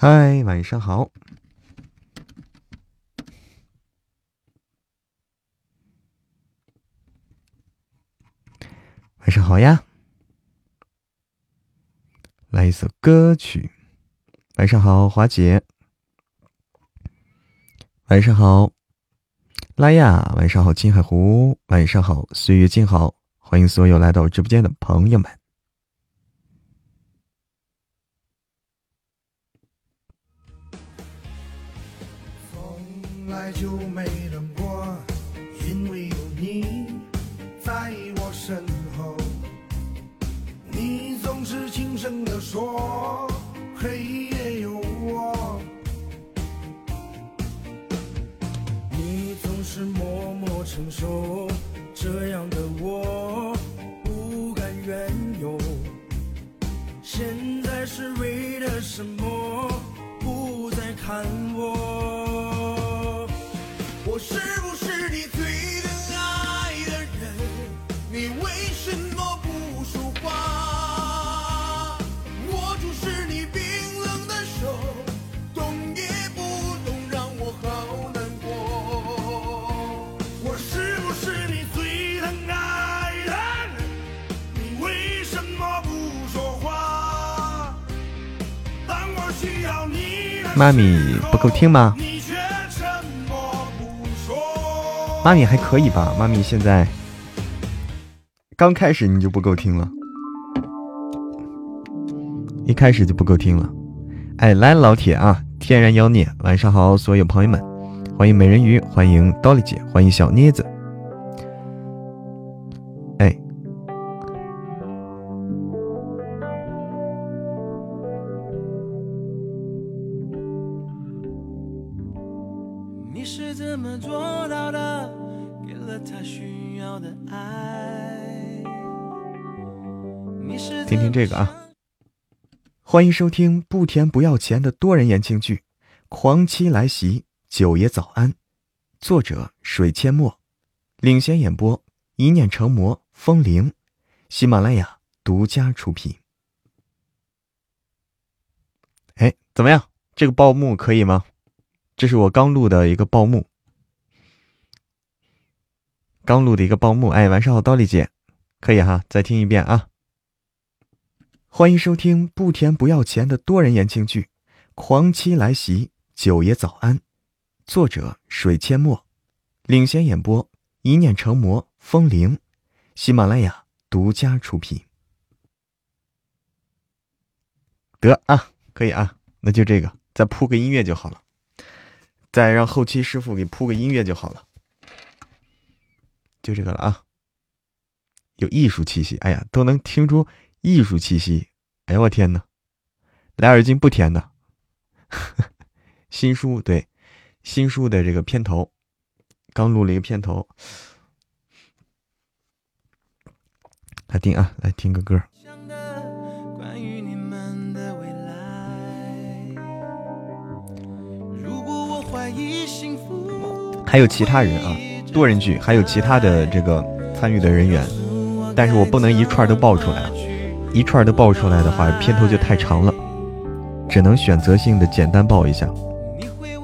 嗨，晚上好。晚上好呀。来一首歌曲。晚上好，华姐。晚上好，拉亚。晚上好，青海湖。晚上好，岁月静好。欢迎所有来到直播间的朋友们。就没冷过，因为有你在我身后。你总是轻声地说，黑夜有我。你总是默默承受，这样的我不敢怨尤。现在是为了什么不再看我？我是不是你最疼爱的人？你为什么不说话？我就是你冰冷的手，动也不动，让我好难过。我是不是你最疼爱的人？你为什么不说话？当我需要你的妈咪不够听吗？妈咪还可以吧？妈咪现在刚开始你就不够听了，一开始就不够听了。哎，来老铁啊，天然妖孽，晚上好，所有朋友们，欢迎美人鱼，欢迎 Dolly 姐，欢迎小镊子。听听这个啊！欢迎收听不甜不要钱的多人言情剧《狂妻来袭》，九爷早安。作者：水阡陌，领衔演播：一念成魔、风铃，喜马拉雅独家出品。哎，怎么样？这个报幕可以吗？这是我刚录的一个报幕，刚录的一个报幕。哎，晚上好，刀丽姐，可以哈，再听一遍啊。欢迎收听不甜不要钱的多人言情剧《狂妻来袭》，九爷早安。作者：水阡陌，领衔演播：一念成魔、风铃，喜马拉雅独家出品。得啊，可以啊，那就这个，再铺个音乐就好了。再让后期师傅给铺个音乐就好了。就这个了啊，有艺术气息。哎呀，都能听出。艺术气息，哎呦我天哪！来耳金不甜的，新书对，新书的这个片头，刚录了一个片头，来听啊，来听个歌。还有其他人啊，多人剧，还有其他的这个参与的人员，但是我不能一串都报出来。一串都报出来的话，片头就太长了，只能选择性的简单报一下，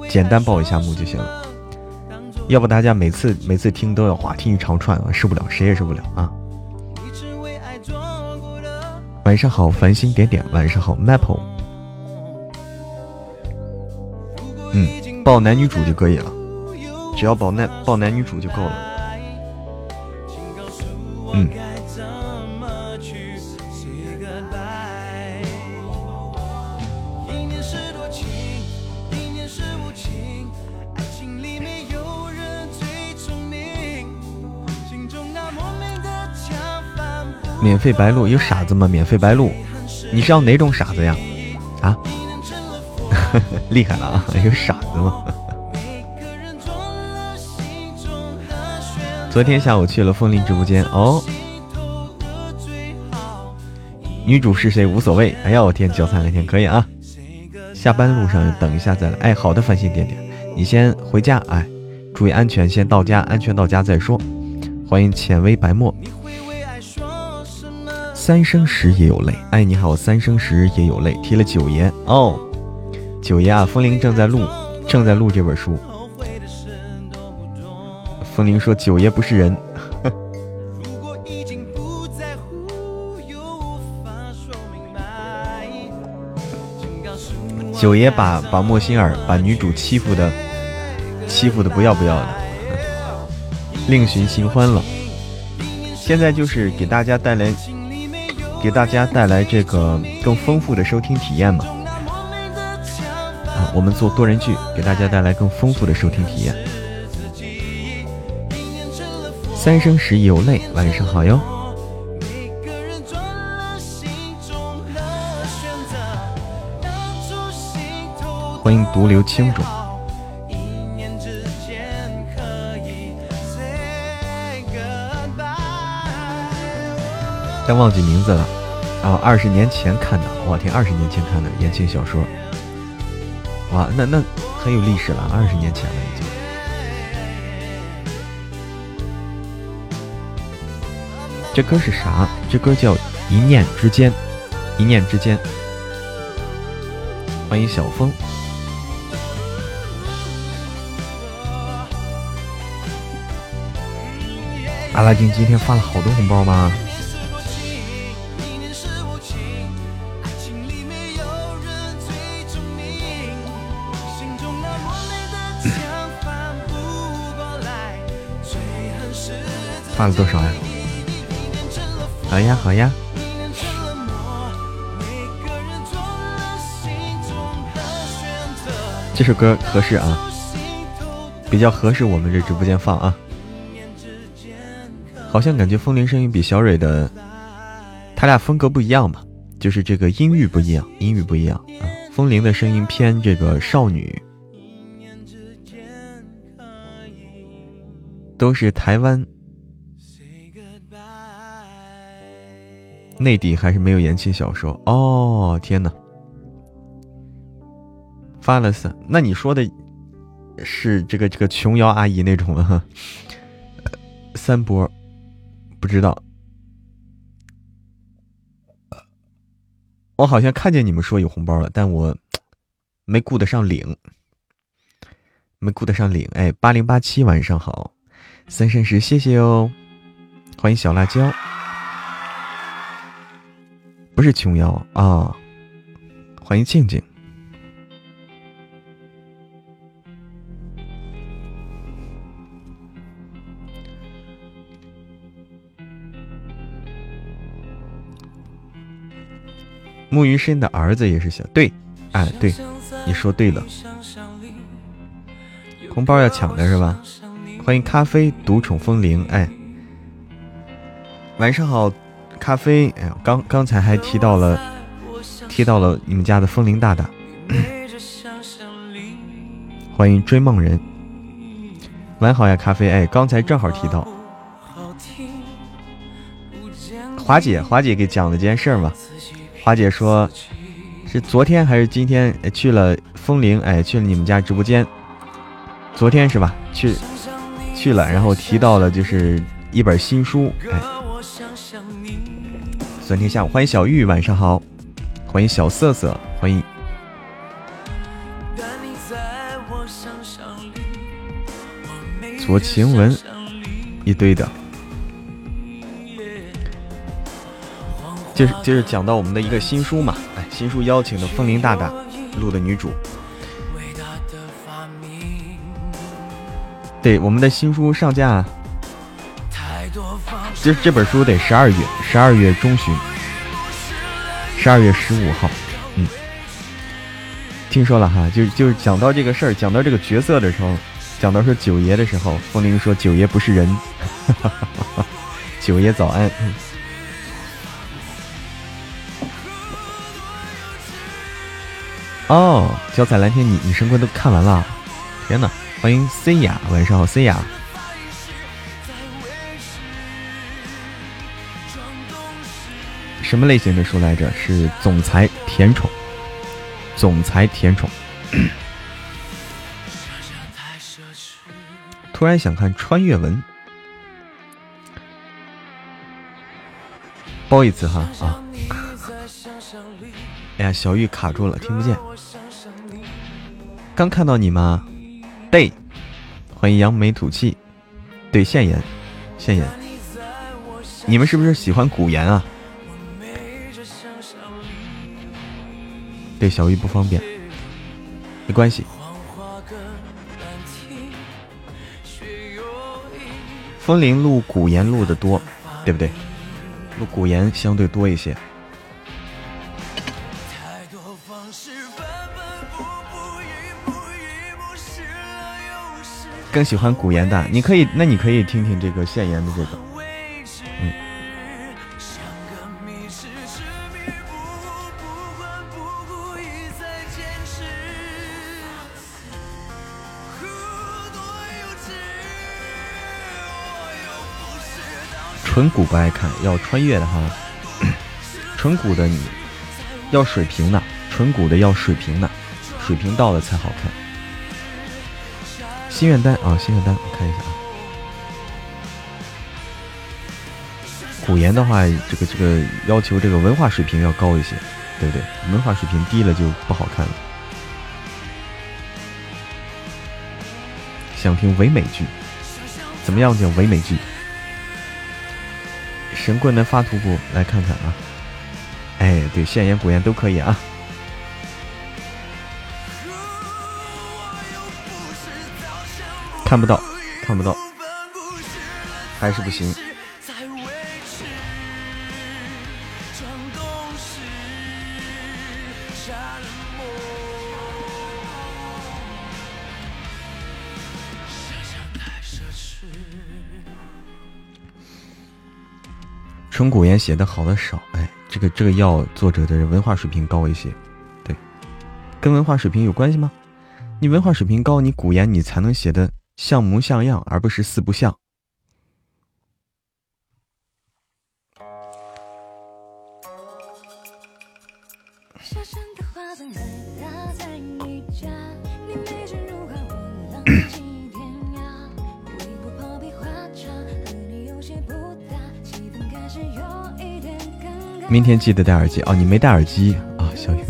简单报一下幕就行了。要不大家每次每次听都要哇听一长串，受不了，谁也受不了啊！晚上好，繁星点点，晚上好，Maple。嗯，报男女主就可以了，只要报男报男女主就够了。嗯。免费白鹿有傻子吗？免费白鹿，你是要哪种傻子呀？啊，厉害了啊！有傻子吗？昨天下午去了风铃直播间哦。女主是谁无所谓。哎呀，我天，脚踩两天可以啊。下班路上等一下再来。哎，好的，繁星点点，你先回家。哎，注意安全，先到家，安全到家再说。欢迎浅微白沫。三生石也有泪，哎，你好，三生石也有泪，提了九爷哦，九爷啊，风铃正在录，正在录这本书。风铃说九爷不是人。九爷把把莫心儿把女主欺负的欺负的不要不要的，另寻新欢了。现在就是给大家带来给大家带来这个更丰富的收听体验嘛。啊，我们做多人剧，给大家带来更丰富的收听体验。三生石有泪，晚上好哟。欢迎独留青冢。但忘记名字了啊！二十年前看的，我天，二十年前看的言情小说，哇，那那很有历史了，二十年前了已经。这歌是啥？这歌叫《一念之间》，一念之间。欢迎小风。阿拉丁今天发了好多红包吗？发了多少呀？好呀，好呀。这首歌合适啊，比较合适我们这直播间放啊。好像感觉风铃声音比小蕊的，他俩风格不一样吧？就是这个音域不一样，音域不一样啊。风铃的声音偏这个少女，都是台湾，内地还是没有言情小说哦。天哪，发了三，那你说的是这个这个琼瑶阿姨那种哈？三波。不知道，我好像看见你们说有红包了，但我没顾得上领，没顾得上领。哎，八零八七晚上好，三生石谢谢哦，欢迎小辣椒，不是琼瑶啊，欢迎静静。木鱼深的儿子也是小对，哎对，你说对了，红包要抢的是吧？欢迎咖啡独宠风铃，哎，晚上好，咖啡，哎呀，刚刚才还提到了，提到了你们家的风铃大大，欢迎追梦人，晚好呀，咖啡，哎，刚才正好提到，华姐，华姐给讲了件事嘛。华姐说：“是昨天还是今天去了风铃？哎，去了你们家直播间。昨天是吧？去去了，然后提到了就是一本新书。哎，昨天下午，欢迎小玉，晚上好，欢迎小瑟瑟，欢迎左晴雯，一堆的。”就是就是讲到我们的一个新书嘛，哎，新书邀请的风铃大大录的女主，对，我们的新书上架，这这本书得十二月十二月中旬，十二月十五号，嗯，听说了哈，就就是讲到这个事儿，讲到这个角色的时候，讲到说九爷的时候，风铃说九爷不是人，九爷早安。哦，脚踩蓝天，你你神龟都看完了，天哪！欢迎 C 雅，晚上好，C 雅。什么类型的书来着？是总裁甜宠，总裁甜宠。突然想看穿越文，包一次哈啊！哎呀，小玉卡住了，听不见。刚看到你吗？对，欢迎扬眉吐气。对，现言，现言。你们是不是喜欢古言啊？对，小玉不方便，没关系。风铃录古言录的多，对不对？录古言相对多一些。更喜欢古言的，你可以，那你可以听听这个现言的这个，纯古不爱看，要穿越的哈。纯古的你要水平的，纯古的要水平的，水平到了才好看。心愿单啊，心愿单，我看一下啊。古言的话，这个这个要求这个文化水平要高一些，对不对？文化水平低了就不好看了。想听唯美剧，怎么样叫唯美剧？神棍能发图不？来看看啊。哎，对，现言古言都可以啊。看不到，看不到，还是不行。古言写的好的少，哎，这个这个要作者的文化水平高一些，对，跟文化水平有关系吗？你文化水平高，你古言你才能写的。像模像样，而不是四不像。明天记得戴耳机。哦，你没戴耳机啊，小雨。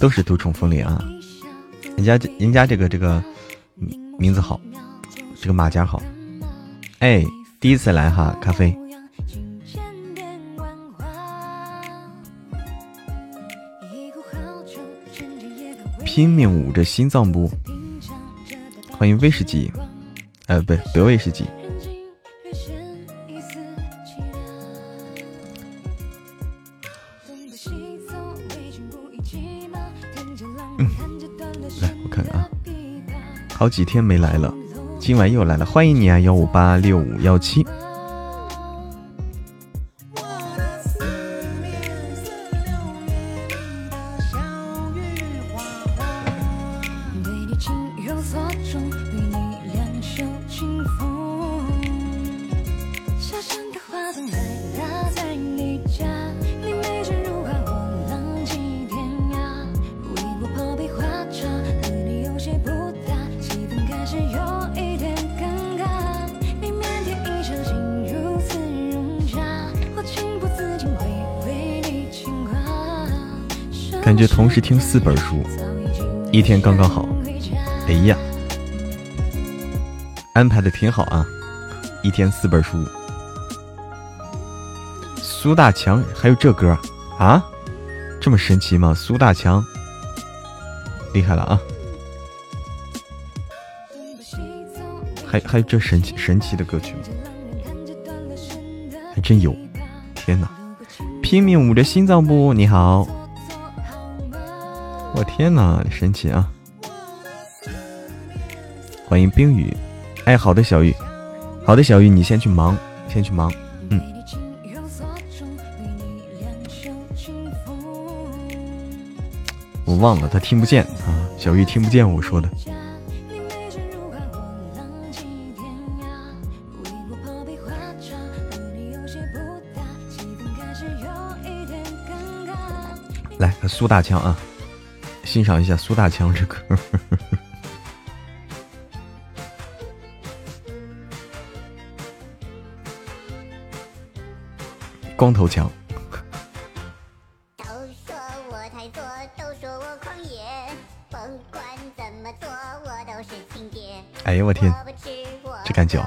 都是独宠风铃啊，人家人家这个这个名字好，这个马甲好，哎，第一次来哈，咖啡，拼命捂着心脏不？欢迎威士忌，呃，不对，德威士忌。好几天没来了，今晚又来了，欢迎你啊！幺五八六五幺七。同时听四本书，一天刚刚好。哎呀，安排的挺好啊！一天四本书。苏大强还有这歌啊？这么神奇吗？苏大强厉害了啊！还还有这神奇神奇的歌曲吗？还真有！天哪！拼命捂着心脏不？你好。天哪，神奇啊！欢迎冰雨，哎，好的，小玉，好的，小玉，你先去忙，先去忙，嗯。我忘了，他听不见啊，小玉听不见我说的。来，苏大强啊！欣赏一下苏大强这歌，光头强。哎呀，我天，这感觉。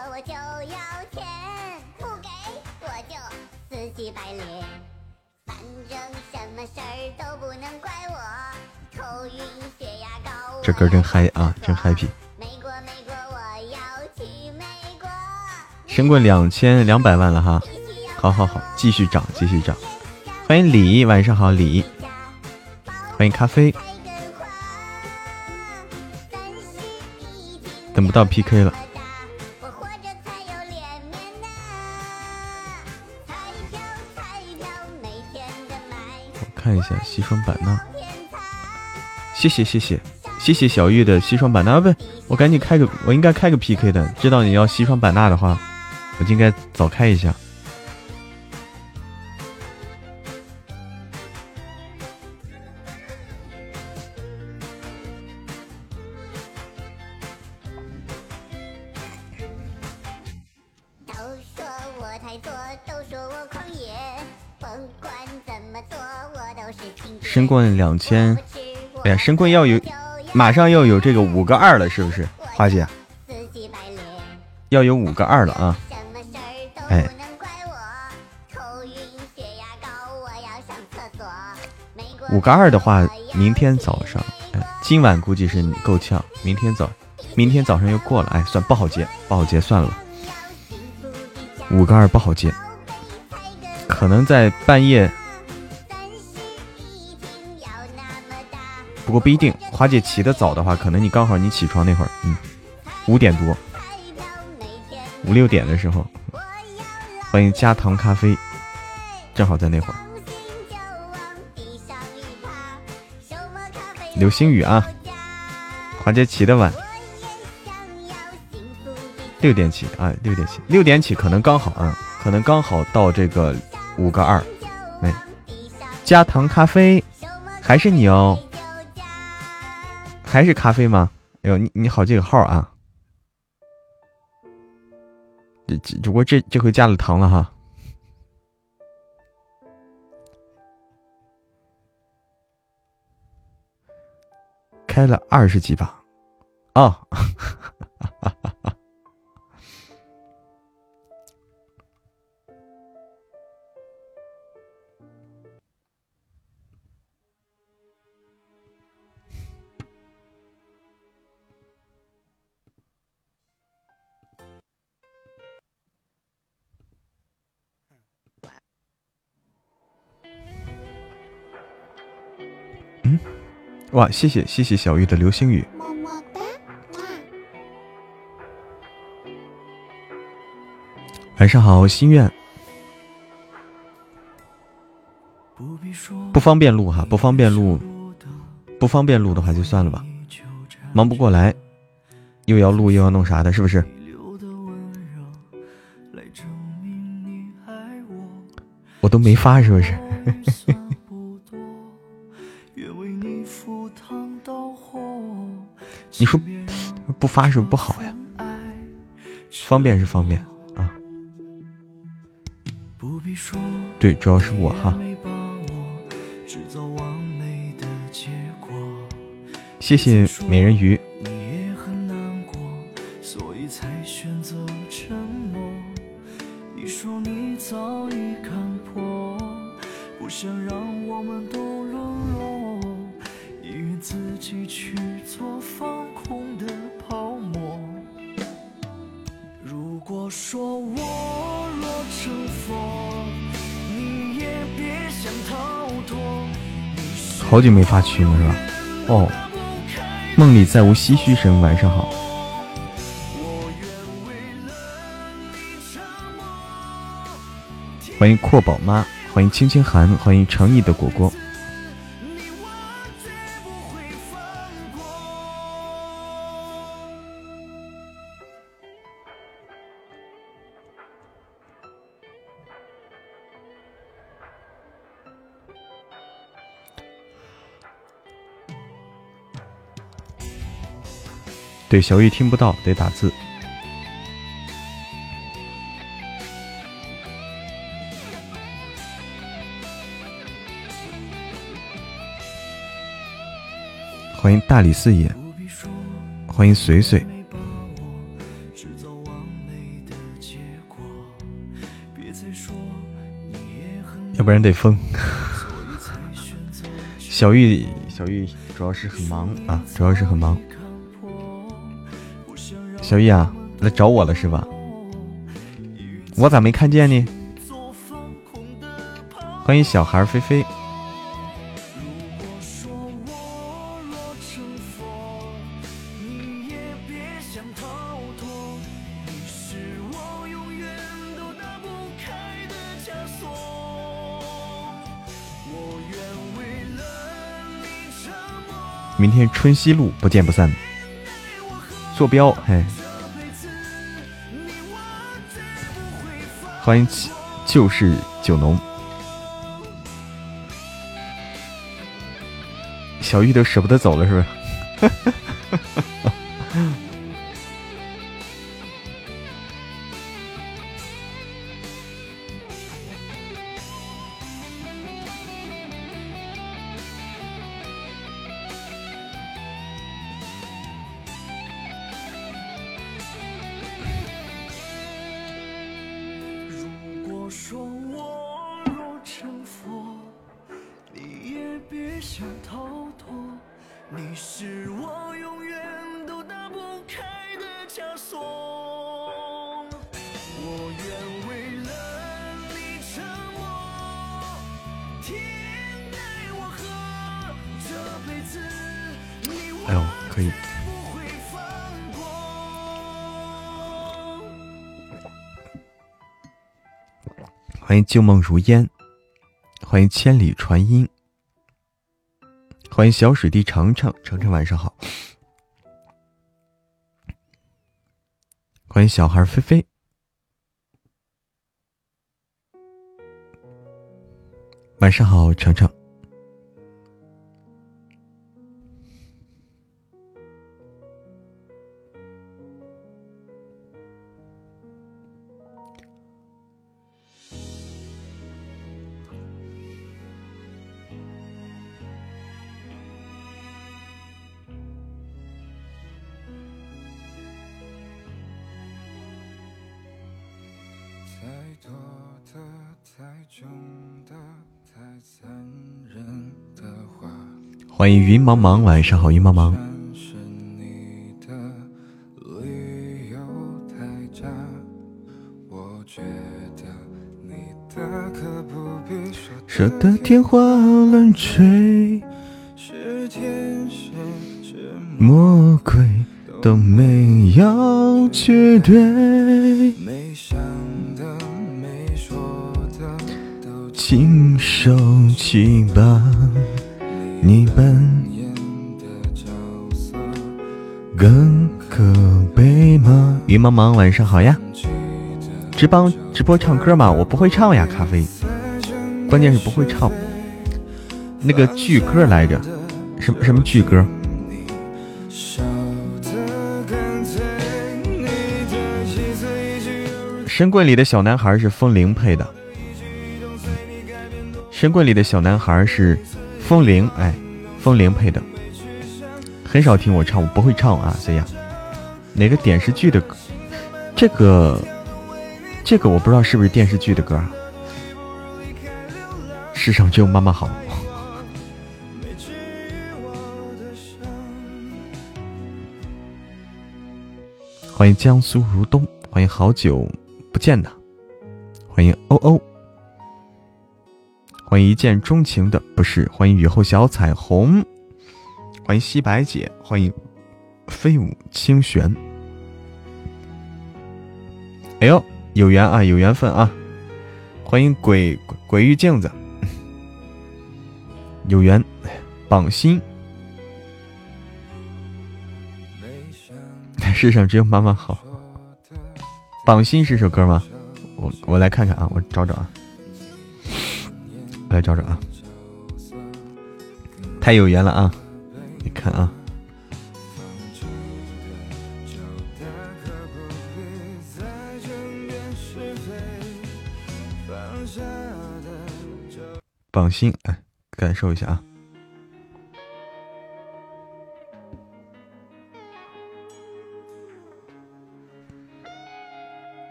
这歌真嗨啊，真 happy！神棍两千两百万了哈，好好好，继续涨，继续涨。欢迎李，晚上好，李。欢迎咖啡。等不到 PK 了。我看一下西双版纳。谢谢谢谢谢谢小玉的西双版纳，不，我赶紧开个，我应该开个 PK 的。知道你要西双版纳的话，我就应该早开一下。神棍两千，哎呀，神棍要有，马上要有这个五个二了，是不是，花姐？要有五个二了啊！哎，五个二的话，明天早上，今晚估计是你够呛，明天早，明天早上又过了，哎，算不好接，不好接，算了，五个二不好接，可能在半夜。不过不一定，花姐起的早的话，可能你刚好你起床那会儿，嗯，五点多，五六点的时候，欢迎加糖咖啡，正好在那会儿。流星雨啊，花姐起的晚，六点起啊，六点起，六点起可能刚好啊，可能刚好到这个五个二，哎，加糖咖啡，还是你哦。还是咖啡吗？哎呦，你你好几个号啊！这只不过这这回加了糖了哈，开了二十几把，哦。哇，谢谢谢谢小玉的流星雨，么么哒！晚上好，心愿。不方便录哈，不方便录，不方便录的话就算了吧，忙不过来，又要录又要弄啥的，是不是？我都没发，是不是？你说不发是不好呀？方便是方便啊。对，主要是我哈。谢谢美人鱼。好久没发群了是吧？哦，梦里再无唏嘘声。晚上好，欢迎阔宝妈，欢迎青青寒，欢迎诚意的果果。对小玉听不到，得打字。欢迎大理四爷，欢迎水水。要不然得封。小玉，小玉主要是很忙啊，主要是很忙。小易啊，来找我了是吧？我咋没看见呢？欢迎小孩菲菲。明天春熙路不见不散。坐标，嘿，欢迎就是酒农。小玉都舍不得走了，是不是？旧梦如烟，欢迎千里传音，欢迎小水滴程程程程晚上好，欢迎小孩菲菲，晚上好程程。欢迎云茫茫，晚上好，云茫茫。舍得天花乱坠，魔鬼都没有绝对。没想的，没说的，都亲手去吧。你扮演的角色更可悲吗？云茫茫，晚上好呀！直播直播唱歌吗？我不会唱呀，咖啡。关键是不会唱那个剧歌来着，什么什么剧歌？神棍里的小男孩是风铃配的，神棍里的小男孩是。风铃，哎，风铃配的，很少听我唱，我不会唱啊。这样，哪个电视剧的歌？这个，这个我不知道是不是电视剧的歌。世上只有妈妈好。欢迎江苏如东，欢迎好久不见的，欢迎欧欧。欢迎一见钟情的不是，欢迎雨后小彩虹，欢迎西白姐，欢迎飞舞清玄。哎呦，有缘啊，有缘分啊！欢迎鬼鬼玉镜子，有缘，榜心。世上只有妈妈好。榜心是首歌吗？我我来看看啊，我找找啊。来找找啊！太有缘了啊！你看啊，榜心，哎，感受一下啊！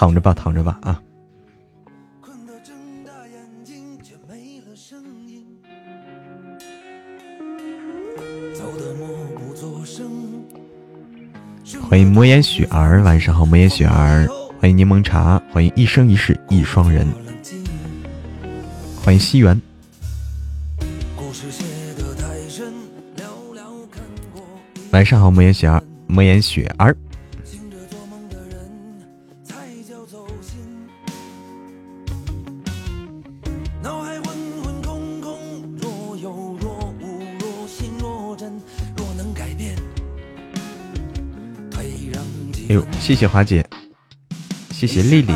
躺着吧，躺着吧啊！欢迎魔岩雪儿，晚上好，魔岩雪儿，欢迎柠檬茶，欢迎一生一世一双人，欢迎西元。晚上好，魔岩雪儿，魔岩雪儿。谢谢华姐，谢谢丽丽。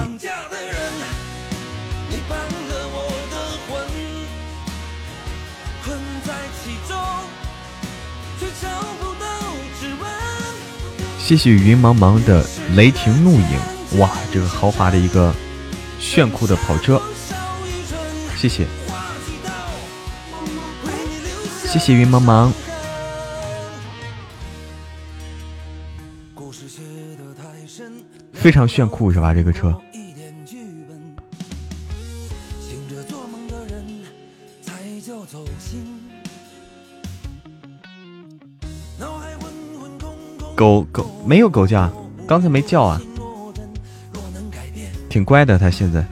谢谢云茫茫的雷霆怒影，哇，这个豪华的一个炫酷的跑车，谢谢，谢谢云茫茫。非常炫酷是吧？这个车。狗狗没有狗叫，刚才没叫啊，挺乖的。它现在。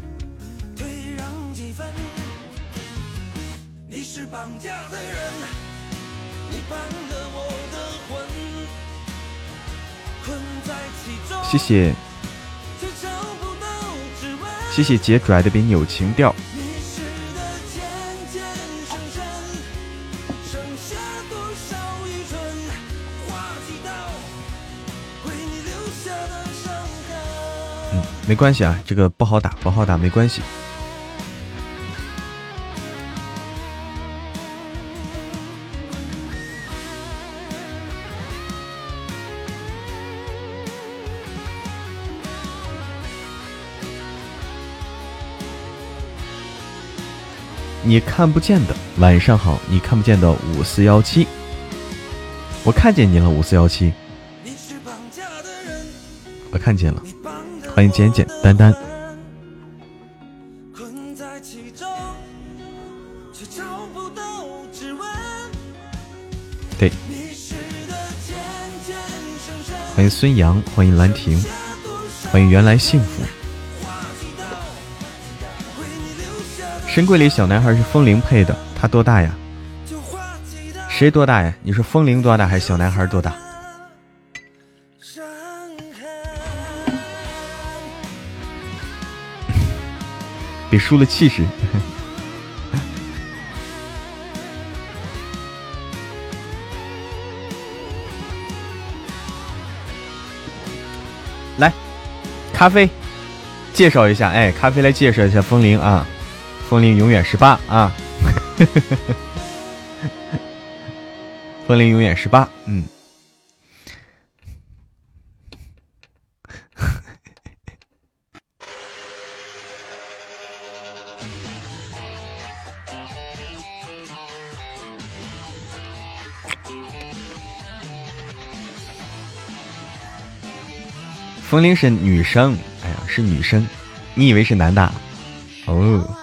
谢谢。谢谢姐拽的比你有情调。嗯，没关系啊，这个不好打，不好打，没关系。你看不见的晚上好，你看不见的五四幺七，我看见你了，五四幺七，我看见了，欢迎简简单单。对，欢迎孙杨，欢迎兰亭，欢迎原来幸福。神柜里小男孩是风铃配的，他多大呀？谁多大呀？你说风铃多大还是小男孩多大？别输了气势！来，咖啡，介绍一下，哎，咖啡来介绍一下风铃啊。风铃永远十八啊！风铃永远十八，嗯。风铃是女生，哎呀，是女生，你以为是男的？哦。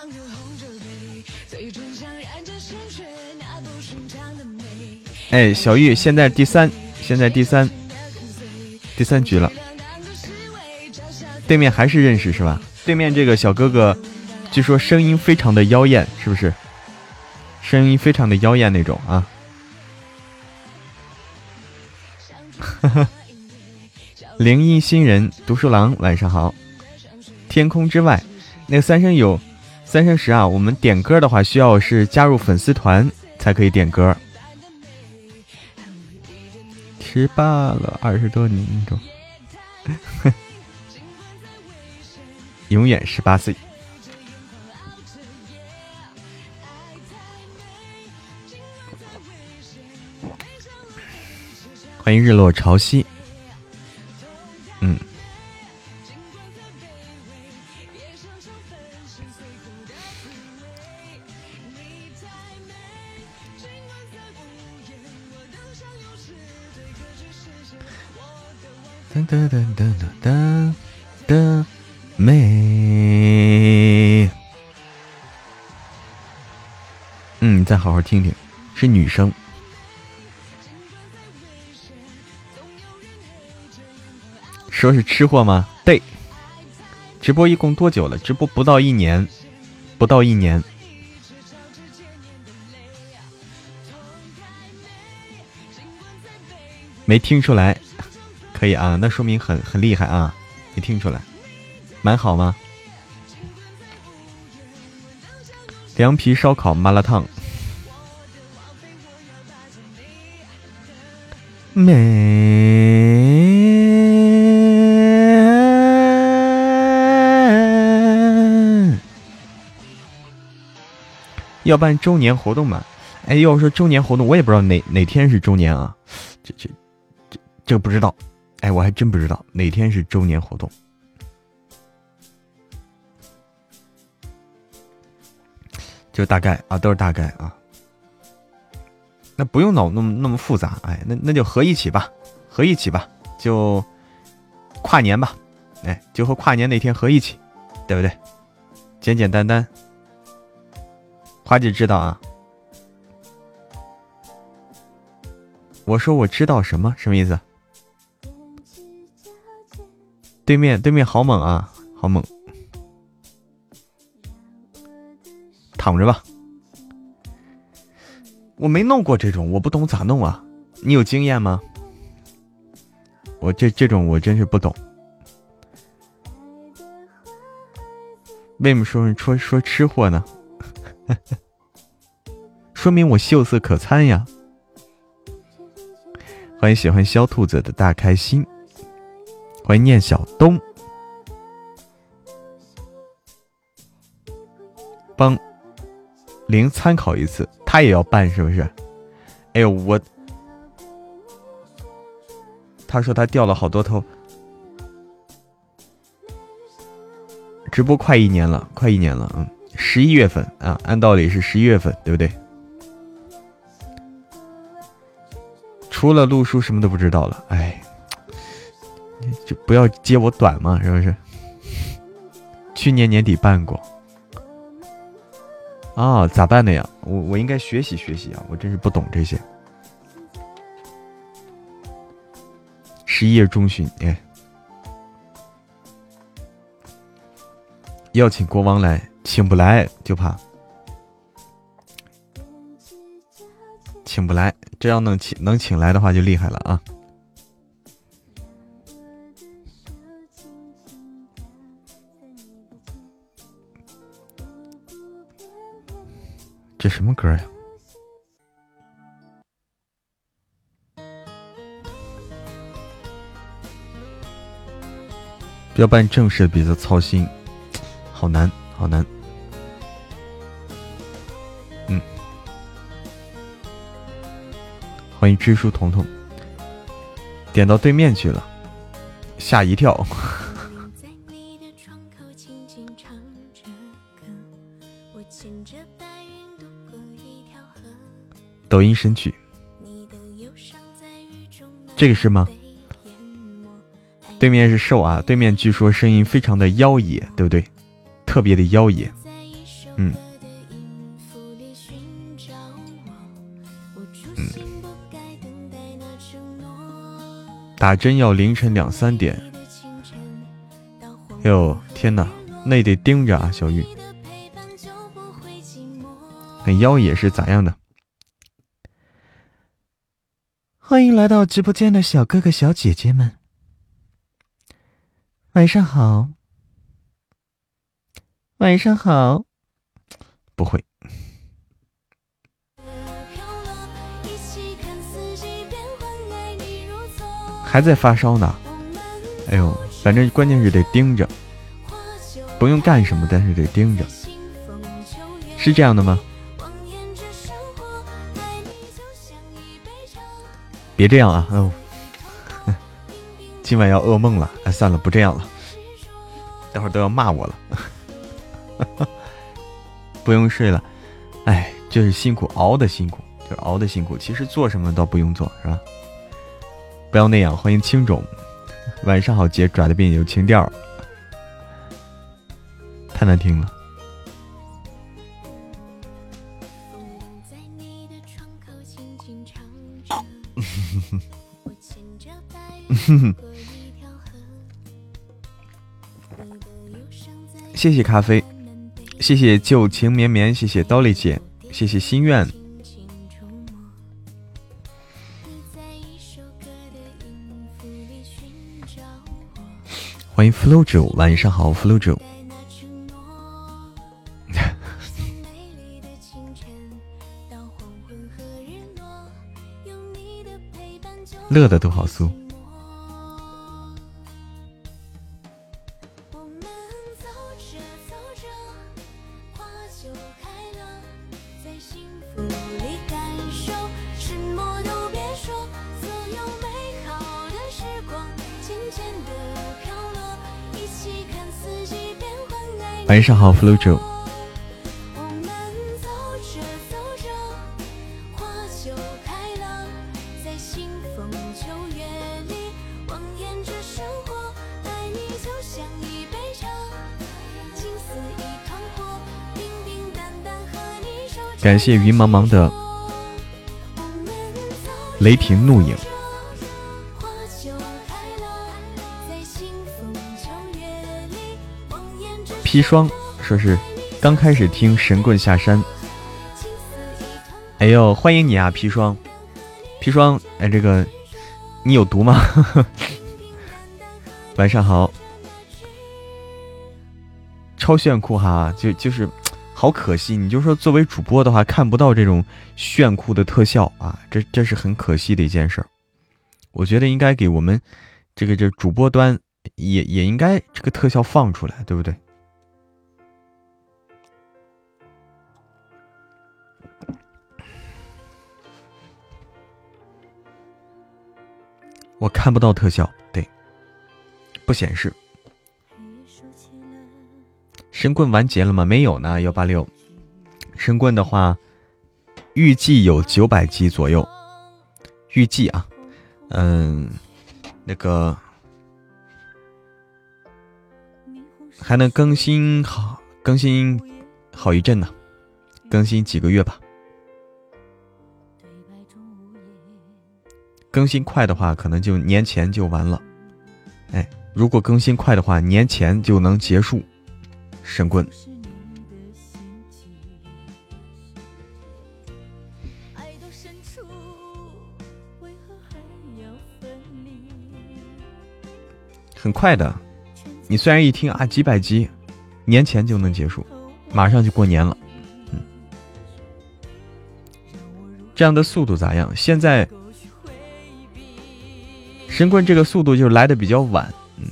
哎，小玉，现在第三，现在第三，第三局了。对面还是认识是吧？对面这个小哥哥，据说声音非常的妖艳，是不是？声音非常的妖艳那种啊。灵异新人读书郎，晚上好。天空之外，那个三生有三生石啊，我们点歌的话，需要是加入粉丝团才可以点歌。十八了，二十多年中，永远十八岁。欢迎日落潮汐。噔噔噔噔噔的美。嗯，再好好听听，是女生。说是吃货吗？对。直播一共多久了？直播不到一年，不到一年。没听出来，可以啊，那说明很很厉害啊，没听出来，蛮好吗？凉皮、烧烤、麻辣烫，美。要办周年活动吗？哎，要说周年活动，我也不知道哪哪天是周年啊，这这这这不知道，哎，我还真不知道哪天是周年活动，就大概啊，都是大概啊，那不用脑那么那么复杂，哎，那那就合一起吧，合一起吧，就跨年吧，哎，就和跨年那天合一起，对不对？简简单单。花姐知道啊，我说我知道什么什么意思？对面对面好猛啊，好猛！躺着吧，我没弄过这种，我不懂咋弄啊？你有经验吗？我这这种我真是不懂。为什么说说说吃货呢？说明我秀色可餐呀！欢迎喜欢肖兔子的大开心，怀念小东，帮零参考一次，他也要办是不是？哎呦我，他说他掉了好多头，直播快一年了，快一年了，嗯。十一月份啊，按道理是十一月份，对不对？除了录书，什么都不知道了。哎，就不要揭我短嘛，是不是？去年年底办过。啊，咋办的呀？我我应该学习学习啊，我真是不懂这些。十一月中旬，哎，要请国王来。请不来就怕，请不来，这要能请能请来的话就厉害了啊！这什么歌呀？要办正式的比赛，操心，好难，好难。嗯欢迎知书彤彤，点到对面去了，吓一跳。抖音神曲，这个是吗？对面是瘦啊，对面据说声音非常的妖冶，对不对？特别的妖冶，嗯。打针要凌晨两三点，哟天哪，那得盯着啊！小玉，那妖冶是咋样的？欢迎来到直播间的小哥哥小姐姐们，晚上好，晚上好，不会。还在发烧呢，哎呦，反正关键是得盯着，不用干什么，但是得盯着，是这样的吗？别这样啊！哦，今晚要噩梦了。哎，算了，不这样了，待会儿都要骂我了。不用睡了，哎，就是辛苦熬的辛苦，就是熬的辛苦。其实做什么倒不用做，是吧？不要那样，欢迎青种。晚上好，姐拽的别扭，情调太难听了。谢谢咖啡，谢谢旧情绵绵，谢谢刀丽姐，谢谢心愿。欢迎 flow 九，晚上好，flow 九。乐的都好酥。晚上好，flow 九。感谢云茫茫的雷霆怒影。砒霜说是刚开始听神棍下山。哎呦，欢迎你啊，砒霜！砒霜，哎，这个你有毒吗？晚上好，超炫酷哈，就就是。好可惜，你就说作为主播的话看不到这种炫酷的特效啊，这这是很可惜的一件事儿。我觉得应该给我们这个这主播端也也应该这个特效放出来，对不对？我看不到特效，对，不显示。神棍完结了吗？没有呢。幺八六，神棍的话，预计有九百集左右。预计啊，嗯，那个还能更新好，更新好一阵呢，更新几个月吧。更新快的话，可能就年前就完了。哎，如果更新快的话，年前就能结束。神棍，很快的。你虽然一听啊几百集，年前就能结束，马上就过年了。嗯，这样的速度咋样？现在神棍这个速度就来的比较晚。嗯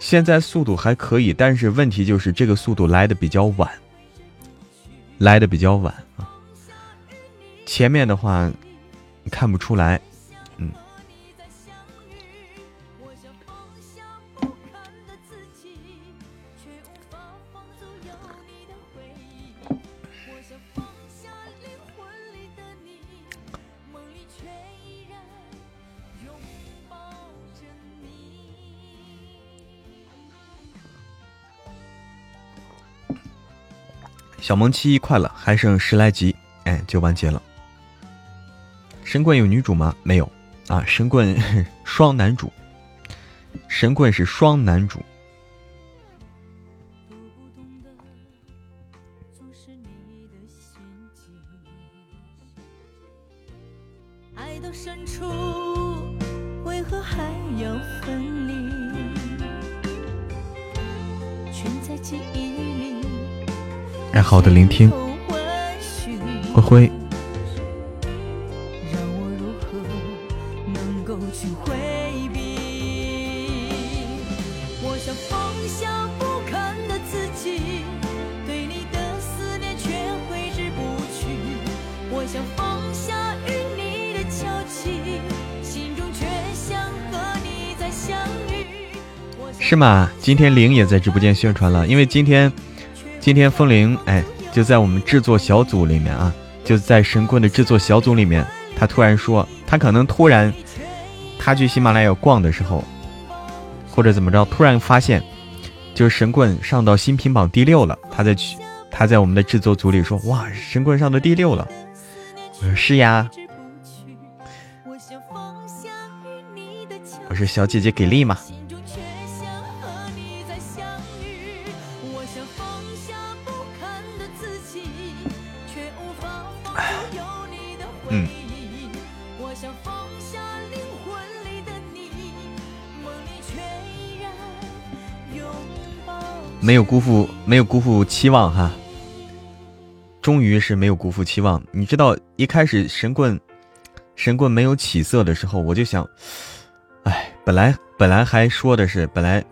现在速度还可以，但是问题就是这个速度来的比较晚，来的比较晚啊。前面的话看不出来，小萌七一快了，还剩十来集，哎，就完结了。神棍有女主吗？没有啊，神棍 双男主，神棍是双男主。好的聆听，灰灰。是吗？今天玲也在直播间宣传了，因为今天。今天风铃哎，就在我们制作小组里面啊，就在神棍的制作小组里面，他突然说，他可能突然，他去喜马拉雅逛的时候，或者怎么着，突然发现，就是神棍上到新品榜第六了。他在去，他在我们的制作组里说：“哇，神棍上到第六了。”我说：“是呀。”我说：“小姐姐给力我想放下灵魂里的你，梦里却依然拥抱？”没有辜负，没有辜负期望哈。终于是没有辜负期望。你知道一开始神棍，神棍没有起色的时候，我就想，哎，本来本来还说的是，本来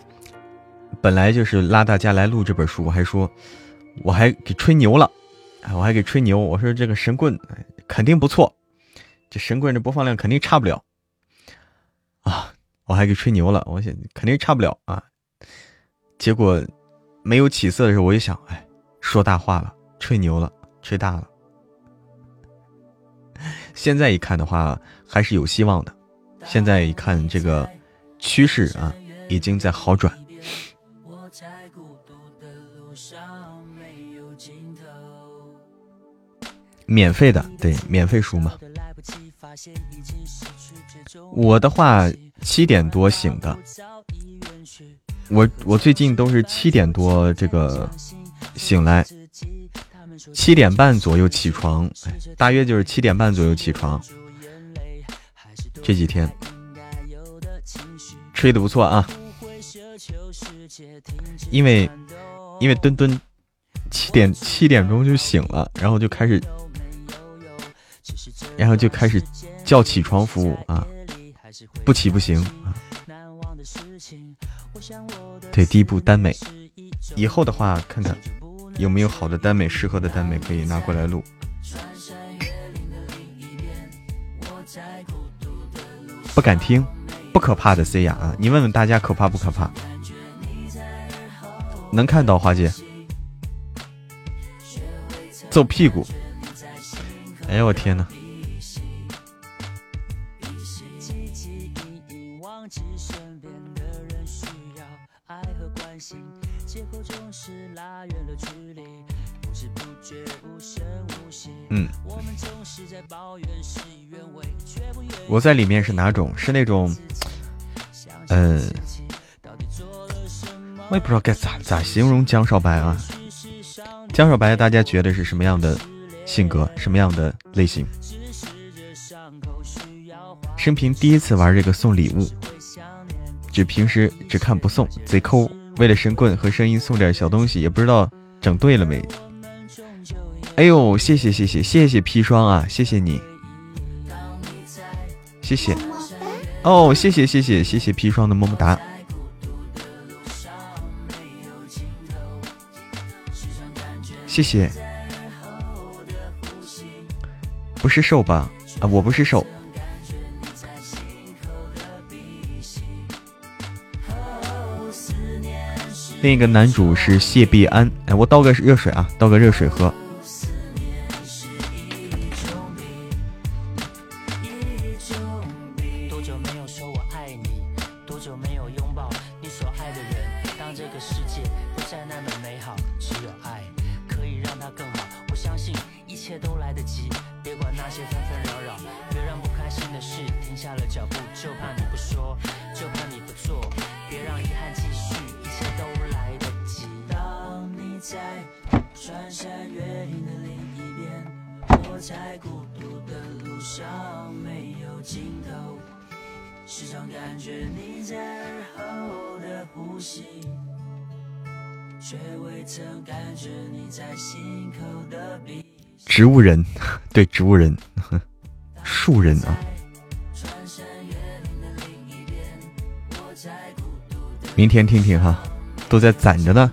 本来就是拉大家来录这本书，我还说，我还给吹牛了，哎，我还给吹牛，我说这个神棍肯定不错，这神棍这播放量肯定差不了啊，我还给吹牛了，我想肯定差不了啊，结果。没有起色的时候，我就想，哎，说大话了，吹牛了，吹大了。现在一看的话，还是有希望的。现在一看这个趋势啊，已经在好转。免费的，对，免费书嘛。我的话七点多醒的。我我最近都是七点多这个醒来，七点半左右起床，大约就是七点半左右起床。这几天吹的不错啊，因为因为墩墩七点七点钟就醒了，然后就开始，然后就开始叫起床服务啊，不起不行啊。对，第一步耽美，以后的话看看有没有好的耽美，适合的耽美可以拿过来录。不敢听，不可怕的 C 呀啊！你问问大家可怕不可怕？能看到花姐，揍屁股！哎呀，我天哪！嗯，我在里面是哪种？是那种，嗯，我也不知道该咋咋形容江少白啊。江少白，大家觉得是什么样的性格？什么样的类型？生平第一次玩这个送礼物，就平时只看不送，贼抠。为了神棍和声音送点小东西，也不知道整对了没。哎呦，谢谢谢谢谢谢砒霜啊，谢谢你，谢谢哦，谢谢谢谢谢谢砒霜的么么哒，谢谢，不是瘦吧？啊，我不是瘦。另一个男主是谢必安，哎，我倒个热水啊，倒个热水喝。植物人，对植物人，树人啊！明天听听哈，都在攒着呢。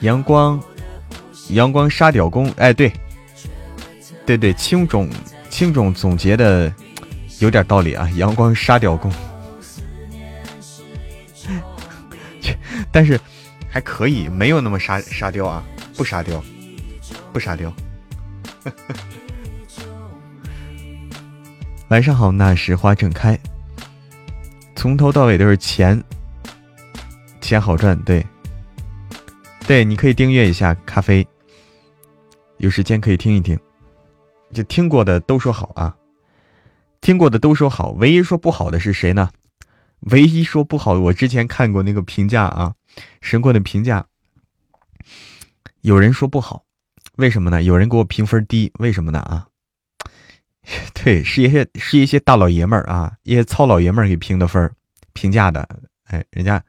阳光，阳光沙雕工，哎，对，对对，青总，青总总结的有点道理啊。阳光沙雕工，但是还可以，没有那么沙沙雕啊。不沙雕，不沙雕。晚上好，那时花正开。从头到尾都是钱，钱好赚，对，对，你可以订阅一下咖啡，有时间可以听一听，就听过的都说好啊，听过的都说好，唯一说不好的是谁呢？唯一说不好，我之前看过那个评价啊，神棍的评价，有人说不好，为什么呢？有人给我评分低，为什么呢？啊？对，是一些是一些大老爷们儿啊，一些糙老爷们儿给评的分评价的。哎，人家，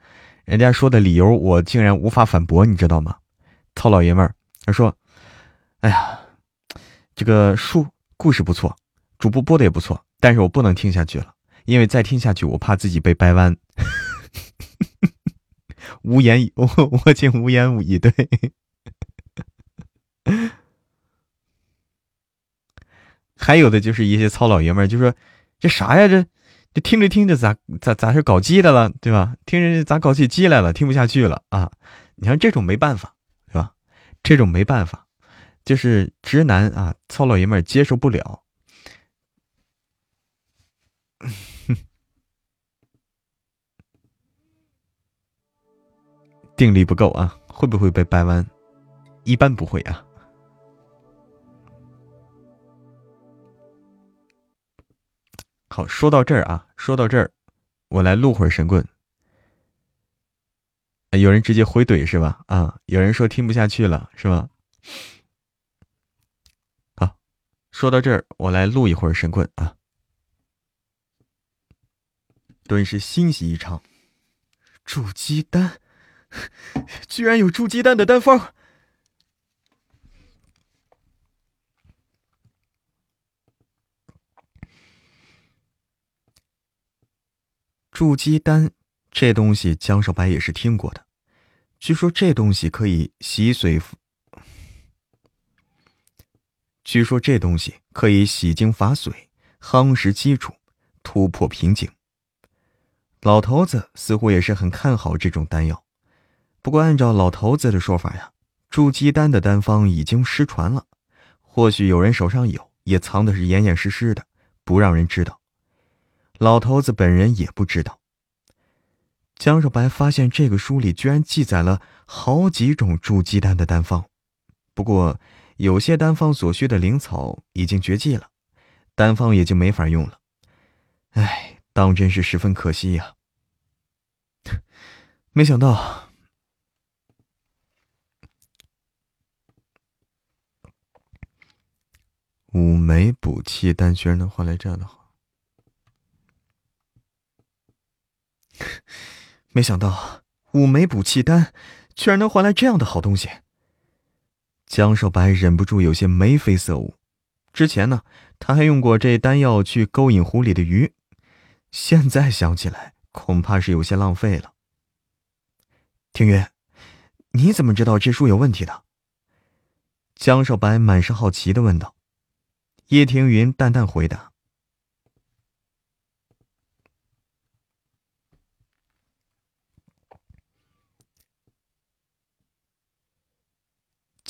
人家说的理由我竟然无法反驳，你知道吗？糙老爷们儿他说：“哎呀，这个书故事不错，主播播的也不错，但是我不能听下去了，因为再听下去我怕自己被掰弯。” 无言以，我 我竟无言以对。还有的就是一些糙老爷们儿，就说这啥呀？这这听着听着咋咋咋是搞基的了，对吧？听着咋搞起基来了？听不下去了啊！你看这种没办法，对吧？这种没办法，就是直男啊，糙老爷们儿接受不了。定力不够啊？会不会被掰弯？一般不会啊。好，说到这儿啊，说到这儿，我来录会儿神棍。有人直接回怼是吧？啊，有人说听不下去了是吧？好，说到这儿，我来录一会儿神棍啊。顿时欣喜异常，煮鸡蛋，居然有煮鸡蛋的单方。筑基丹这东西，江少白也是听过的。据说这东西可以洗髓，据说这东西可以洗精伐髓、夯实基础、突破瓶颈。老头子似乎也是很看好这种丹药。不过按照老头子的说法呀，筑基丹的丹方已经失传了，或许有人手上有，也藏的是严严实实的，不让人知道。老头子本人也不知道。江少白发现这个书里居然记载了好几种筑基丹的丹方，不过有些丹方所需的灵草已经绝迹了，丹方也就没法用了。唉，当真是十分可惜呀！没想到五枚补气丹居然能换来这样的好。没想到五枚补气丹居然能换来这样的好东西。江少白忍不住有些眉飞色舞。之前呢，他还用过这丹药去勾引湖里的鱼，现在想起来，恐怕是有些浪费了。庭云，你怎么知道这书有问题的？江少白满是好奇的问道。叶庭云淡淡回答。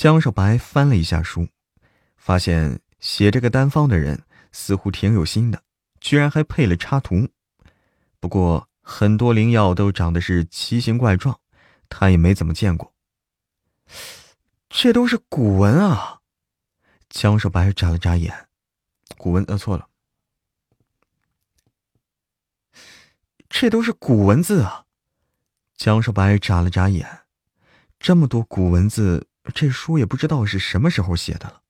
江少白翻了一下书，发现写这个单方的人似乎挺有心的，居然还配了插图。不过很多灵药都长得是奇形怪状，他也没怎么见过。这都是古文啊！江少白眨了眨眼，古文呃错了，这都是古文字啊！江少白眨了眨眼，这么多古文字。这书也不知道是什么时候写的了。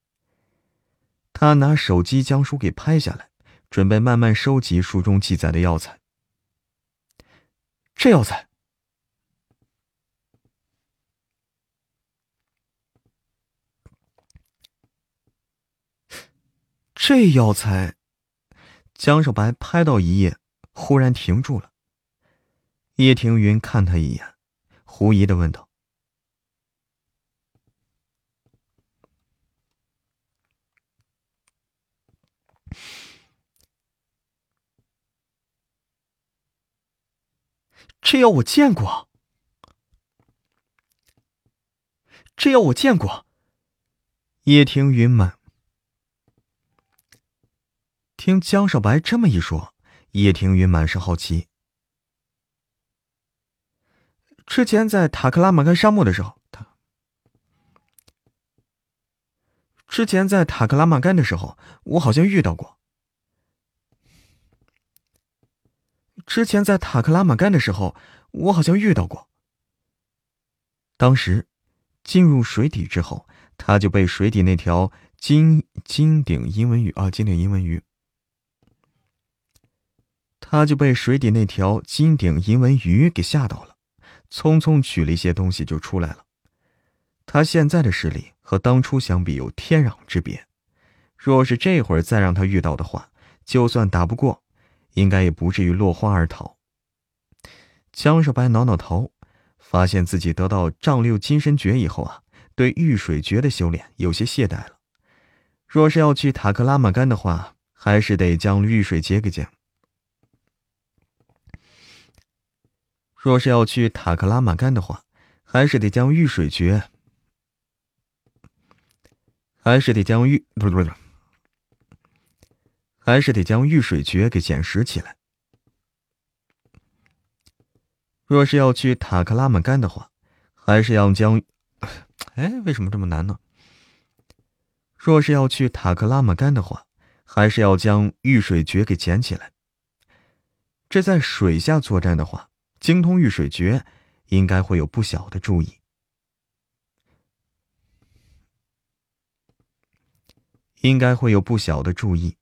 他拿手机将书给拍下来，准备慢慢收集书中记载的药材。这药材，这药材，江少白拍到一页，忽然停住了。叶庭云看他一眼，狐疑的问道。这药我见过，这药我见过。叶庭云满听江少白这么一说，叶庭云满是好奇。之前在塔克拉玛干沙漠的时候，他之前在塔克拉玛干的时候，我好像遇到过。之前在塔克拉玛干的时候，我好像遇到过。当时进入水底之后，他就被水底那条金金顶银纹鱼啊，金顶银纹鱼，他就被水底那条金顶银纹鱼给吓到了，匆匆取了一些东西就出来了。他现在的实力和当初相比有天壤之别，若是这会儿再让他遇到的话，就算打不过。应该也不至于落荒而逃。江少白挠挠头，发现自己得到丈六金身诀以后啊，对御水诀的修炼有些懈怠了。若是要去塔克拉玛干的话，还是得将御水诀给讲。若是要去塔克拉玛干的话，还是得将御水诀，还是得将御不是不是。还是得将御水诀给捡拾起来。若是要去塔克拉玛干的话，还是要将……哎，为什么这么难呢？若是要去塔克拉玛干的话，还是要将御水诀给捡起来。这在水下作战的话，精通御水诀，应该会有不小的注意。应该会有不小的注意。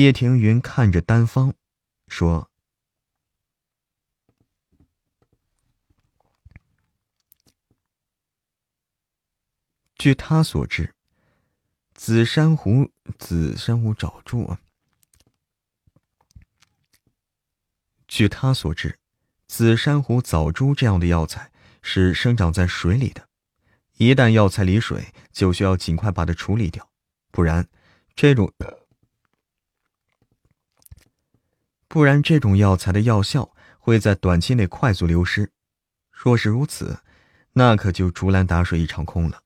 叶庭云看着丹方，说：“据他所知，紫珊瑚、紫珊瑚藻珠啊。据他所知，紫珊瑚藻珠这样的药材是生长在水里的，一旦药材离水，就需要尽快把它处理掉，不然这种。”不然，这种药材的药效会在短期内快速流失。若是如此，那可就竹篮打水一场空了。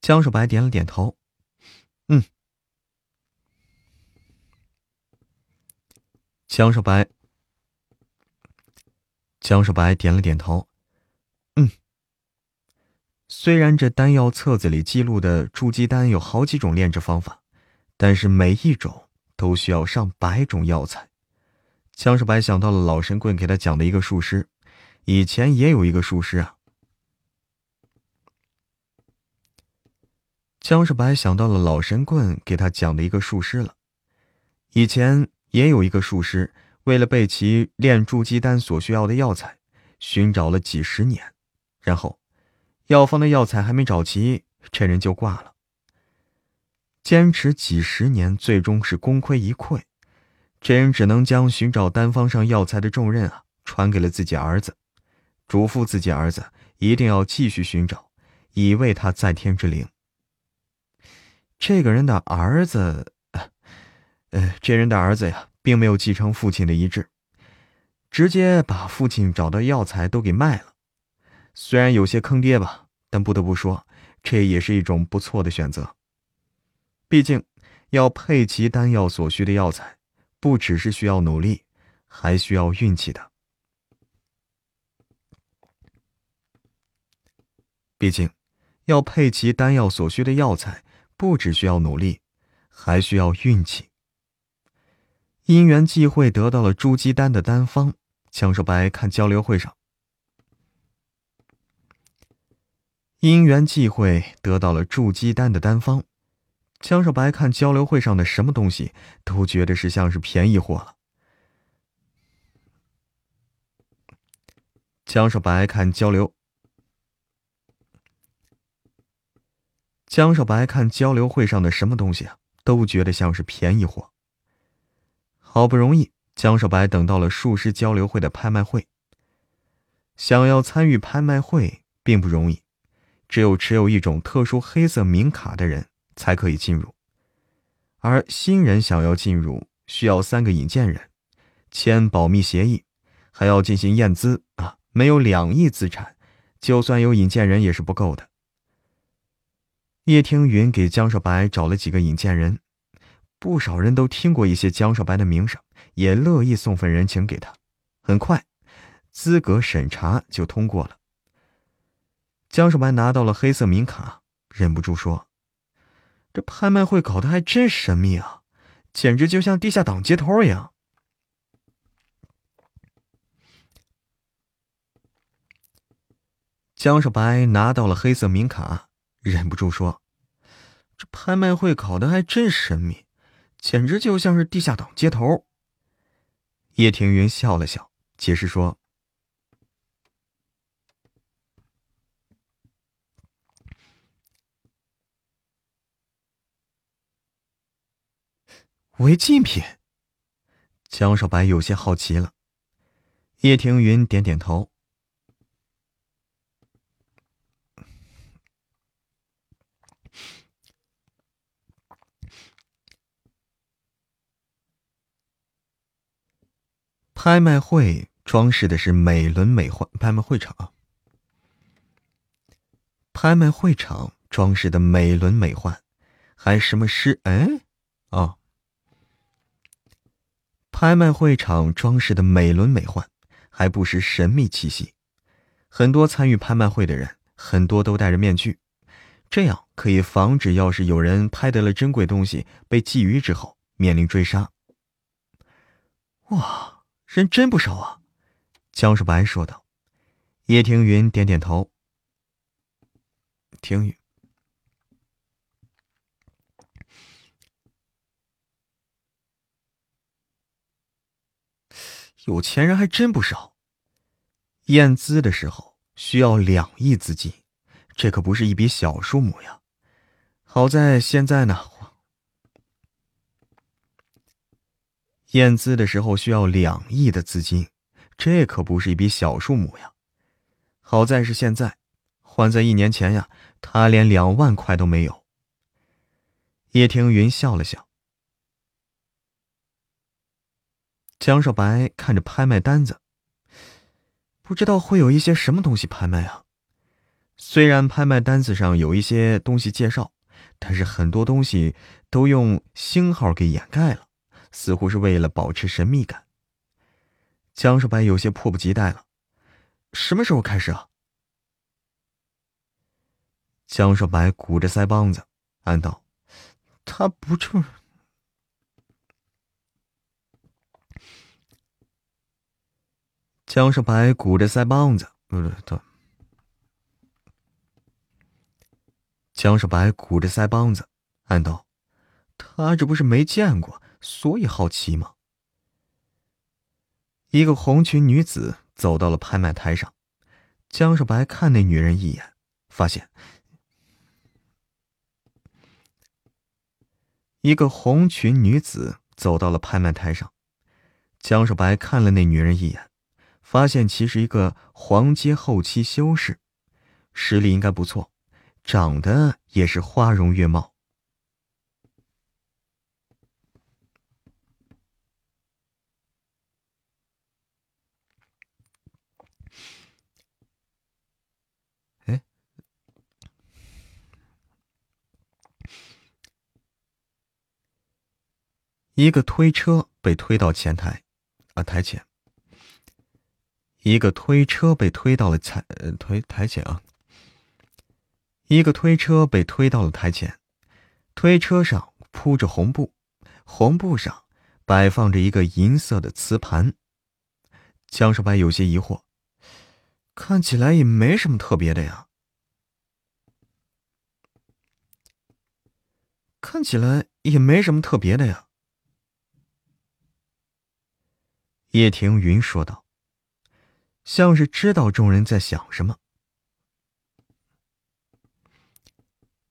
江少白点了点头，嗯。江少白，江少白点了点头，嗯。虽然这丹药册子里记录的筑基丹有好几种炼制方法，但是每一种。都需要上百种药材。江少白想到了老神棍给他讲的一个术师，以前也有一个术师啊。江少白想到了老神棍给他讲的一个术师了，以前也有一个术师，为了备齐炼筑基丹所需要的药材，寻找了几十年，然后药方的药材还没找齐，这人就挂了。坚持几十年，最终是功亏一篑。这人只能将寻找丹方上药材的重任啊，传给了自己儿子，嘱咐自己儿子一定要继续寻找，以为他在天之灵。这个人的儿子，呃，这人的儿子呀，并没有继承父亲的遗志，直接把父亲找的药材都给卖了。虽然有些坑爹吧，但不得不说，这也是一种不错的选择。毕竟，要配齐丹药所需的药材，不只是需要努力，还需要运气的。毕竟，要配齐丹药所需的药材，不只需要努力，还需要运气。因缘际会得到了筑基丹的丹方，江少白看交流会上，因缘际会得到了筑基丹的丹方。江少白看交流会上的什么东西，都觉得是像是便宜货了。江少白看交流，江少白看交流会上的什么东西啊，都觉得像是便宜货。好不容易，江少白等到了术师交流会的拍卖会。想要参与拍卖会并不容易，只有持有一种特殊黑色名卡的人。才可以进入，而新人想要进入，需要三个引荐人签保密协议，还要进行验资啊！没有两亿资产，就算有引荐人也是不够的。叶听云给江少白找了几个引荐人，不少人都听过一些江少白的名声，也乐意送份人情给他。很快，资格审查就通过了。江少白拿到了黑色名卡，忍不住说：“这拍卖会搞得还真神秘啊，简直就像地下党接头一样。”江少白拿到了黑色名卡，忍不住说：“这拍卖会搞得还真神秘，简直就像是地下党接头。”叶庭云笑了笑，解释说：“违禁品。”江少白有些好奇了。叶庭云点点头。拍卖会装饰的是美轮美奂，拍卖会场。拍卖会场装饰的美轮美奂，还什么诗？哎，哦，拍卖会场装饰的美轮美奂，还不失神秘气息。很多参与拍卖会的人，很多都戴着面具，这样可以防止要是有人拍得了珍贵东西被觊觎之后面临追杀。哇！人真不少啊，江少白说道。叶庭云点点头。听雨，有钱人还真不少。验资的时候需要两亿资金，这可不是一笔小数目呀。好在现在呢。验资的时候需要两亿的资金，这可不是一笔小数目呀。好在是现在，换在一年前呀，他连两万块都没有。叶庭云笑了笑。江少白看着拍卖单子，不知道会有一些什么东西拍卖啊。虽然拍卖单子上有一些东西介绍，但是很多东西都用星号给掩盖了。似乎是为了保持神秘感。江少白有些迫不及待了，什么时候开始啊？江少白鼓着腮帮子，暗道：“他不就……”江少白鼓着腮帮子，不是他。江少白鼓着腮帮子，暗道：“他这不是没见过。”所以好奇吗？一个红裙女子走到了拍卖台上，江少白看那女人一眼，发现一个红裙女子走到了拍卖台上，江少白看了那女人一眼，发现其实一个黄阶后期修士，实力应该不错，长得也是花容月貌。一个推车被推到前台，啊，台前。一个推车被推到了台推台前啊。一个推车被推到了台前，推车上铺着红布，红布上摆放着一个银色的瓷盘。江少白有些疑惑，看起来也没什么特别的呀。看起来也没什么特别的呀。叶庭云说道，像是知道众人在想什么，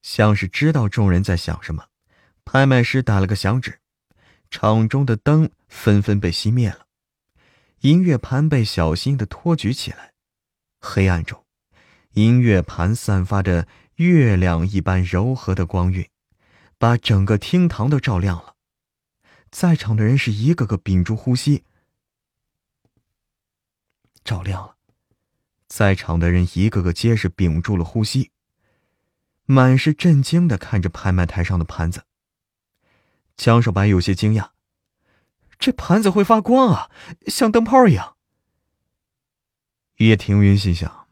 像是知道众人在想什么。拍卖师打了个响指，场中的灯纷纷被熄灭了，音乐盘被小心的托举起来。黑暗中，音乐盘散发着月亮一般柔和的光晕，把整个厅堂都照亮了。在场的人是一个个屏住呼吸。照亮了，在场的人一个个皆是屏住了呼吸，满是震惊的看着拍卖台上的盘子。江少白有些惊讶，这盘子会发光啊，像灯泡一样。叶庭云心想：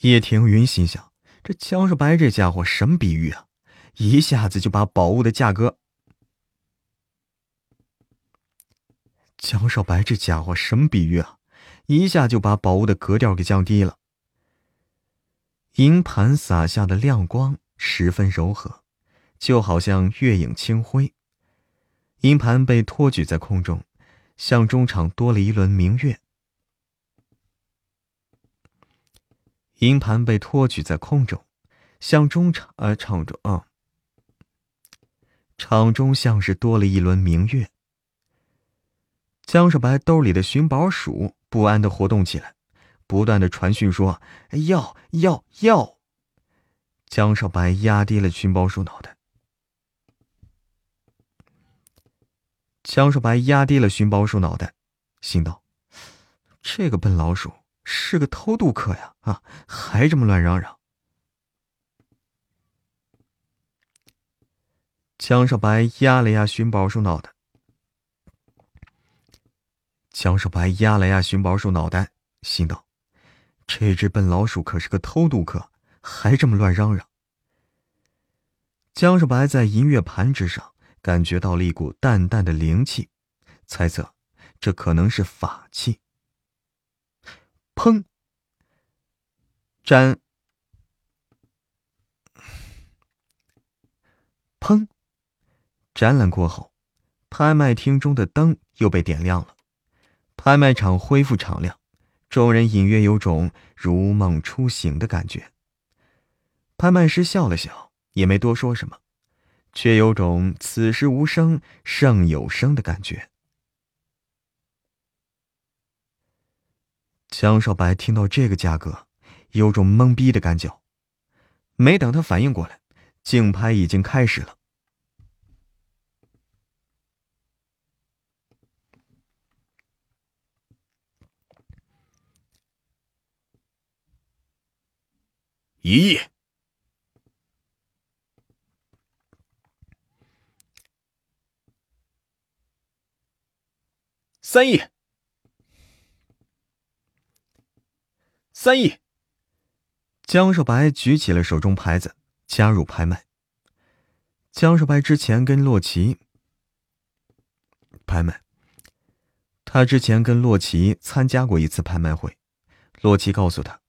叶庭云心想，这江少白这家伙什么比喻啊？一下子就把宝物的价格……江少白这家伙什么比喻啊？一下就把宝物的格调给降低了。银盘洒下的亮光十分柔和，就好像月影清辉。银盘被托举在空中，向中场多了一轮明月。银盘被托举在空中，向中场呃场中啊，场中像是多了一轮明月。江少白兜里的寻宝鼠不安的活动起来，不断的传讯说：“要要要！”江少白压低了寻宝鼠脑袋。江少白压低了寻宝鼠脑袋，心道：“这个笨老鼠是个偷渡客呀！啊，还这么乱嚷嚷。”江少白压了压寻宝鼠脑袋。江少白压了压寻宝鼠脑袋，心道：“这只笨老鼠可是个偷渡客，还这么乱嚷嚷。”江少白在银月盘之上感觉到了一股淡淡的灵气，猜测这可能是法器。砰！展。砰！展览过后，拍卖厅中的灯又被点亮了。拍卖场恢复敞亮，众人隐约有种如梦初醒的感觉。拍卖师笑了笑，也没多说什么，却有种此时无声胜有声的感觉。江少白听到这个价格，有种懵逼的感觉。没等他反应过来，竞拍已经开始了。一亿，三亿，三亿。江少白举起了手中牌子，加入拍卖。江少白之前跟洛奇拍卖，他之前跟洛奇参加过一次拍卖会，洛奇告诉他。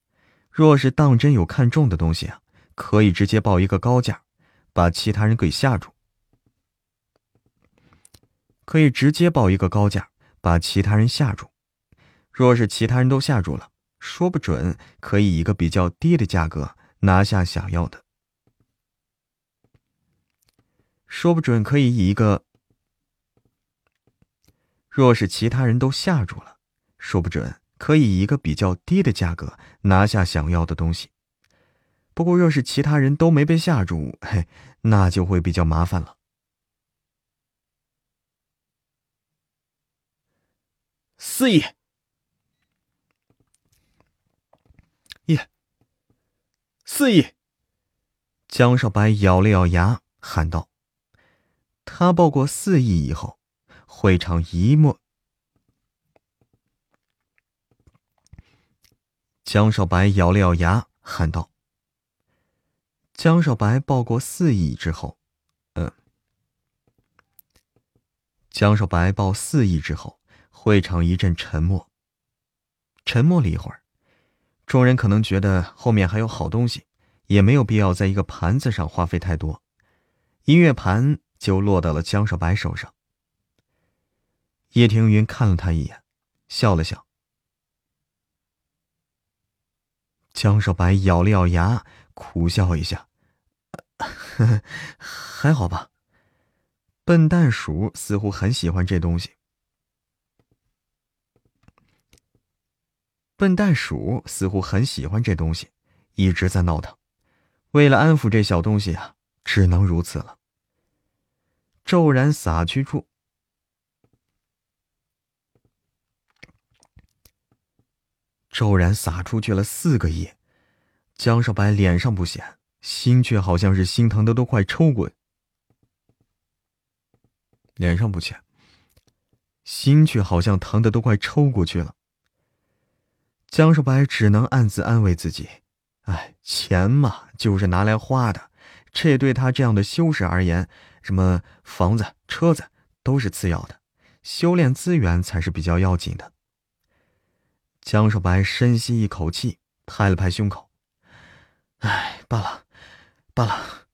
若是当真有看中的东西啊，可以直接报一个高价，把其他人给吓住。可以直接报一个高价，把其他人吓住。若是其他人都吓住了，说不准可以以一个比较低的价格拿下想要的。说不准可以以一个，若是其他人都吓住了，说不准。可以以一个比较低的价格拿下想要的东西。不过，若是其他人都没被吓住，嘿，那就会比较麻烦了。四亿，耶，四亿！江少白咬了咬牙，喊道：“他报过四亿以后，会场一默。”江少白咬了咬牙，喊道：“江少白报过四亿之后，嗯，江少白报四亿之后，会场一阵沉默。沉默了一会儿，众人可能觉得后面还有好东西，也没有必要在一个盘子上花费太多，音乐盘就落到了江少白手上。叶庭云看了他一眼，笑了笑。”江少白咬了咬牙，苦笑一下：“还好吧。”笨蛋鼠似乎很喜欢这东西。笨蛋鼠似乎很喜欢这东西，一直在闹腾。为了安抚这小东西啊，只能如此了。骤然撒去处，骤然撒出去了四个亿，江少白脸上不显，心却好像是心疼的都快抽滚。脸上不显，心却好像疼的都快抽过去了。江少白只能暗自安慰自己：“哎，钱嘛，就是拿来花的，这对他这样的修士而言，什么房子、车子都是次要的，修炼资源才是比较要紧的。”江少白深吸一口气，拍了拍胸口：“哎，罢了，罢了。”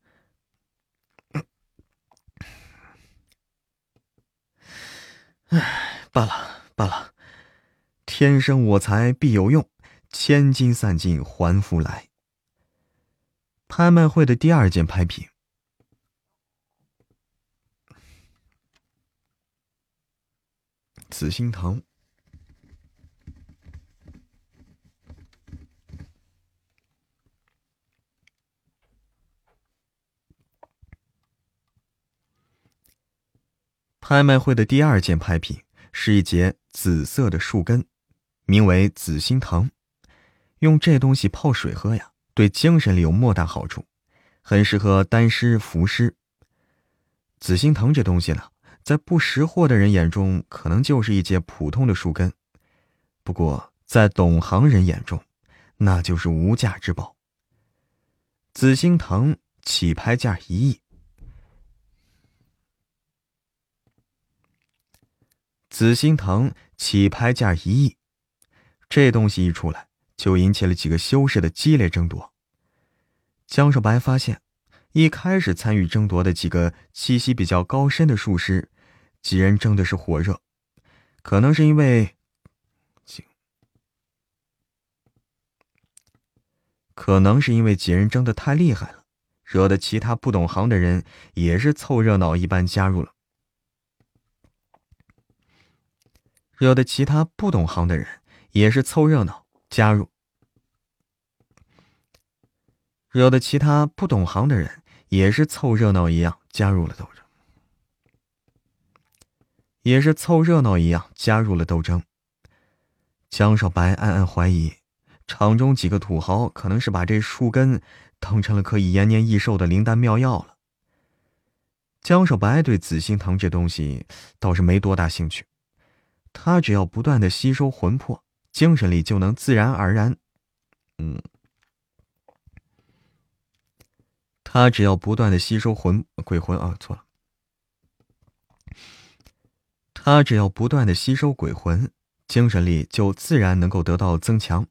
唉，罢了罢了，天生我材必有用，千金散尽还复来。拍卖会的第二件拍品，紫心堂。拍卖会的第二件拍品是一节紫色的树根，名为紫心藤。用这东西泡水喝呀，对精神力有莫大好处，很适合丹师、符师。紫心藤这东西呢，在不识货的人眼中，可能就是一节普通的树根；不过在懂行人眼中，那就是无价之宝。紫心藤起拍价一亿。紫心藤起拍价一亿，这东西一出来，就引起了几个修士的激烈争夺。江少白发现，一开始参与争夺的几个气息比较高深的术师，几人争的是火热，可能是因为，可能是因为几人争的太厉害了，惹得其他不懂行的人也是凑热闹一般加入了。惹得其他不懂行的人也是凑热闹加入，惹得其他不懂行的人也是凑热闹一样加入了斗争，也是凑热闹一样加入了斗争。江少白暗暗怀疑，场中几个土豪可能是把这树根当成了可以延年益寿的灵丹妙药了。江少白对紫心藤这东西倒是没多大兴趣。他只要不断的吸收魂魄，精神力就能自然而然，嗯，他只要不断的吸收魂鬼魂啊，错了，他只要不断的吸收鬼魂，精神力就自然能够得到增强。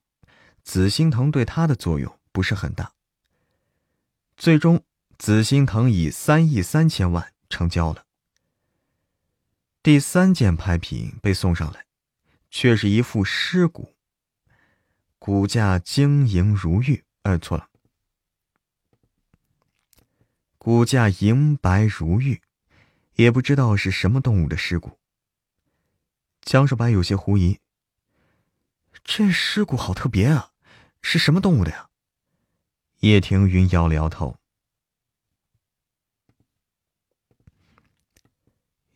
紫心藤对他的作用不是很大。最终，紫心藤以三亿三千万成交了。第三件拍品被送上来，却是一副尸骨，骨架晶莹如玉。呃，错了，骨架莹白如玉，也不知道是什么动物的尸骨。江少白有些狐疑，这尸骨好特别啊，是什么动物的呀？叶庭云摇了摇头。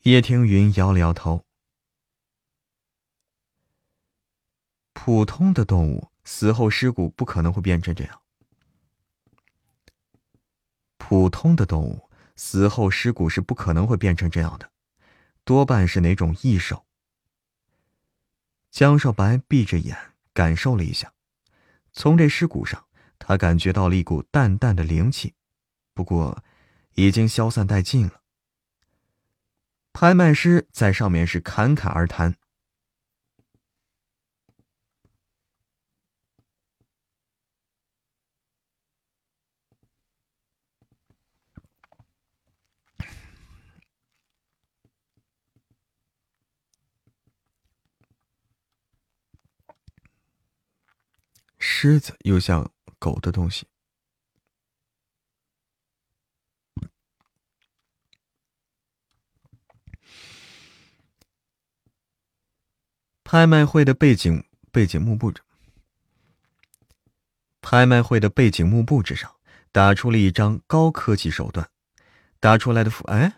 叶听云摇了摇头。普通的动物死后尸骨不可能会变成这样。普通的动物死后尸骨是不可能会变成这样的，多半是哪种异兽。江少白闭着眼感受了一下，从这尸骨上，他感觉到了一股淡淡的灵气，不过已经消散殆尽了。拍卖师在上面是侃侃而谈。狮子又像狗的东西。拍卖会的背景背景幕布置。拍卖会的背景幕布之上打出了一张高科技手段打出来的复哎。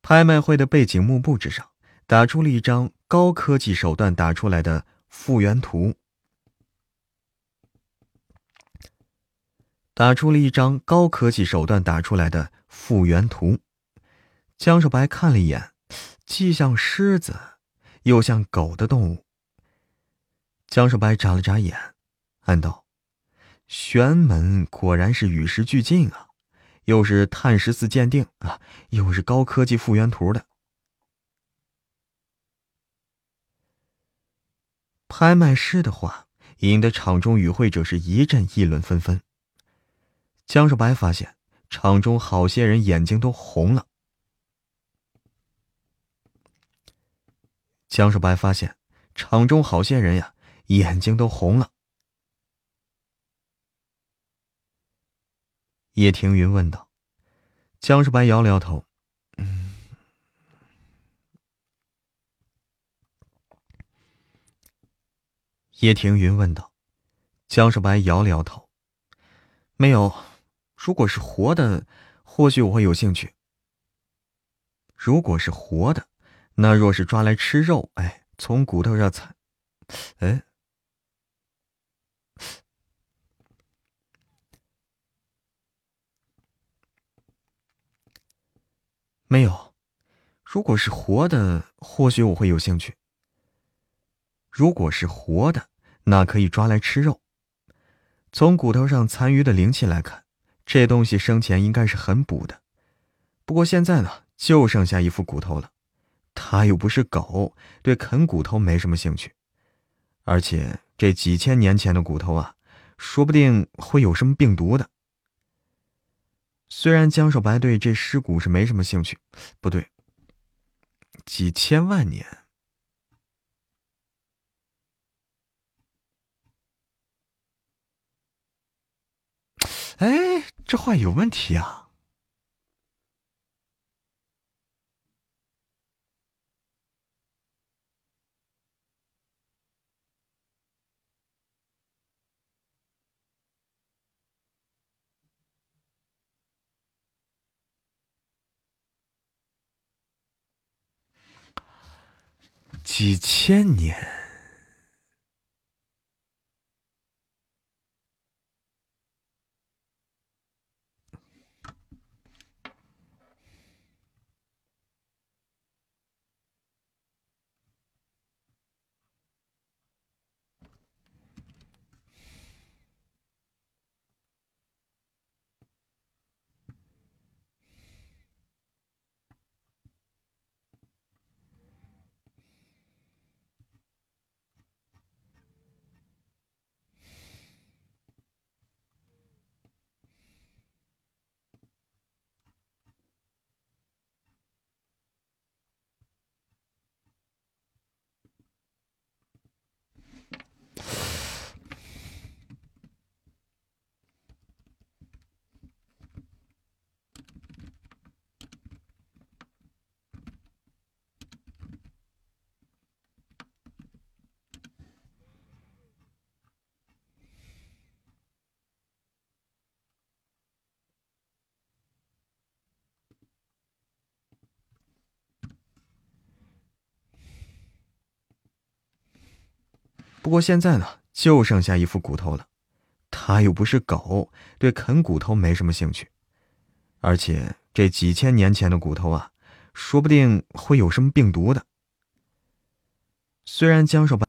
拍卖会的背景幕布之上打出了一张高科技手段打出来的复原图。打出了一张高科技手段打出来的复原图。江少白看了一眼。既像狮子，又像狗的动物。江少白眨了眨眼，暗道：“玄门果然是与时俱进啊，又是碳十四鉴定啊，又是高科技复原图的。”拍卖师的话引得场中与会者是一阵议论纷纷。江少白发现场中好些人眼睛都红了。江少白发现场中好些人呀。眼睛都红了。叶庭云问道：“江少白摇了摇头，嗯。”叶庭云问道：“江少白摇了摇头，没有。如果是活的，或许我会有兴趣。如果是活的，那若是抓来吃肉，哎，从骨头上采，哎。”没有，如果是活的，或许我会有兴趣。如果是活的，那可以抓来吃肉。从骨头上残余的灵气来看，这东西生前应该是很补的。不过现在呢，就剩下一副骨头了。他又不是狗，对啃骨头没什么兴趣。而且这几千年前的骨头啊，说不定会有什么病毒的。虽然江少白对这尸骨是没什么兴趣，不对，几千万年，哎，这话有问题啊。几千年，不过现在呢，就剩下一副骨头了。他又不是狗，对啃骨头没什么兴趣。而且这几千年前的骨头啊，说不定会有什么病毒的。虽然江少白。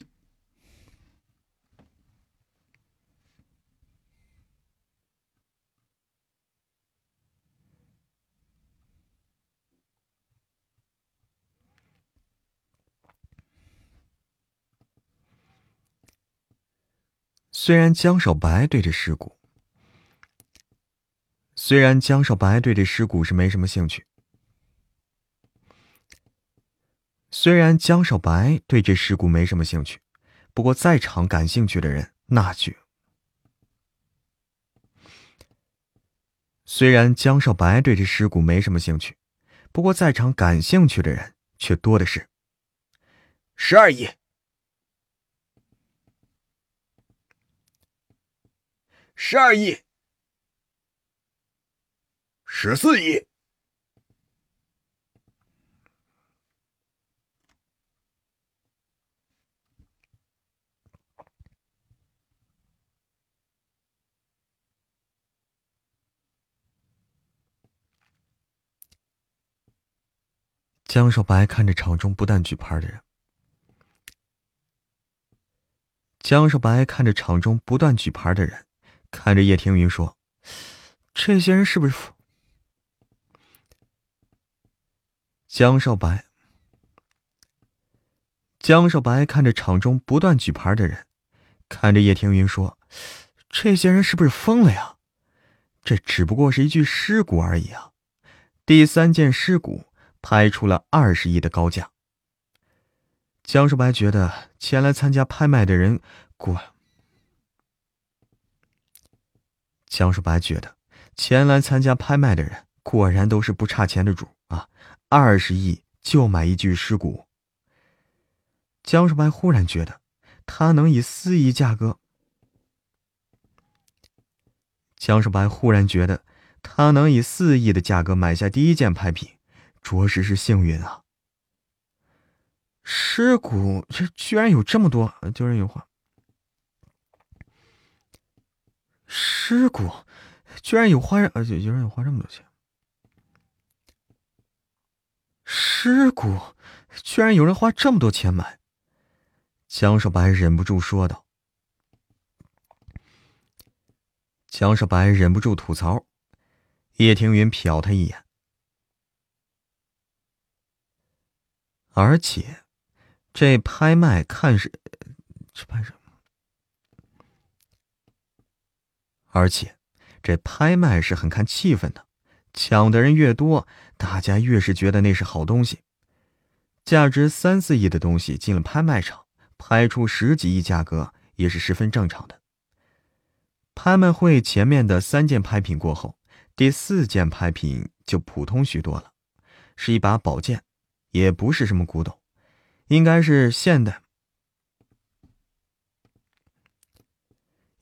虽然江少白对这尸骨，虽然江少白对这尸骨是没什么兴趣，虽然江少白对这尸骨没什么兴趣，不过在场感兴趣的人那句。虽然江少白对这尸骨没什么兴趣，不过在场感兴趣的人却多的是。十二亿。十二亿，十四亿，江少白看着场中不断举牌的人。江少白看着场中不断举牌的人，看着叶庭云说：“这些人是不是？”江少白，江少白看着场中不断举牌的人，看着叶庭云说：“这些人是不是疯了呀？这只不过是一具尸骨而已啊！第三件尸骨。”拍出了二十亿的高价。江少白觉得前来参加拍卖的人果，江少白觉得前来参加拍卖的人果然都是不差钱的主啊！二十亿就买一具尸骨。江少白忽然觉得，他能以四亿价格。江少白忽然觉得，他能以四亿的价格买下第一件拍品。着实是幸运啊！尸骨这居然有这么多，丢人有话。尸骨居然有花，而且居然有花这么多钱。尸骨居然有人花这么多钱买，江少白忍不住说道。江少白忍不住吐槽，叶庭云瞟他一眼。而且，这拍卖看是这拍什么？而且，这拍卖是很看气氛的，抢的人越多，大家越是觉得那是好东西。价值三四亿的东西进了拍卖场，拍出十几亿价格也是十分正常的。拍卖会前面的三件拍品过后，第四件拍品就普通许多了，是一把宝剑。也不是什么古董，应该是现代，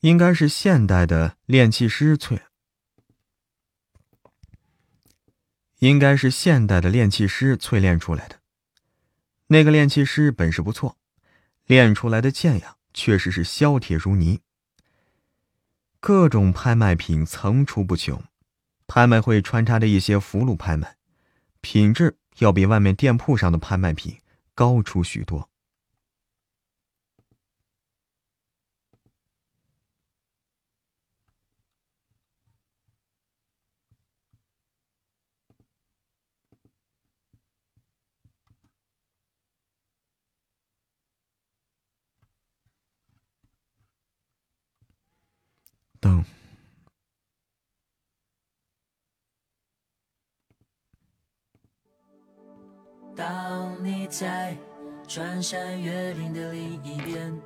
应该是现代的炼器师淬，应该是现代的炼器师淬炼出来的。那个炼器师本事不错，炼出来的剑呀，确实是削铁如泥。各种拍卖品层出不穷，拍卖会穿插着一些俘虏拍卖，品质。要比外面店铺上的拍卖品高出许多。等。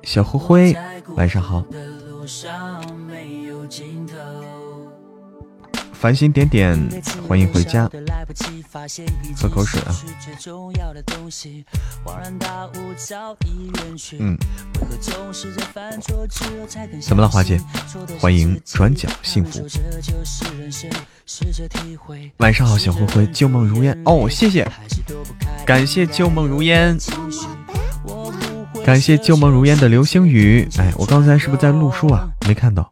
小灰灰，晚上好。繁星点点，欢迎回家。喝口水啊。嗯。怎么了，华姐？欢迎转角幸福。晚上好，小灰灰，旧梦如烟。哦，谢谢，感谢旧梦如烟，感谢旧梦如烟的流星雨。哎，我刚才是不是在录书啊？没看到。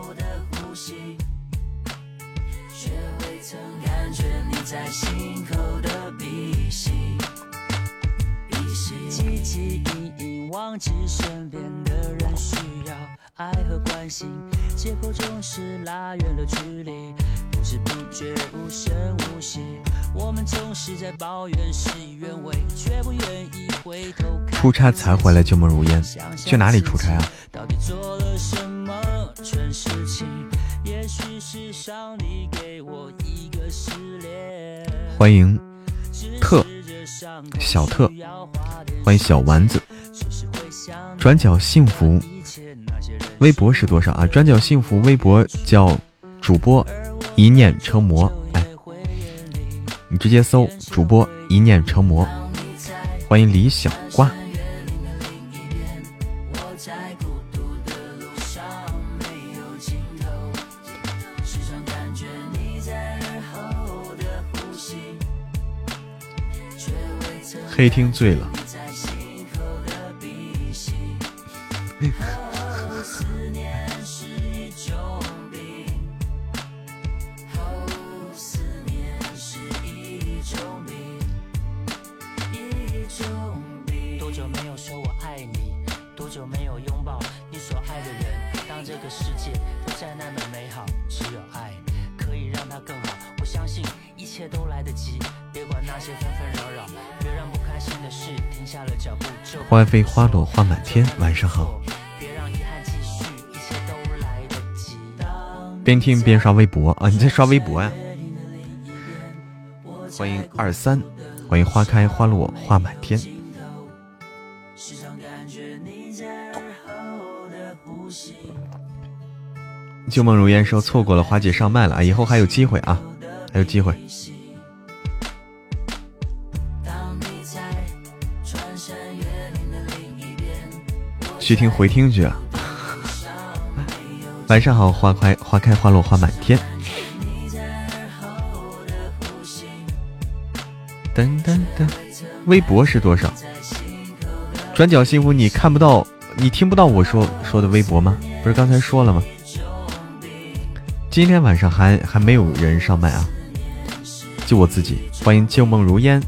忘记身边的人需要爱和关心，借口总是拉远了距离，不知不觉无声无息。我们总是在抱怨事与愿违，却不愿意回头看。出差才回来，旧梦如烟。去哪里出差啊？到底做了什么蠢事情？也许是上帝给我一个失恋。欢迎特小特，欢迎小丸子。转角幸福微博是多少啊？转角幸福微博叫主播一念成魔，哎，你直接搜主播一念成魔。欢迎李小瓜。黑听醉了。花飞花落花满天，晚上好。边听边刷微博啊！你在刷微博呀？欢迎二三，欢迎花开花落花满天。旧梦如烟说错过了花姐上麦了啊！以后还有机会啊，还有机会。去听回听去啊！晚上好，花开花开花落花满天。噔噔噔，微博是多少？转角幸福，你看不到，你听不到我说说的微博吗？不是刚才说了吗？今天晚上还还没有人上麦啊，就我自己。欢迎旧梦如烟。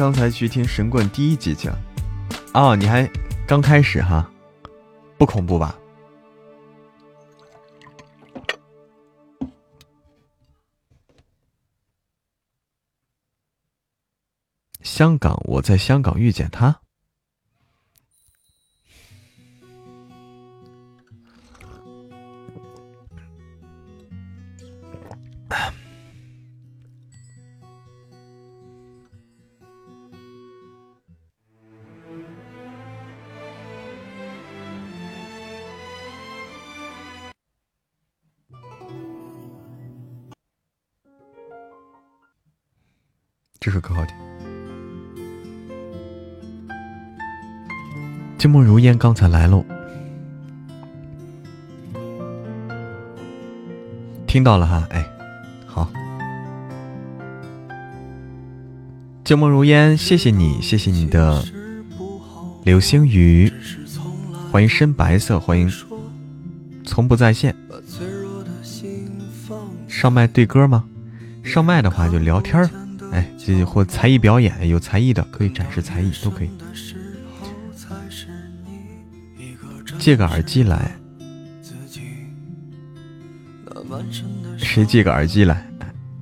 刚才去听神棍第一集去了，哦，你还刚开始哈，不恐怖吧？香港，我在香港遇见他。这首歌好听。寂寞如烟刚才来喽，听到了哈，哎，好。寂寞如烟，谢谢你，谢谢你的流星雨，欢迎深白色，欢迎从不在线。上麦对歌吗？上麦的话就聊天儿。哎，这或才艺表演，有才艺的可以展示才艺，都可以。借个耳机来，谁借个耳机来？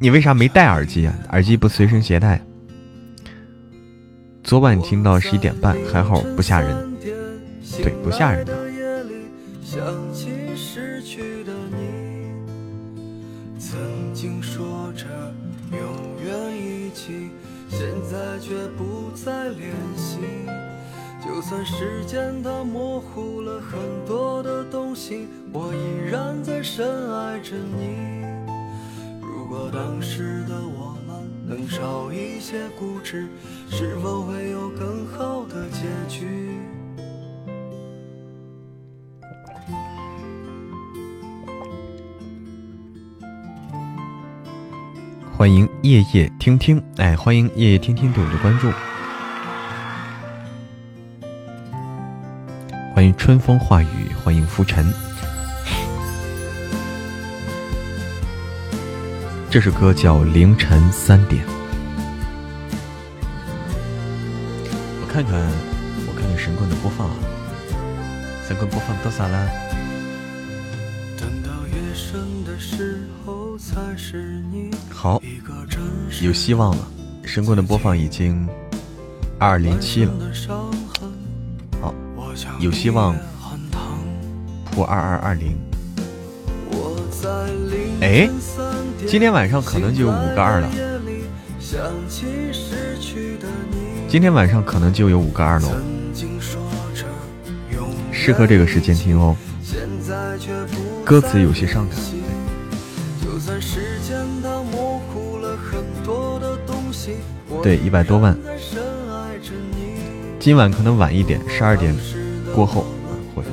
你为啥没戴耳机啊？耳机不随身携带？昨晚听到十一点半，还好不吓人。对，不吓人的。算时间它模糊了很多的东西，我依然在深爱着你。如果当时的我们能少一些固执，是否会有更好的结局？欢迎夜夜听听，哎，欢迎夜夜听听对我的关注。欢迎春风化雨，欢迎浮尘。这首歌叫《凌晨三点》。我看看，我看看神棍的播放啊，神棍播放多少了？好，有希望了。神棍的播放已经二零七了。有希望破二二二零。哎，今天晚上可能就有五个二了。今天晚上可能就有五个二了。适合这个时间听哦。歌词有些伤感。对，一百多万。今晚可能晚一点，十二点过后会。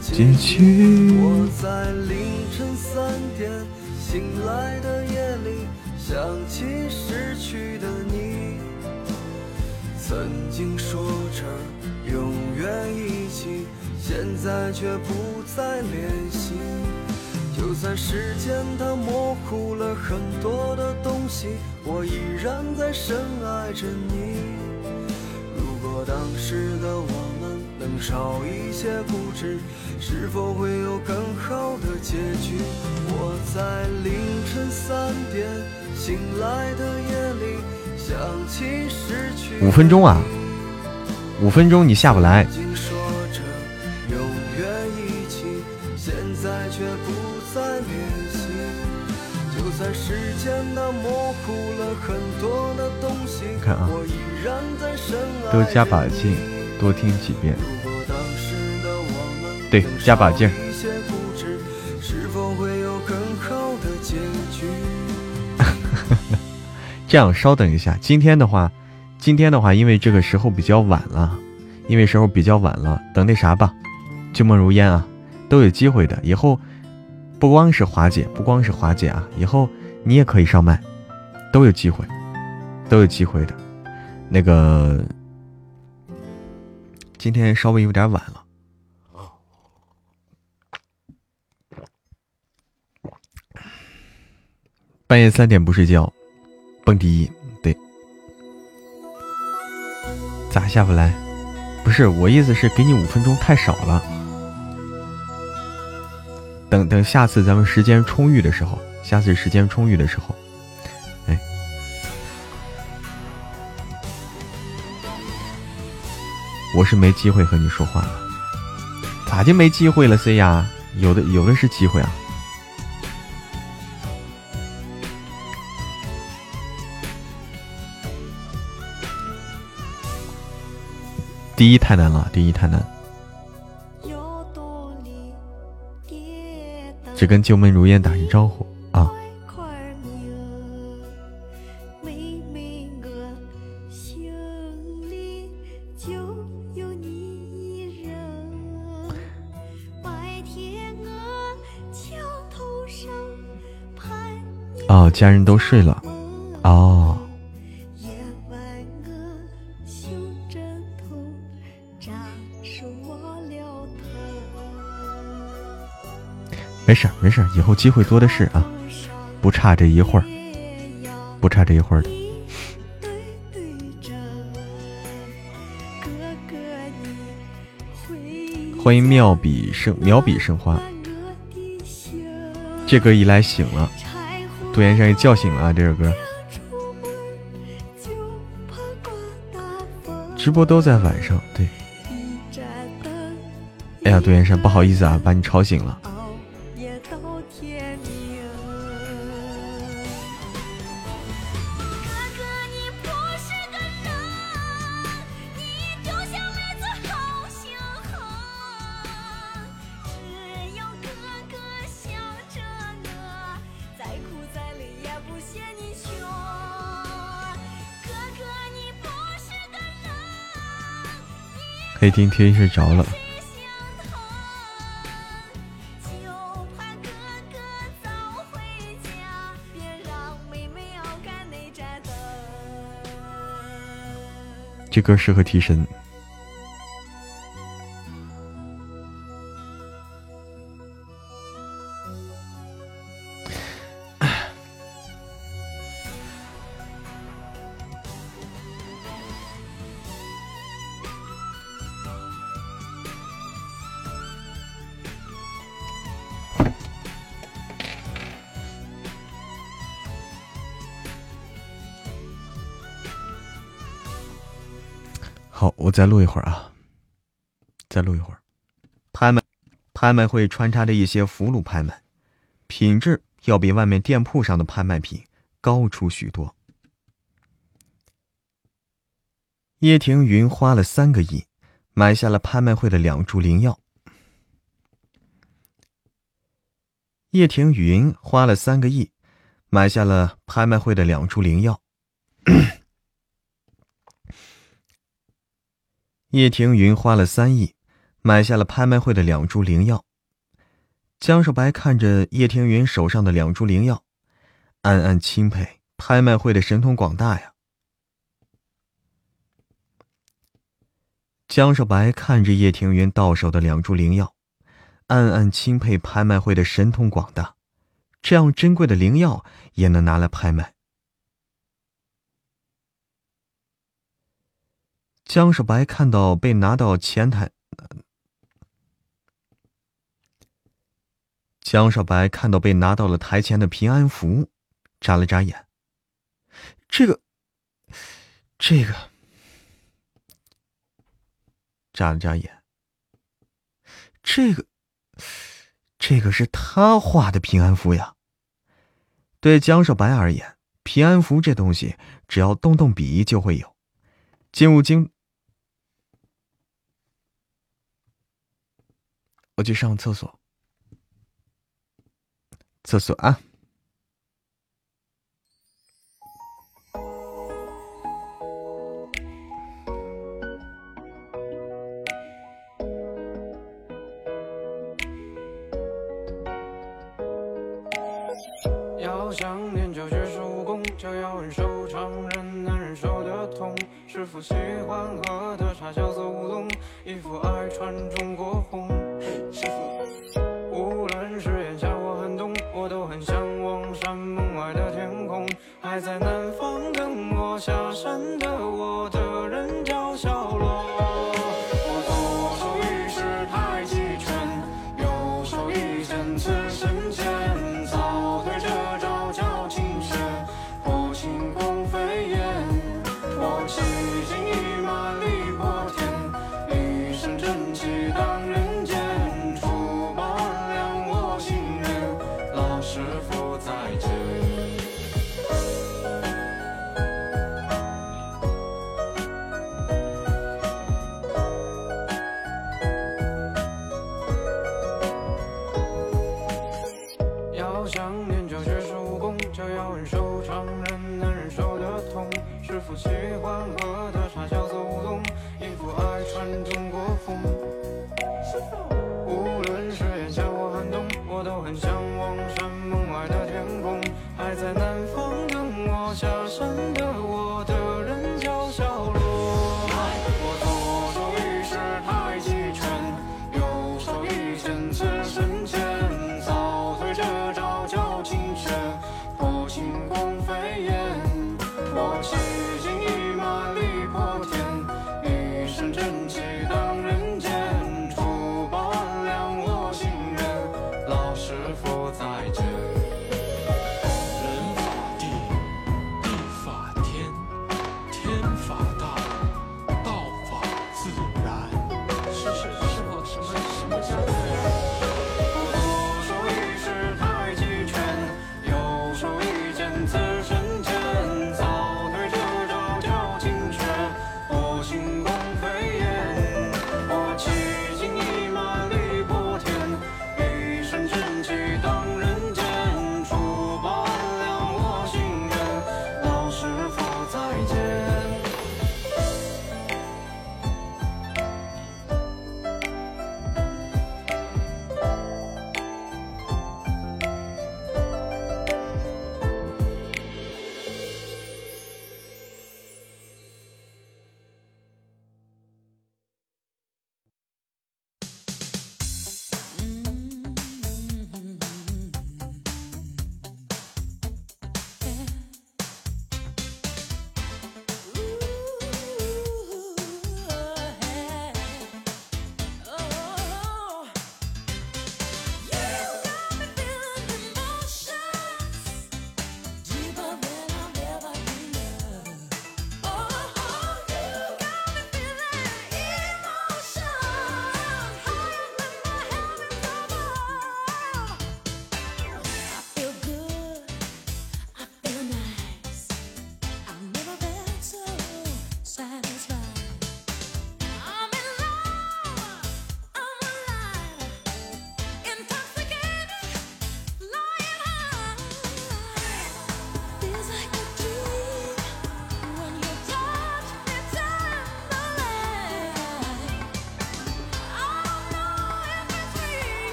结局。想起逝去的你曾经说着永远一起，现在却不再联系。就算时间它模糊了很多的东西，我依然在深爱着你。当时的我们能少一些固执，是否会有更好的结局？我在凌晨三点醒来的夜里。五分钟啊，五分钟你下不来。看啊，多加把劲，多听几遍。对，加把劲。这样，稍等一下。今天的话，今天的话，因为这个时候比较晚了，因为时候比较晚了，等那啥吧。旧梦如烟啊，都有机会的。以后不光是华姐，不光是华姐啊，以后你也可以上麦，都有机会，都有机会的。那个今天稍微有点晚了，半夜三点不睡觉。蹦迪，对，咋下不来？不是我意思是给你五分钟太少了，等等下次咱们时间充裕的时候，下次时间充裕的时候，哎，我是没机会和你说话了，咋就没机会了？C 呀，有的有的是机会啊。第一太难了，第一太难。只跟旧梦如烟打声招呼啊！哦，家人都睡了，哦。没事没事以后机会多的是啊，不差这一会儿，不差这一会儿的。欢迎妙笔生妙笔生花，这歌一来醒了，杜岩山也叫醒了啊！这首歌，直播都在晚上，对。哎呀，杜岩山不好意思啊，把你吵醒了。被今天睡着了。这歌适合提神。好，我再录一会儿啊！再录一会儿。拍卖，拍卖会穿插着一些俘虏拍卖，品质要比外面店铺上的拍卖品高出许多。叶庭云花了三个亿买下了拍卖会的两株灵药。叶庭云花了三个亿，买下了拍卖会的两株灵药。叶庭云花了三亿，买下了拍卖会的两株灵药。江少白看着叶庭云手上的两株灵药，暗暗钦佩拍卖会的神通广大呀。江少白看着叶庭云到手的两株灵药，暗暗钦佩拍卖会的神通广大，这样珍贵的灵药也能拿来拍卖。江少白看到被拿到前台，江少白看到被拿到了台前的平安符，眨了眨眼。这个，这个，眨了眨眼。这个，这个是他画的平安符呀。对江少白而言，平安符这东西，只要动动笔就会有。进入京。我去上厕所，厕所啊！要想练就绝世武功，就要忍受常人难忍受的痛。师傅喜欢喝的茶叫做乌龙，衣服爱穿中国红。无论是炎夏或寒冬，我都很向往山门外的天空。还在南方等我下山的我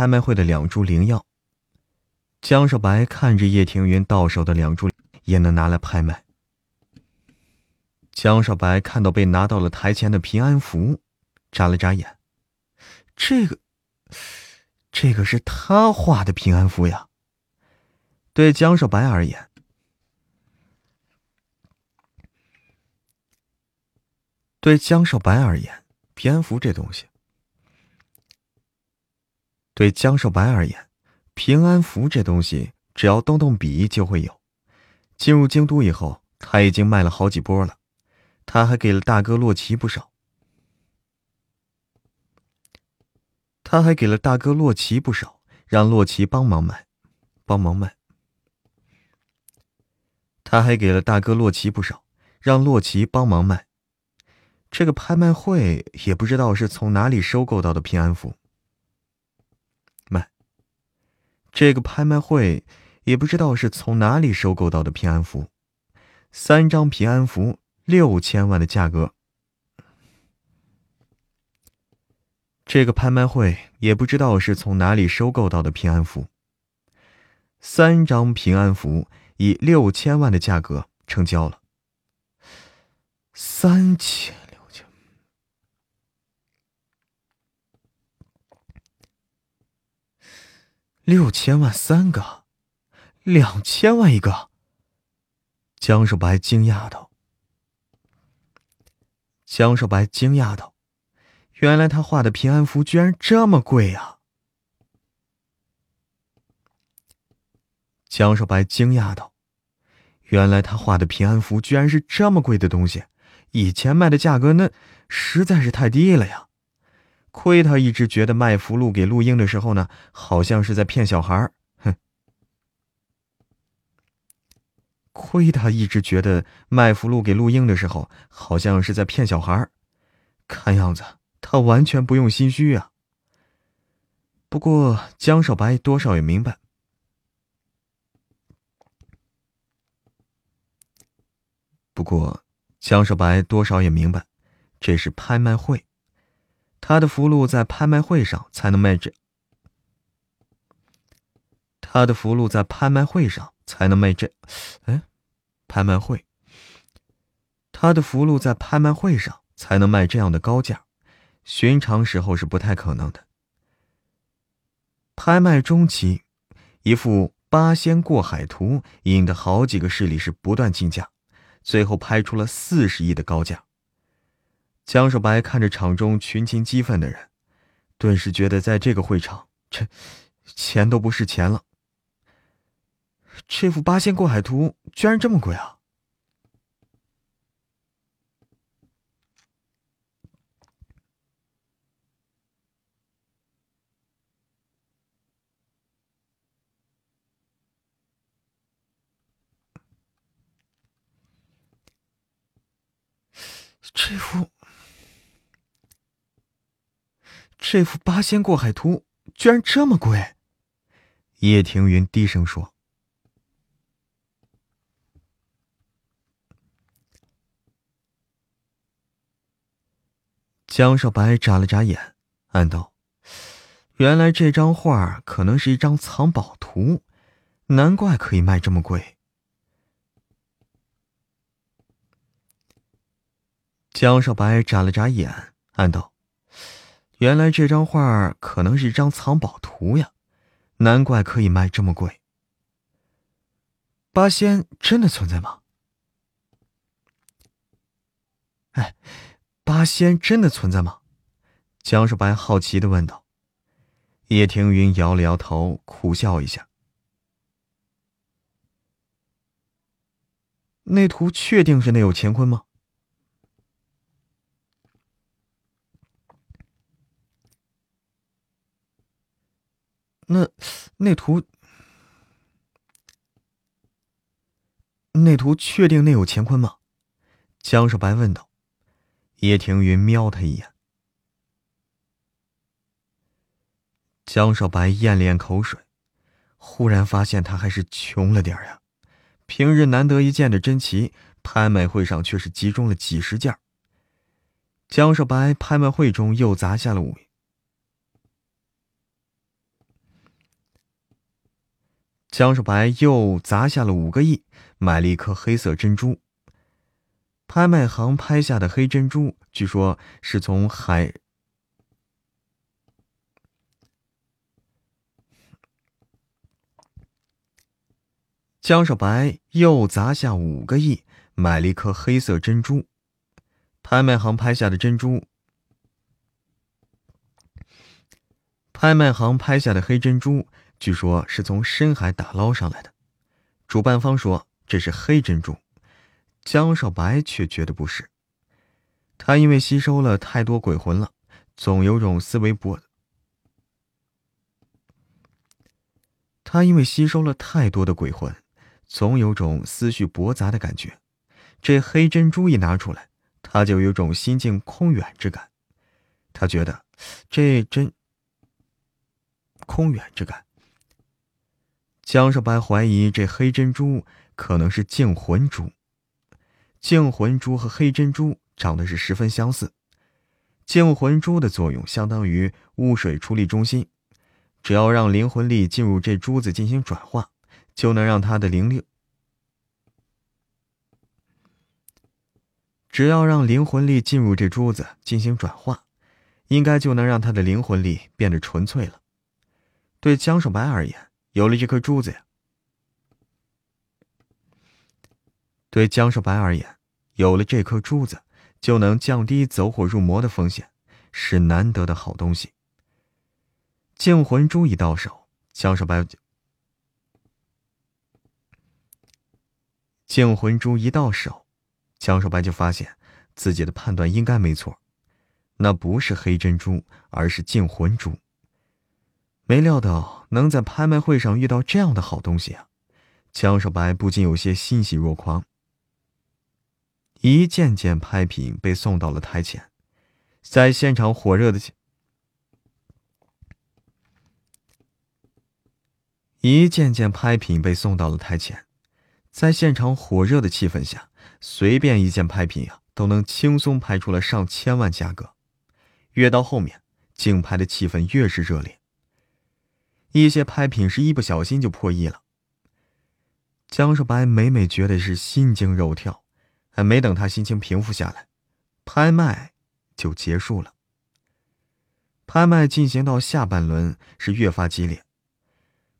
拍卖会的两株灵药。江少白看着叶庭云到手的两株，也能拿来拍卖。江少白看到被拿到了台前的平安符，眨了眨眼。这个，这个是他画的平安符呀。对江少白而言，对江少白而言，平安符这东西，对江少白而言。平安符这东西，只要动动笔就会有。进入京都以后，他已经卖了好几波了。他还给了大哥洛奇不少。他还给了大哥洛奇不少，让洛奇帮忙卖，帮忙卖。他还给了大哥洛奇不少，让洛奇帮忙卖。这个拍卖会也不知道是从哪里收购到的平安符。这个拍卖会也不知道是从哪里收购到的平安符，三张平安符六千万的价格。这个拍卖会也不知道是从哪里收购到的平安符，三张平安符以六千万的价格成交了。三千。六千万三个，两千万一个。江少白惊讶道：“江少白惊讶道，原来他画的平安符居然这么贵呀！”江少白惊讶道：“原来他画的平安符居然是这么贵的东西，以前卖的价格那实在是太低了呀。”亏他一直觉得卖符箓给陆英的时候呢，好像是在骗小孩哼！亏他一直觉得卖符箓给陆英的时候，好像是在骗小孩看样子他完全不用心虚啊。不过江少白多少也明白，不过江少白多少也明白，这是拍卖会。他的福禄在拍卖会上才能卖这，他的福禄在拍卖会上才能卖这，哎，拍卖会，他的福禄在拍卖会上才能卖这样的高价，寻常时候是不太可能的。拍卖中期，一幅《八仙过海图》引得好几个势力是不断竞价，最后拍出了四十亿的高价。江少白看着场中群情激愤的人，顿时觉得在这个会场，这钱都不是钱了。这幅《八仙过海图》居然这么贵啊！这幅。这幅《八仙过海图》居然这么贵，叶庭云低声说。江少白眨了眨眼，暗道：“原来这张画可能是一张藏宝图，难怪可以卖这么贵。”江少白眨了眨眼，暗道。原来这张画可能是一张藏宝图呀，难怪可以卖这么贵。八仙真的存在吗？哎，八仙真的存在吗？江少白好奇的问道。叶庭云摇了摇头，苦笑一下。那图确定是内有乾坤吗？那那图，那图确定内有乾坤吗？江少白问道。叶庭云瞄他一眼。江少白咽了咽口水，忽然发现他还是穷了点呀。平日难得一见的珍奇，拍卖会上却是集中了几十件。江少白拍卖会中又砸下了五。江少白又砸下了五个亿，买了一颗黑色珍珠。拍卖行拍下的黑珍珠，据说是从海。江少白又砸下五个亿，买了一颗黑色珍珠。拍卖行拍下的珍珠，拍卖行拍下的黑珍珠，据说是从深海打捞上来的。主办方说这是黑珍珠，江少白却觉得不是。他因为吸收了太多鬼魂了，总有种思维博。他因为吸收了太多的鬼魂。总有种思绪驳杂的感觉，这黑珍珠一拿出来，他就有种心境空远之感。他觉得这真空远之感。江少白怀疑这黑珍珠可能是净魂珠。净魂珠和黑珍珠长得是十分相似。净魂珠的作用相当于污水处理中心，只要让灵魂力进入这珠子进行转化。就能让他的灵力，只要让灵魂力进入这珠子进行转化，应该就能让他的灵魂力变得纯粹了。对江少白而言，有了这颗珠子呀，对江少白而言，有了这颗珠子，就能降低走火入魔的风险，是难得的好东西。净魂珠一到手，江少白就。净魂珠一到手，江少白就发现自己的判断应该没错，那不是黑珍珠，而是净魂珠。没料到能在拍卖会上遇到这样的好东西啊！江少白不禁有些欣喜若狂。一件件拍品被送到了台前，在现场火热的一件件拍品被送到了台前。在现场火热的气氛下，随便一件拍品呀，都能轻松拍出了上千万价格。越到后面，竞拍的气氛越是热烈。一些拍品是一不小心就破亿了。江少白每每觉得是心惊肉跳，还没等他心情平复下来，拍卖就结束了。拍卖进行到下半轮是越发激烈。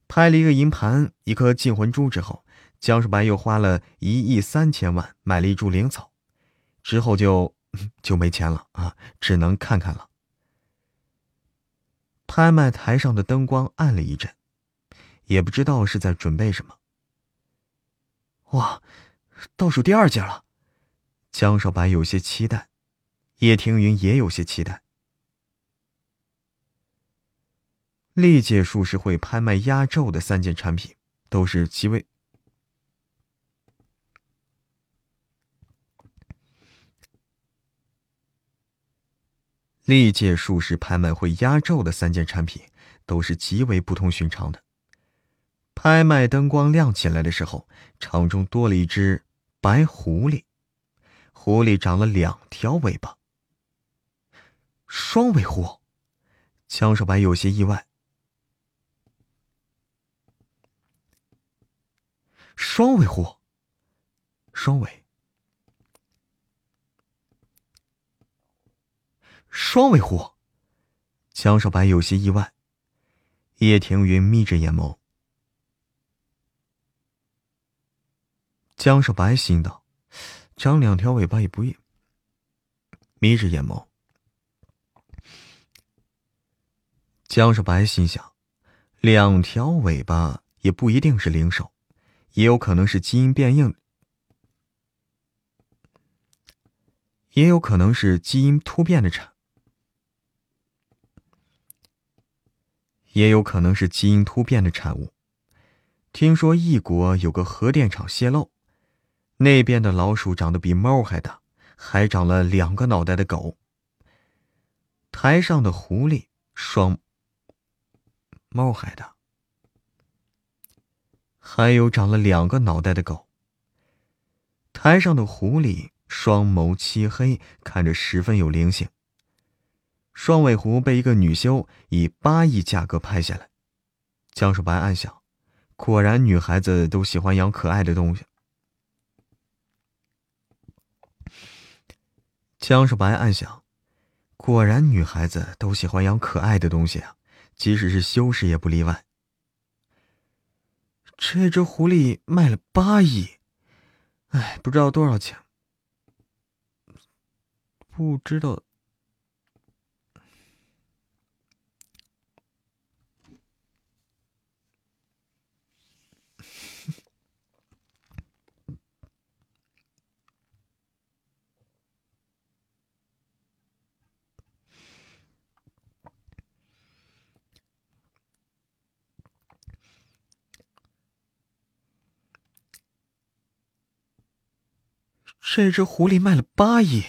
拍了一个银盘、一颗禁魂珠之后。江少白又花了一亿三千万买了一株灵草，之后就 就没钱了啊，只能看看了。拍卖台上的灯光暗了一阵，也不知道是在准备什么。哇，倒数第二件了！江少白有些期待，叶庭云也有些期待。历届术士会拍卖压轴的三件产品，都是极为。历届术士拍卖会压轴的三件产品都是极为不同寻常的。拍卖灯光亮起来的时候，场中多了一只白狐狸，狐狸长了两条尾巴，双尾狐。江少白有些意外，双尾狐，双尾。双尾狐，江少白有些意外。叶庭云眯着眼眸。江少白心道：“长两条尾巴也不易。”眯着眼眸。江少白心想：两条尾巴也不一定是灵兽，也有可能是基因变异，也有可能是基因突变的产。也有可能是基因突变的产物。听说异国有个核电厂泄漏，那边的老鼠长得比猫还大，还长了两个脑袋的狗。台上的狐狸双猫还大，还有长了两个脑袋的狗。台上的狐狸双眸漆黑，看着十分有灵性。双尾狐被一个女修以八亿价格拍下来，江少白暗想：果然，女孩子都喜欢养可爱的东西。江少白暗想：果然，女孩子都喜欢养可爱的东西啊，即使是修士也不例外。这只狐狸卖了八亿，哎，不知道多少钱。不知道。这只狐狸卖了八亿，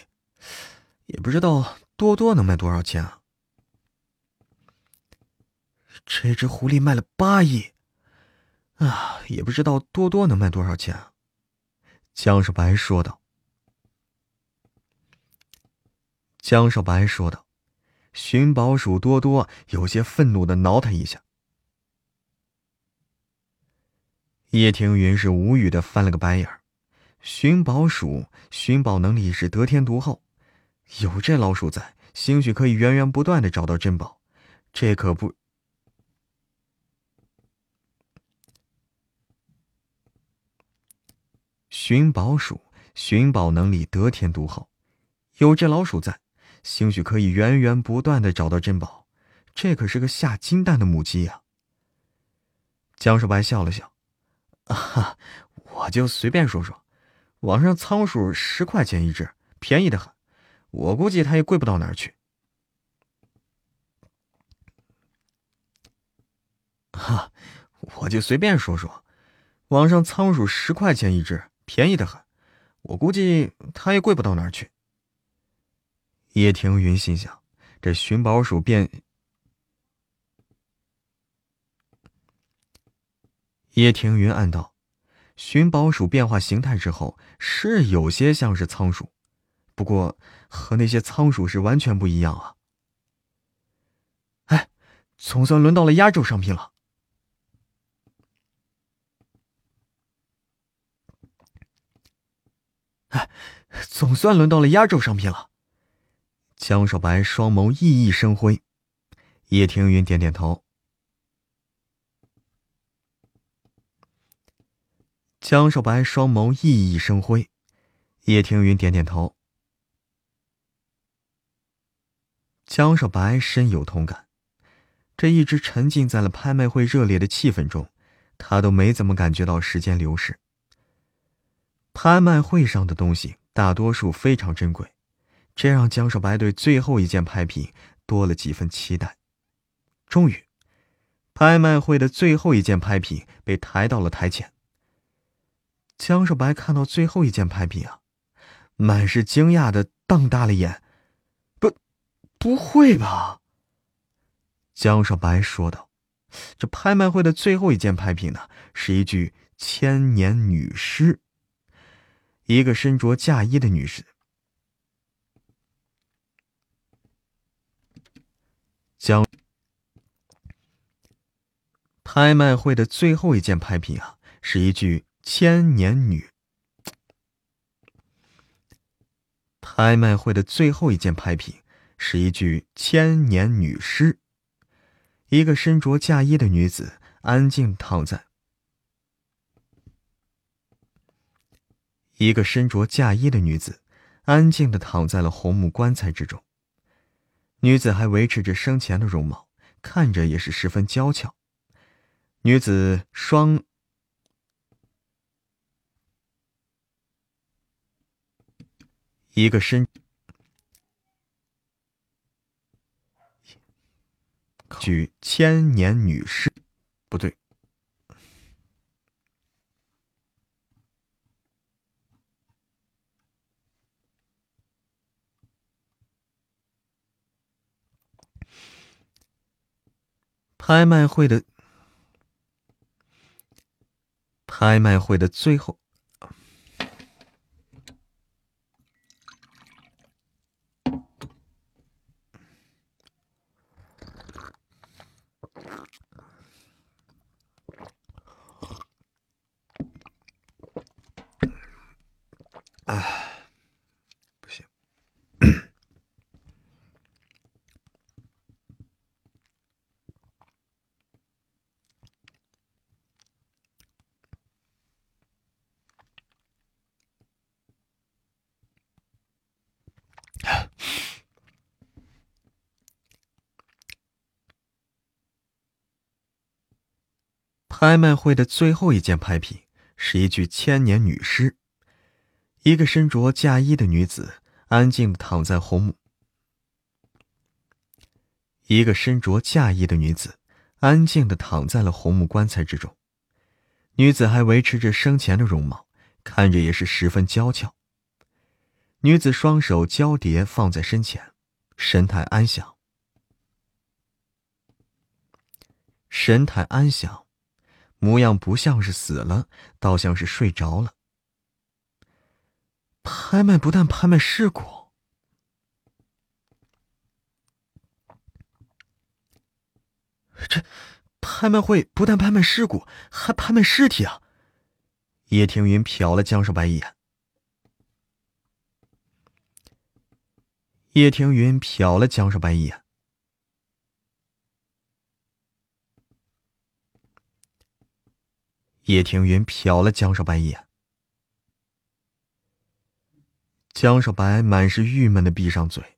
也不知道多多能卖多少钱啊！这只狐狸卖了八亿，啊，也不知道多多能卖多少钱啊！江少白说道。江少白说道，寻宝鼠多多有些愤怒的挠他一下。叶庭云是无语的翻了个白眼儿。寻宝鼠寻宝能力是得天独厚，有这老鼠在，兴许可以源源不断的找到珍宝。这可不，寻宝鼠寻宝能力得天独厚，有这老鼠在，兴许可以源源不断的找到珍宝。这可是个下金蛋的母鸡呀！江少白笑了笑，啊，我就随便说说。网上仓鼠十块钱一只，便宜的很，我估计它也贵不到哪儿去。哈，我就随便说说，网上仓鼠十块钱一只，便宜的很，我估计它也贵不到哪儿去。叶庭云心想：这寻宝鼠变……叶庭云暗道。寻宝鼠变化形态之后是有些像是仓鼠，不过和那些仓鼠是完全不一样啊！哎，总算轮到了压轴商品了！哎，总算轮到了压轴商品了！江少白双眸熠熠生辉，叶庭云点点头。江少白双眸熠熠生辉，叶庭云点点头。江少白深有同感，这一直沉浸在了拍卖会热烈的气氛中，他都没怎么感觉到时间流逝。拍卖会上的东西大多数非常珍贵，这让江少白对最后一件拍品多了几分期待。终于，拍卖会的最后一件拍品被抬到了台前。江少白看到最后一件拍品啊，满是惊讶的瞪大了眼。不，不会吧？江少白说道：“这拍卖会的最后一件拍品呢，是一具千年女尸，一个身着嫁衣的女士。”江拍卖会的最后一件拍品啊，是一具。千年女拍卖会的最后一件拍品是一具千年女尸，一个身着嫁衣的女子安静躺在一个身着嫁衣的女子安静的躺在了红木棺材之中。女子还维持着生前的容貌，看着也是十分娇俏。女子双。一个身举千年女尸，不对。拍卖会的拍卖会的最后。拍卖会的最后一件拍品是一具千年女尸，一个身着嫁衣的女子安静的躺在红木。一个身着嫁衣的女子安静的躺在了红木棺材之中，女子还维持着生前的容貌，看着也是十分娇俏。女子双手交叠放在身前，神态安详，神态安详。模样不像是死了，倒像是睡着了。拍卖不但拍卖尸骨，这拍卖会不但拍卖尸骨，还拍卖尸体啊！叶庭云瞟了江少白一眼。叶庭云瞟了江少白一眼。叶庭云瞟了江少白一眼，江少白满是郁闷的闭上嘴。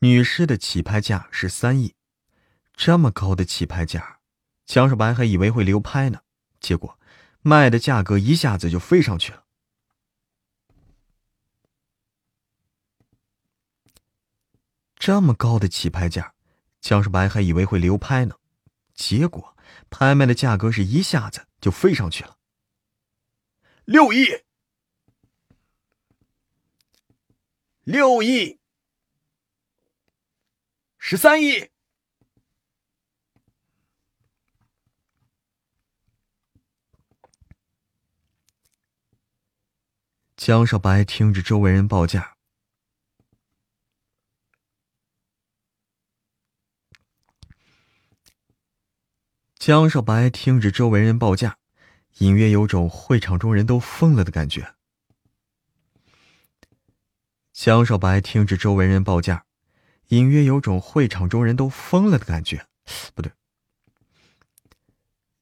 女尸的起拍价是三亿，这么高的起拍价，江少白还以为会流拍呢，结果卖的价格一下子就飞上去了。这么高的起拍价，江少白还以为会流拍呢，结果拍卖的价格是一下子。就飞上去了。六亿，六亿，十三亿。江少白听着周围人报价，江少白听着周围人报价，隐约有种会场中人都疯了的感觉。江少白听着周围人报价，隐约有种会场中人都疯了的感觉。不对，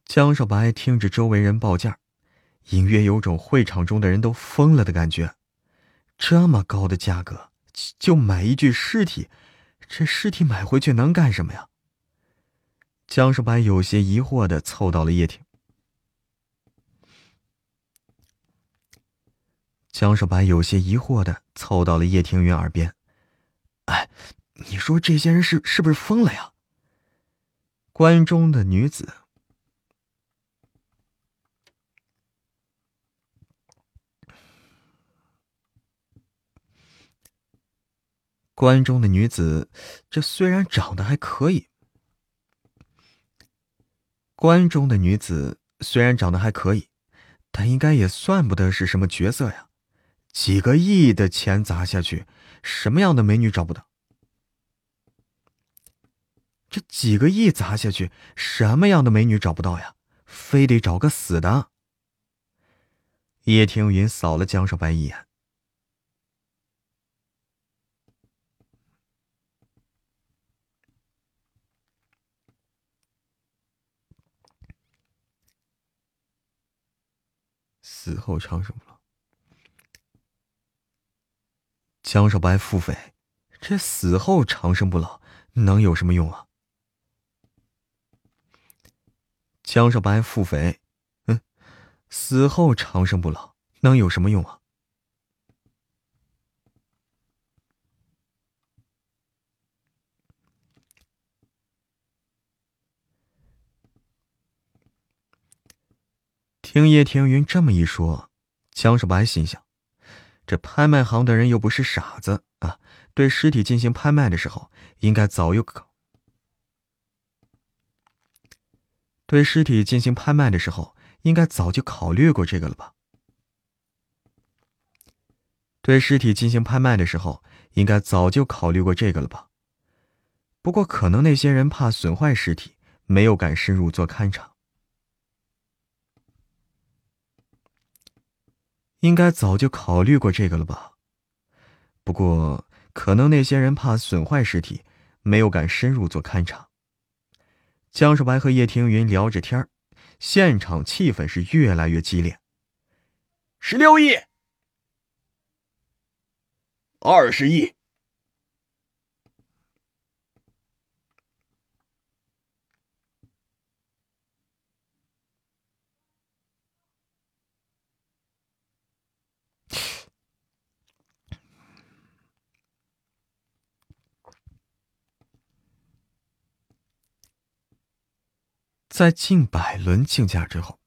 江少白听着周围人报价，隐约有种会场中的人都疯了的感觉。这么高的价格就买一具尸体，这尸体买回去能干什么呀？江少白有些疑惑的凑到了叶挺。江少白有些疑惑的凑到了叶庭云耳边：“哎，你说这些人是是不是疯了呀？”关中的女子，关中的女子，这虽然长得还可以。关中的女子虽然长得还可以，但应该也算不得是什么角色呀。几个亿的钱砸下去，什么样的美女找不到？这几个亿砸下去，什么样的美女找不到呀？非得找个死的。叶庭云扫了江少白一眼。死后长生不老，江少白腹诽：这死后长生不老能有什么用啊？江少白腹诽：嗯，死后长生不老能有什么用啊？听叶庭云这么一说，江少白心想：这拍卖行的人又不是傻子啊，对尸体进行拍卖的时候，应该早有考。对尸体进行拍卖的时候，应该早就考虑过这个了吧？对尸体进行拍卖的时候，应该早就考虑过这个了吧？不过，可能那些人怕损坏尸体，没有敢深入做勘察。应该早就考虑过这个了吧？不过，可能那些人怕损坏尸体，没有敢深入做勘察。江少白和叶听云聊着天现场气氛是越来越激烈。十六亿，二十亿，在近百轮竞价之后，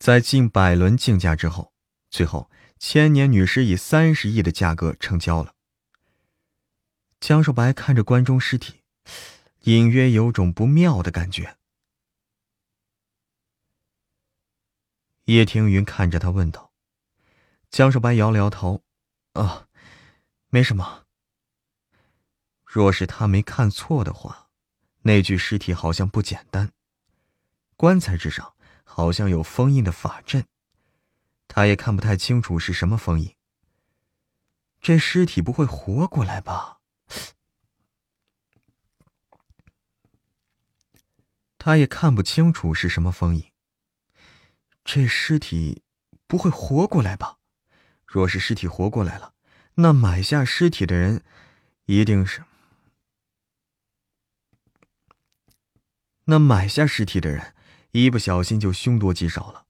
在近百轮竞价之后，最后千年女尸以三十亿的价格成交了。江少白看着关中尸体，隐约有种不妙的感觉。叶庭云看着他问道：“江少白摇了摇头，啊，没什么。若是他没看错的话。”那具尸体好像不简单，棺材之上好像有封印的法阵，他也看不太清楚是什么封印。这尸体不会活过来吧？他也看不清楚是什么封印。这尸体不会活过来吧？若是尸体活过来了，那买下尸体的人一定是……那买下尸体的人，一不小心就凶多吉少了。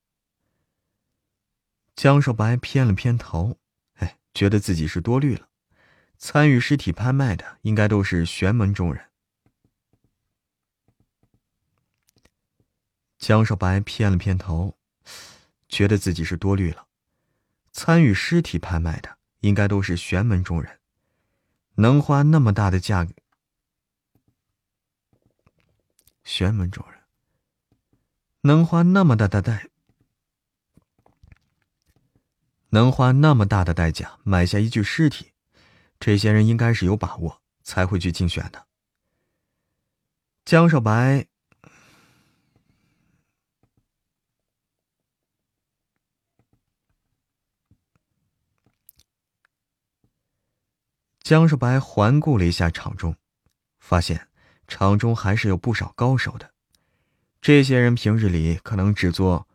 江少白偏了偏头，哎，觉得自己是多虑了。参与尸体拍卖的，应该都是玄门中人。江少白偏了偏头，觉得自己是多虑了。参与尸体拍卖的，应该都是玄门中人，能花那么大的价格。玄门中人能花那么大的代，能花那么大的代价买下一具尸体，这些人应该是有把握才会去竞选的。江少白，江少白环顾了一下场中，发现。场中还是有不少高手的，这些人平日里可能只做，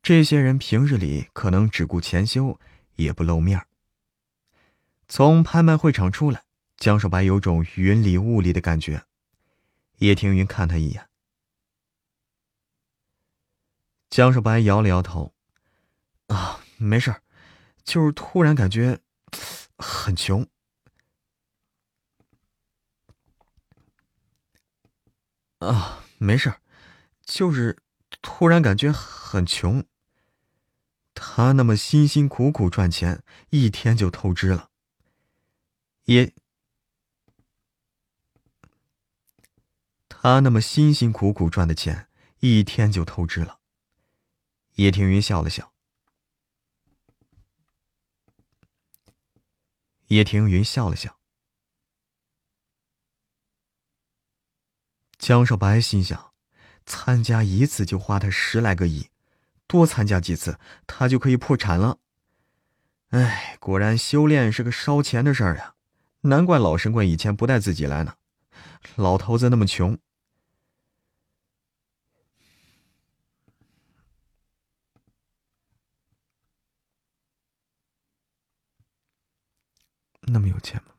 这些人平日里可能只顾钱修，也不露面从拍卖会场出来，江少白有种云里雾里的感觉。叶庭云看他一眼，江少白摇了摇头：“啊，没事就是突然感觉很穷。”啊，没事就是突然感觉很穷。他那么辛辛苦苦赚钱，一天就透支了。也，他那么辛辛苦苦赚的钱，一天就透支了。叶庭云笑了笑。叶庭云笑了笑。江少白心想，参加一次就花他十来个亿，多参加几次，他就可以破产了。哎，果然修炼是个烧钱的事儿呀！难怪老神棍以前不带自己来呢。老头子那么穷，那么有钱吗？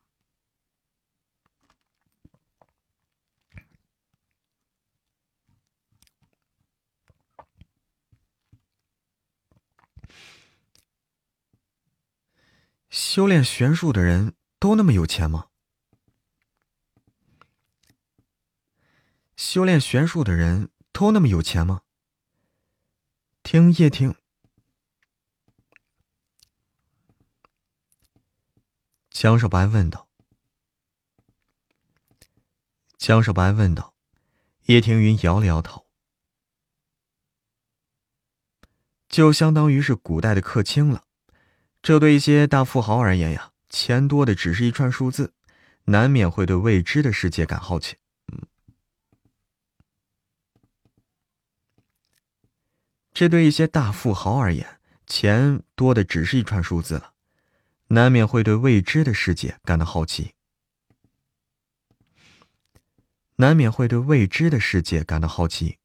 修炼玄术的人都那么有钱吗？修炼玄术的人都那么有钱吗？听叶听，江少白问道。江少白问道，叶庭云摇了摇头，就相当于是古代的客卿了。这对一些大富豪而言呀，钱多的只是一串数字，难免会对未知的世界感好奇。这对一些大富豪而言，钱多的只是一串数字了，难免会对未知的世界感到好奇。难免会对未知的世界感到好奇。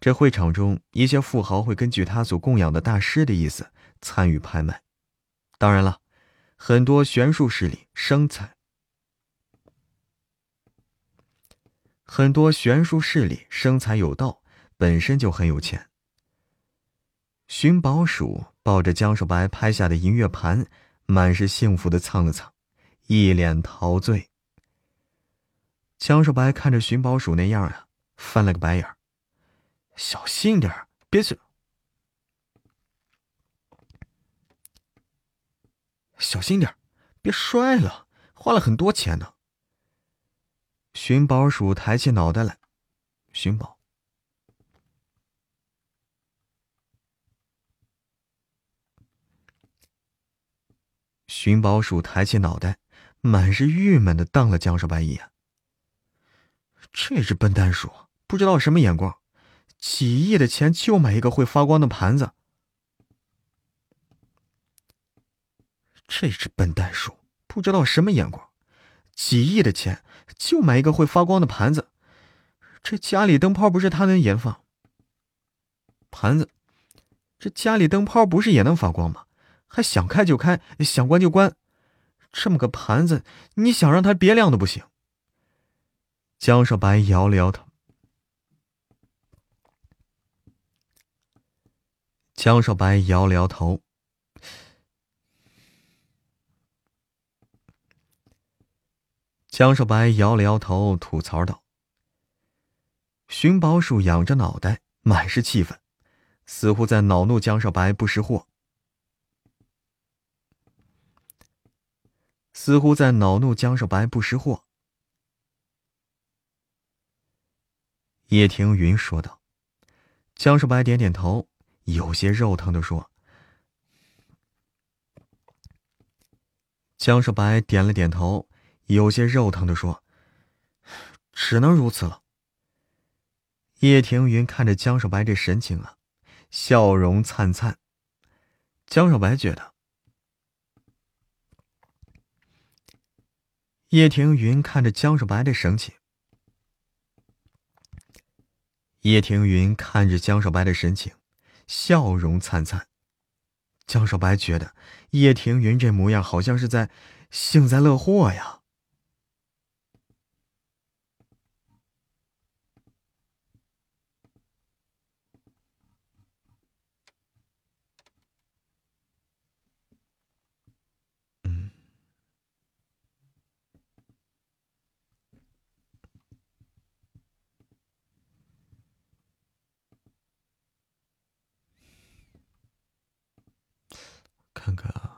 这会场中，一些富豪会根据他所供养的大师的意思参与拍卖。当然了，很多悬术势力生财，很多悬术势力生财有道，本身就很有钱。寻宝鼠抱着江少白拍下的银月盘，满是幸福的蹭了蹭，一脸陶醉。江少白看着寻宝鼠那样啊，翻了个白眼儿。小心点儿，别去。小心点，别摔了，花了很多钱呢。寻宝鼠抬起脑袋来，寻宝。寻宝鼠抬起脑袋，满是郁闷的瞪了江少白一眼。这只笨蛋鼠不知道什么眼光，几亿的钱就买一个会发光的盘子。这只笨蛋鼠不知道什么眼光，几亿的钱就买一个会发光的盘子。这家里灯泡不是他能研发？盘子，这家里灯泡不是也能发光吗？还想开就开，想关就关，这么个盘子，你想让它别亮都不行。江少白摇了摇头。江少白摇了摇头。江少白摇了摇头，吐槽道：“寻宝鼠仰着脑袋，满是气愤，似乎在恼怒江少白不识货。”似乎在恼怒江少白不识货。叶庭云说道：“江少白点点头，有些肉疼的说。”江少白点了点头，有些肉疼的说：“只能如此了。”叶庭云看着江少白这神情啊，笑容灿灿。江少白觉得。叶庭云看着江少白的神情，叶庭云看着江少白的神情，笑容灿灿。江少白觉得叶庭云这模样好像是在幸灾乐祸呀。看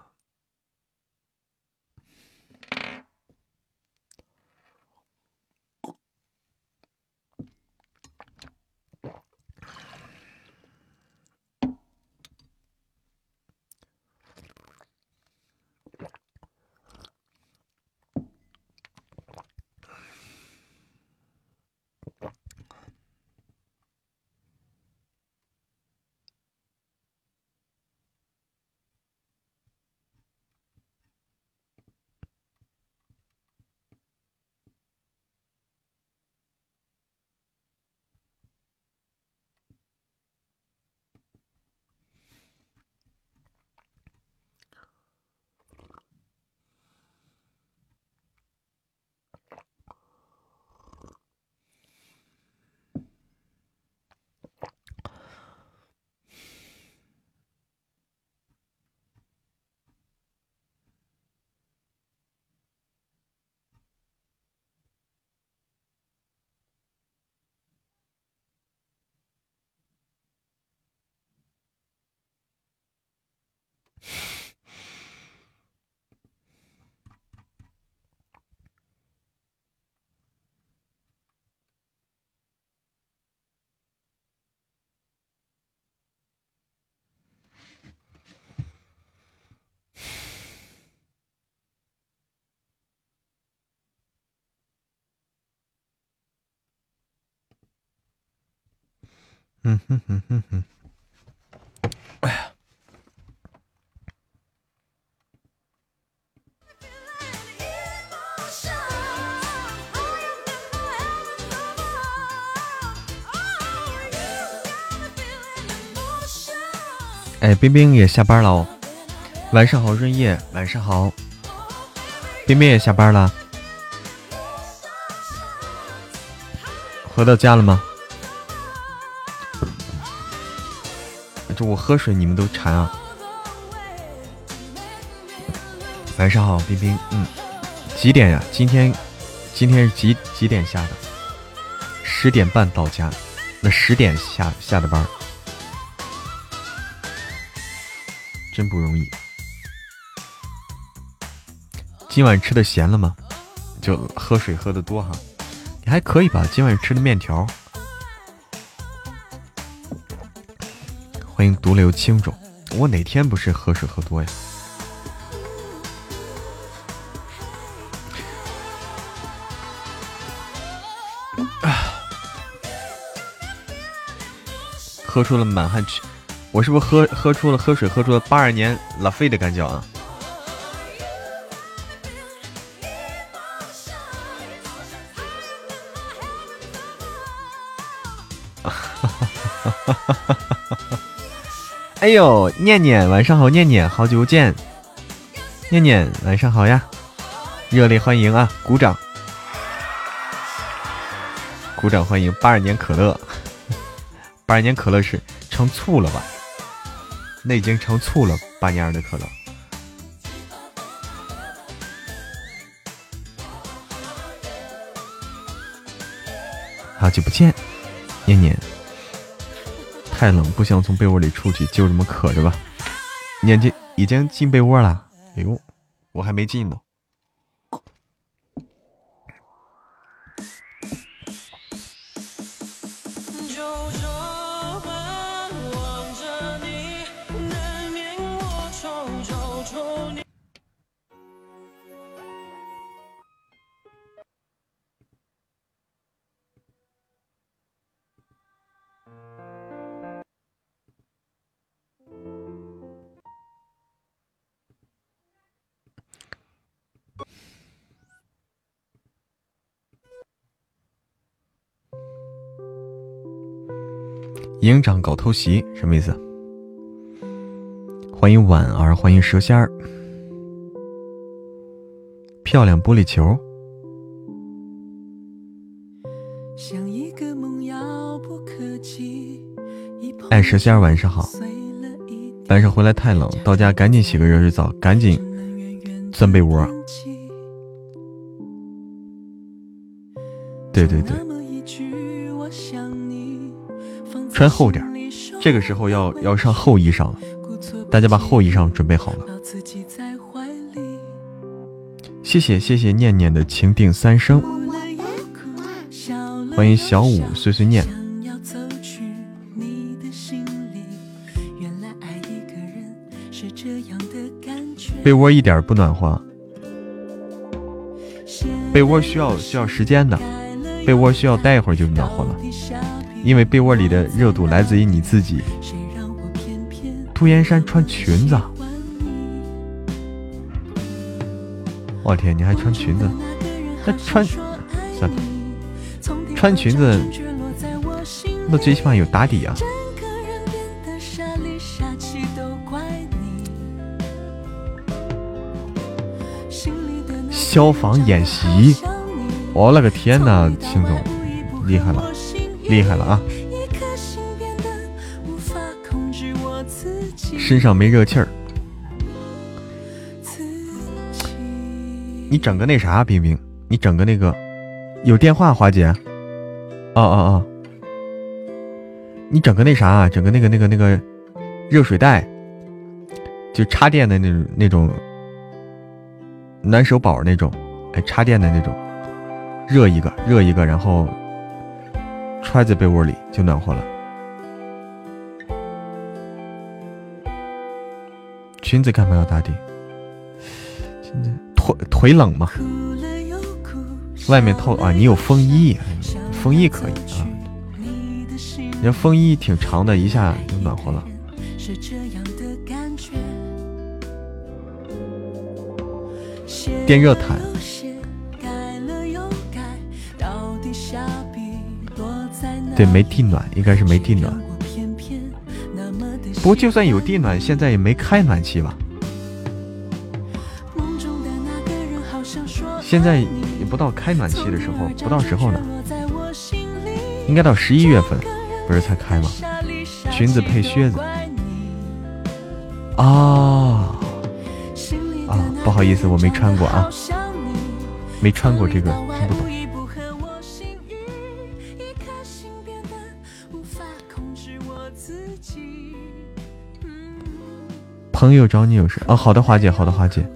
嗯哼哼哼哼。哎，冰冰也下班了哦，晚上好，润叶，晚上好，冰冰也下班了，回到家了吗？我喝水你们都馋啊！晚上好，冰冰，嗯，几点呀？今天今天是几几点下的？十点半到家，那十点下下的班，真不容易。今晚吃的咸了吗？就喝水喝的多哈，你还可以吧？今晚吃的面条。欢迎独留青冢，我哪天不是喝水喝多呀？喝出了满汉全，我是不是喝喝出了喝水喝出了八二年拉菲的感觉啊？哈哈哈哈哈哈哎呦，念念晚上好，念念好久不见，念念晚上好呀，热烈欢迎啊，鼓掌，鼓掌欢迎八二年可乐。八二年可乐是成醋了吧？那已经成醋了，八年的可乐。好久不见，念念。太冷，不想从被窝里出去，就这么渴着吧。眼睛已经进被窝了。哎呦，我还没进呢。营长搞偷袭什么意思？欢迎婉儿，欢迎蛇仙儿，漂亮玻璃球。哎，蛇仙儿晚上好。晚上回来太冷，到家赶紧洗个热水澡，赶紧钻被窝。对对对。穿厚点这个时候要要上厚衣裳了，大家把厚衣裳准备好了。谢谢谢谢念念的情定三生，欢迎小五碎碎念。被窝一点不暖和，被窝需要需要时间的，被窝需要待一会儿就暖和了。因为被窝里的热度来自于你自己。杜岩山穿裙子，我天，你还穿裙子？那穿算了，穿裙子那最起码有打底啊。消防演习，我勒个天呐，秦总厉害了！厉害了啊！身上没热气儿，你整个那啥，冰冰，你整个那个有电话，华姐。哦哦哦，你整个那啥，整个那个那个那个热水袋，就插电的那种那种暖手宝那种，哎，插电的那种，热一个，热一个，然后。揣在被窝里就暖和了。裙子干嘛要打底？腿腿冷吗？外面透啊？你有风衣，风衣可以啊。你这风衣挺长的，一下就暖和了。电热毯。对，没地暖，应该是没地暖。不过就算有地暖，现在也没开暖气吧？现在也不到开暖气的时候，不到时候呢。应该到十一月份，不是才开吗？裙子配靴子。啊啊，不好意思，我没穿过啊。没穿过这个听不懂。朋友找你有事啊？好的，华姐，好的，华姐。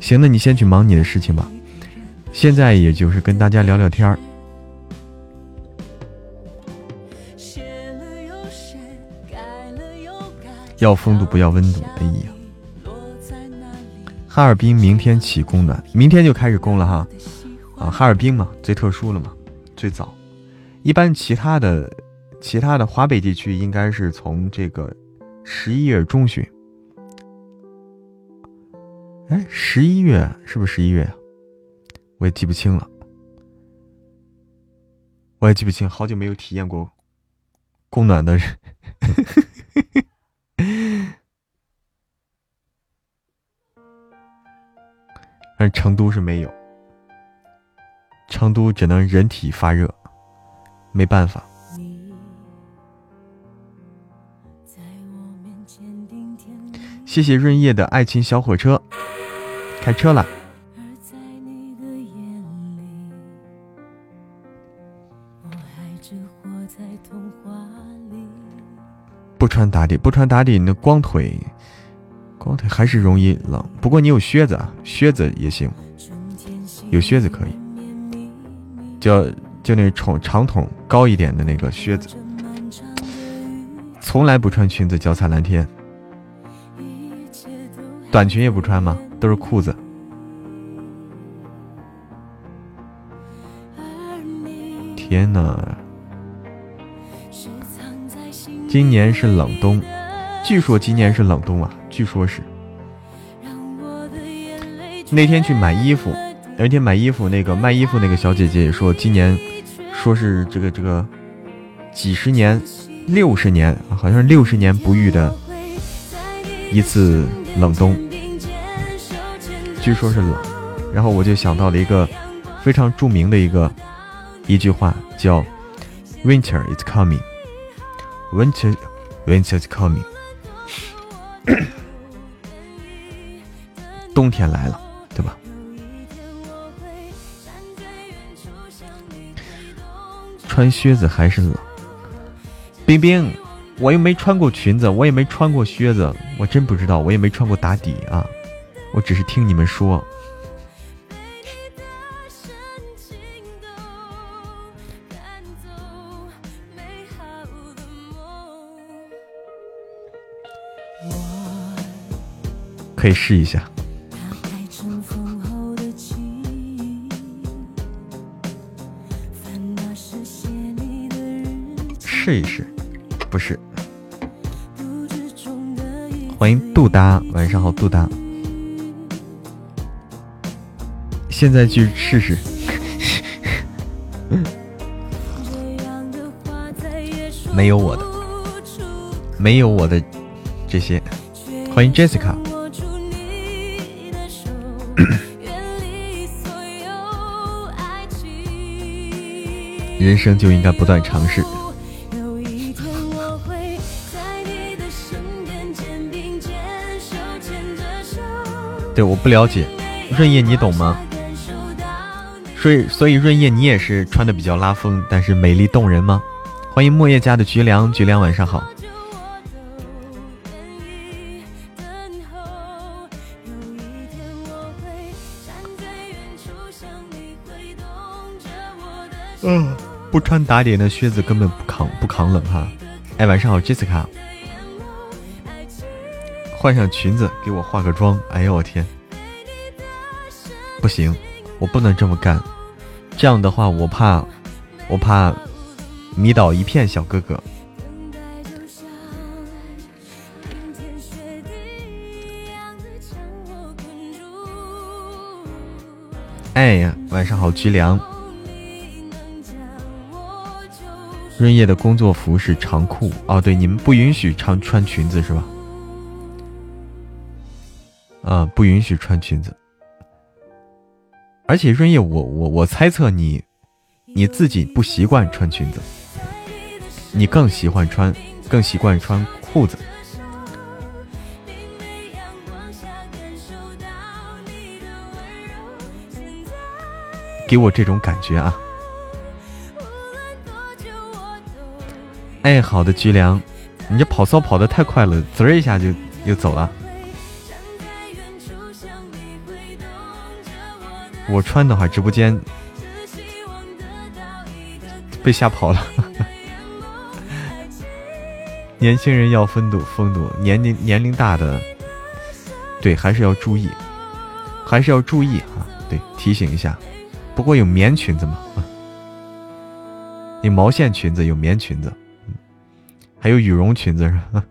行，那你先去忙你的事情吧。现在也就是跟大家聊聊天儿。要风度不要温度。哎呀，哈尔滨明天起供暖，明天就开始供了哈。啊，哈尔滨嘛，最特殊了嘛，最早。一般其他的、其他的华北地区应该是从这个十一月中旬。哎，十一月是不是十一月呀？我也记不清了，我也记不清，好久没有体验过供暖的人。但成都是没有，成都只能人体发热，没办法。谢谢润叶的爱情小火车。开车了。不穿打底，不穿打底，那光腿，光腿还是容易冷。不过你有靴子啊，靴子也行，有靴子可以，就就那种长筒高一点的那个靴子。从来不穿裙子，脚踩蓝天。短裙也不穿吗？都是裤子。天哪！今年是冷冬，据说今年是冷冬啊，据说是。那天去买衣服，那天买衣服，那个卖衣服那个小姐姐也说，今年说是这个这个几十年、六十年，好像是六十年不遇的一次冷冬。据说是冷，然后我就想到了一个非常著名的一个一句话，叫 “Winter is coming”。Winter, winter is coming。冬天来了，对吧？穿靴子还是冷。冰冰，我又没穿过裙子，我也没穿过靴子，我真不知道，我也没穿过打底啊。我只是听你们说。可以试一下。试一试，不是。欢迎杜达，晚上好，杜达。现在去试试，没有我的，没有我的这些。欢迎 Jessica，人生就应该不断尝试。对，我不了解，润叶，你懂吗？所以，所以润叶，你也是穿的比较拉风，但是美丽动人吗？欢迎莫叶家的菊良，菊良晚上好。嗯，不穿打底的靴子根本不扛不扛冷哈。哎，晚上好，Jessica。换上裙子，给我化个妆。哎呦我天，不行，我不能这么干。这样的话，我怕，我怕迷倒一片小哥哥。哎呀，晚上好，居良。润叶的工作服是长裤哦，对，你们不允许穿穿裙子是吧？啊，不允许穿裙子。而且润叶，我我我猜测你，你自己不习惯穿裙子，你更喜欢穿，更习惯穿裤子。给我这种感觉啊！哎，好的，菊良，你这跑骚跑的太快了，滋儿一下就又走了。我穿的话，直播间被吓跑了。年轻人要风度，风度，年龄年龄大的，对，还是要注意，还是要注意啊！对，提醒一下。不过有棉裙子吗？有毛线裙子，有棉裙子。还有羽绒裙子是吧？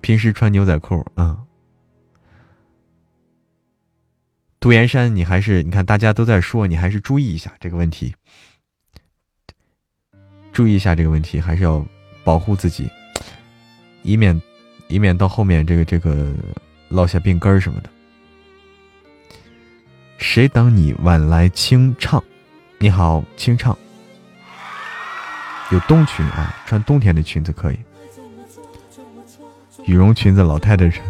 平时穿牛仔裤啊。杜岩山，你还是你看大家都在说，你还是注意一下这个问题，注意一下这个问题，还是要保护自己，以免以免到后面这个这个落下病根儿什么的。谁等你晚来清唱？你好，清唱。有冬裙啊，穿冬天的裙子可以。羽绒裙子，老太太穿。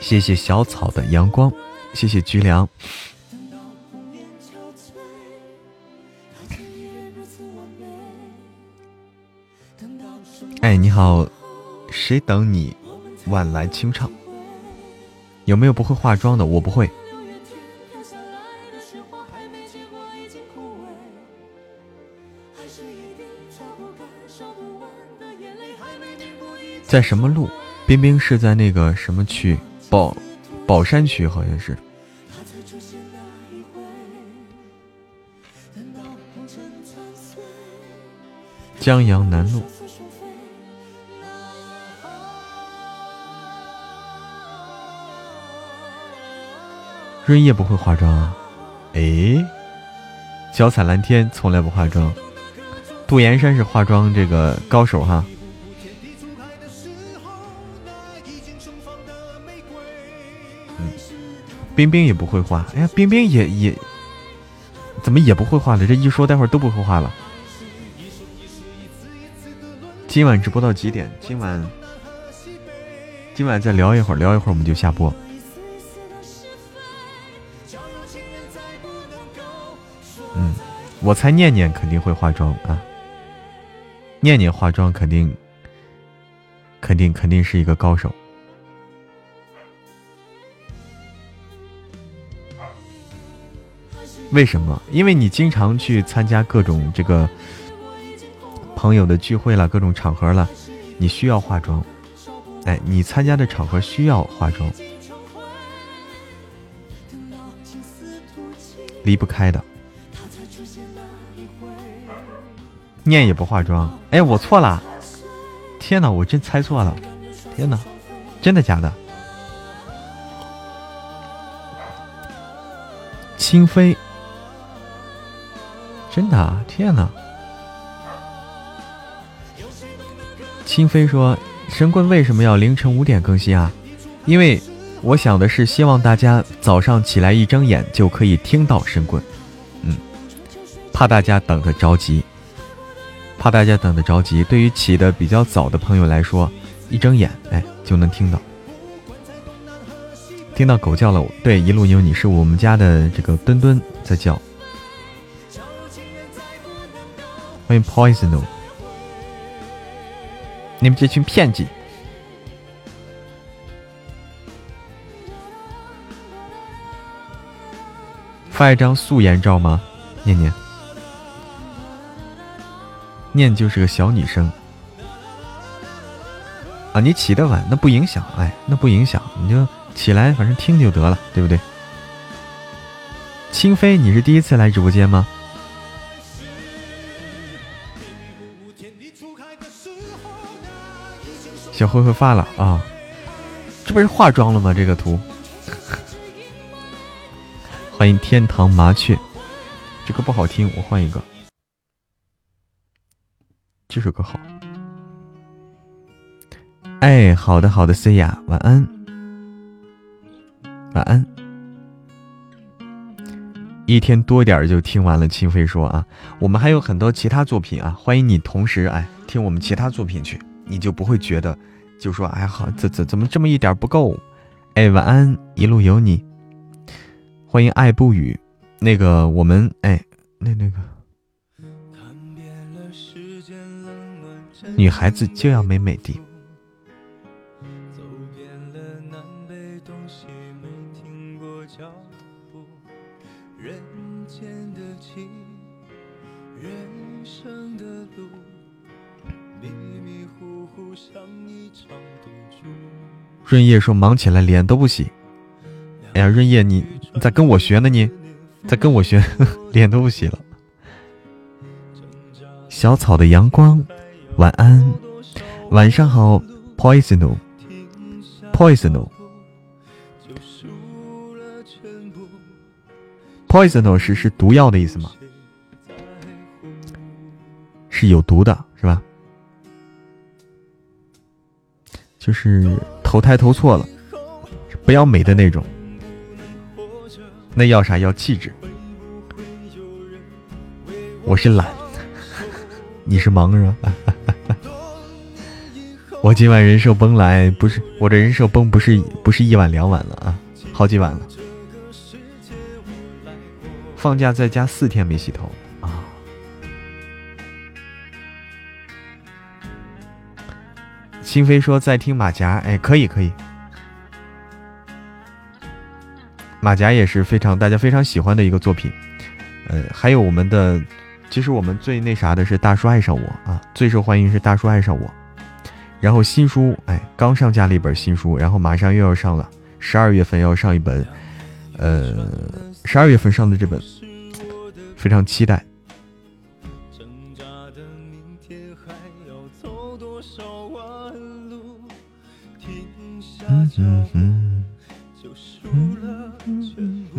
谢谢小草的阳光，谢谢菊良。哎，你好，谁等你晚来清唱？有没有不会化妆的？我不会。在什么路？冰冰是在那个什么区？宝宝山区好像是。江阳南路。润叶不会化妆啊？哎，脚踩蓝天从来不化妆。杜岩山是化妆这个高手哈。冰冰也不会画，哎呀，冰冰也也怎么也不会画了？这一说，待会儿都不会画了。今晚直播到几点？今晚今晚再聊一会儿，聊一会儿我们就下播。嗯，我猜念念肯定会化妆啊，念念化妆肯定肯定肯定是一个高手。为什么？因为你经常去参加各种这个朋友的聚会了，各种场合了，你需要化妆。哎，你参加的场合需要化妆，离不开的。念也不化妆，哎，我错了！天哪，我真猜错了！天哪，真的假的？清飞。真的，天哪！清飞说：“神棍为什么要凌晨五点更新啊？因为我想的是，希望大家早上起来一睁眼就可以听到神棍。嗯，怕大家等的着急，怕大家等的着急。对于起的比较早的朋友来说，一睁眼哎就能听到，听到狗叫了。对，一路有你是我们家的这个墩墩在叫。”欢迎 Poison，你们这群骗子！发一张素颜照吗？念念，念就是个小女生啊！你起得晚，那不影响，哎，那不影响，你就起来，反正听就得了，对不对？清飞，你是第一次来直播间吗？小灰灰发了啊，这不是化妆了吗？这个图，欢迎天堂麻雀，这歌不好听，我换一个。这首歌好。哎，好的好的，C 呀，晚安，晚安。一天多点就听完了。清飞说啊，我们还有很多其他作品啊，欢迎你同时哎听我们其他作品去，你就不会觉得。就说哎好，怎怎怎么这么一点不够？哎，晚安，一路有你，欢迎爱不语。那个我们哎，那那个女孩子就要美美的。润叶说：“忙起来脸都不洗。”哎呀，润叶，你你在跟我学呢？你在跟我学，脸都不洗了。小草的阳光，晚安，晚上好。Poisonal，Poisonal，Poisonal 是是毒药的意思吗？是有毒的，是吧？就是投胎投错了，不要美的那种，那要啥？要气质。我是懒，你是忙是吧？我今晚人设崩来，不是我的人设崩，不是不是一晚两晚了啊，好几晚了。放假在家四天没洗头。心飞说在听马甲，哎，可以可以。马甲也是非常大家非常喜欢的一个作品，呃，还有我们的，其实我们最那啥的是大叔爱上我啊，最受欢迎是大叔爱上我。然后新书，哎，刚上架了一本新书，然后马上又要上了，十二月份要上一本，呃，十二月份上的这本，非常期待。嗯哼，就输了全部，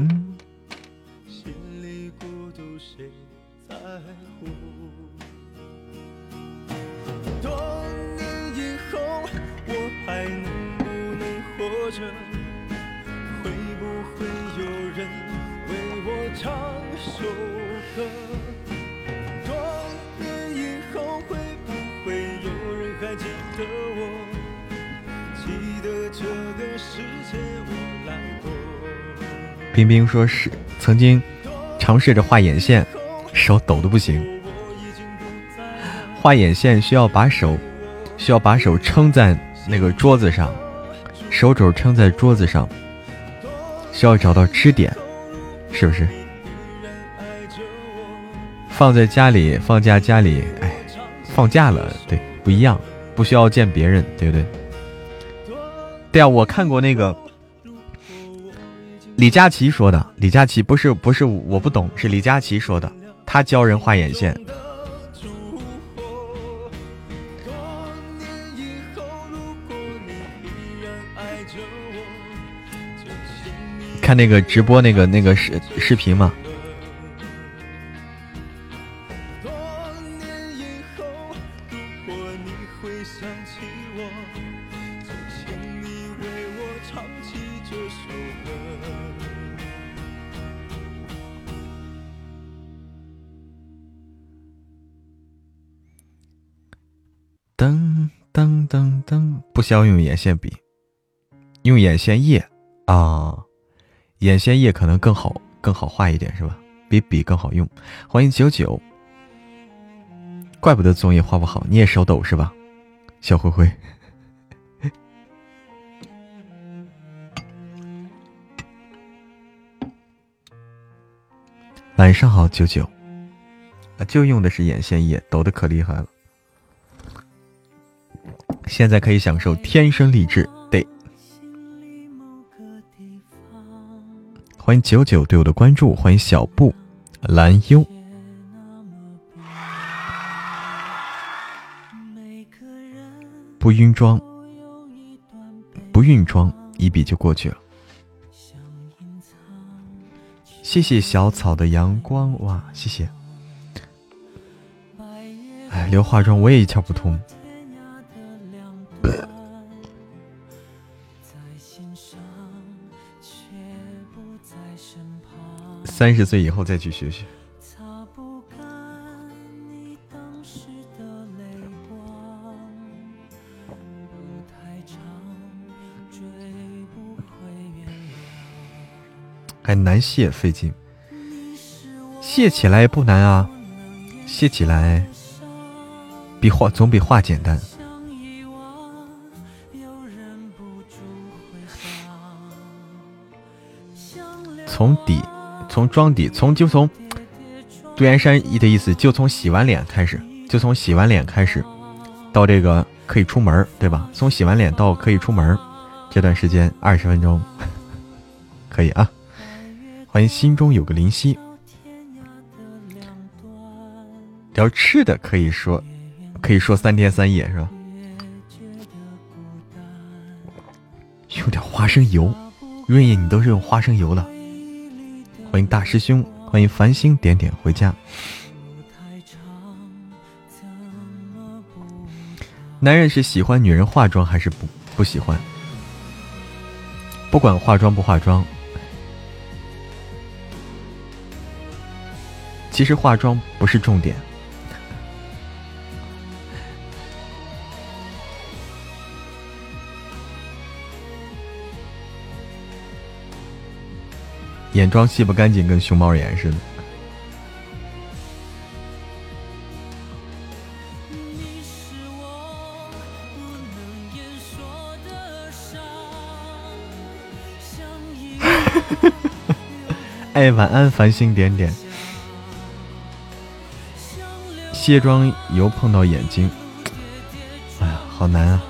心里孤独谁在乎？多年以后，我还能不能活着？会不会有人为我唱首歌？多年以后，会不会有人还记得我？冰冰说是曾经尝试着画眼线，手抖的不行。画眼线需要把手需要把手撑在那个桌子上，手肘撑在桌子上，需要找到支点，是不是？放在家里放假家里，哎，放假了，对，不一样，不需要见别人，对不对？对啊，我看过那个李佳琦说的。李佳琦不是不是我不懂，是李佳琦说的。他教人画眼线。看那个直播那个那个视视频嘛噔噔噔噔，不需？要用眼线笔，用眼线液啊，眼线液可能更好，更好画一点是吧？比笔更好用。欢迎九九，怪不得综艺画不好，你也手抖是吧？小灰灰，晚上好，九九，啊，就用的是眼线液，抖的可厉害了。现在可以享受天生丽质，对。欢迎九九对我的关注，欢迎小布蓝优。不晕妆，不晕妆，一笔就过去了。谢谢小草的阳光，哇，谢谢。哎，留化妆我也一窍不通。三十岁以后再去学学。擦不干你当时的泪光。哎，难卸，费劲。卸起来不难啊，卸起来。比画总比画简单。从底，从装底，从就从杜岩山一的意思，就从洗完脸开始，就从洗完脸开始，到这个可以出门，对吧？从洗完脸到可以出门，这段时间二十分钟，可以啊。欢迎心中有个灵犀。聊吃的可以说，可以说三天三夜是吧？用点花生油，润叶你都是用花生油的。欢迎大师兄，欢迎繁星点点回家。男人是喜欢女人化妆还是不不喜欢？不管化妆不化妆，其实化妆不是重点。眼妆洗不干净，跟熊猫眼似的。哎，晚安，繁星点点。卸妆油碰到眼睛，哎呀，好难啊！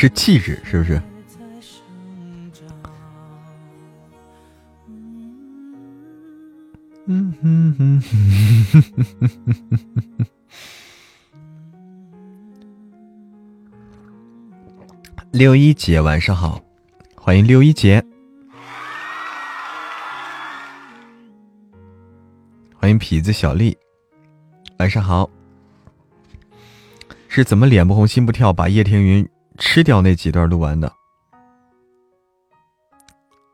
是气质，是不是？六一姐，晚上好，欢迎六一姐，欢迎痞子小丽，晚上好。是怎么脸不红心不跳把叶天云？吃掉那几段录完的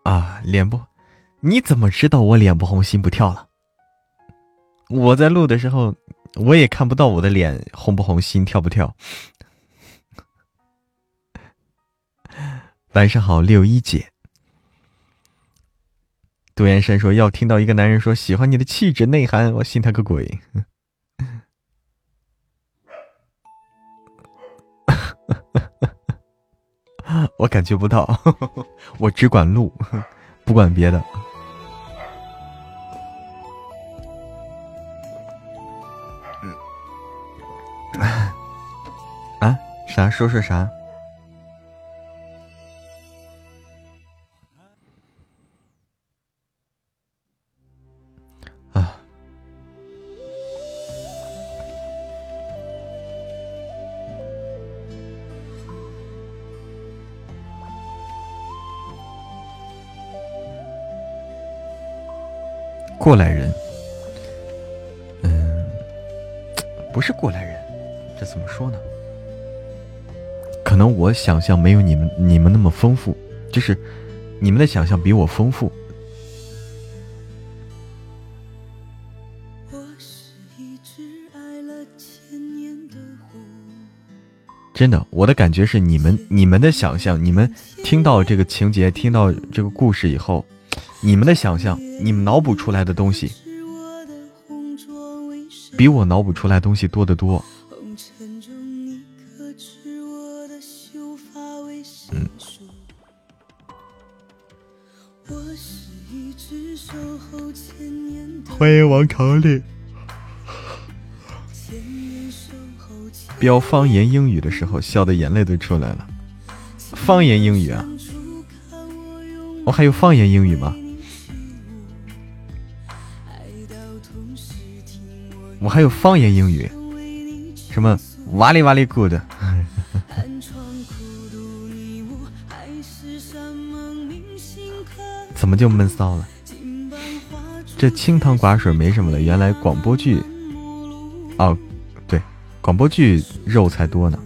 啊！脸不，你怎么知道我脸不红心不跳了？我在录的时候，我也看不到我的脸红不红心跳不跳。晚上好，六一姐。杜岩山说要听到一个男人说喜欢你的气质内涵，我信他个鬼。我感觉不到，我只管录，不管别的。啊？啥？说说啥？过来人，嗯，不是过来人，这怎么说呢？可能我想象没有你们你们那么丰富，就是你们的想象比我丰富。真的，我的感觉是你们你们的想象，你们听到这个情节，听到这个故事以后。你们的想象，你们脑补出来的东西，比我脑补出来东西多得多。嗯。欢迎王长丽。标方言英语的时候，笑的眼泪都出来了。方言英语啊？我还有方言英语吗？还有方言英语，什么哇哩哇哩 good，怎么就闷骚了？这清汤寡水没什么了。原来广播剧，哦，对，广播剧肉才多呢。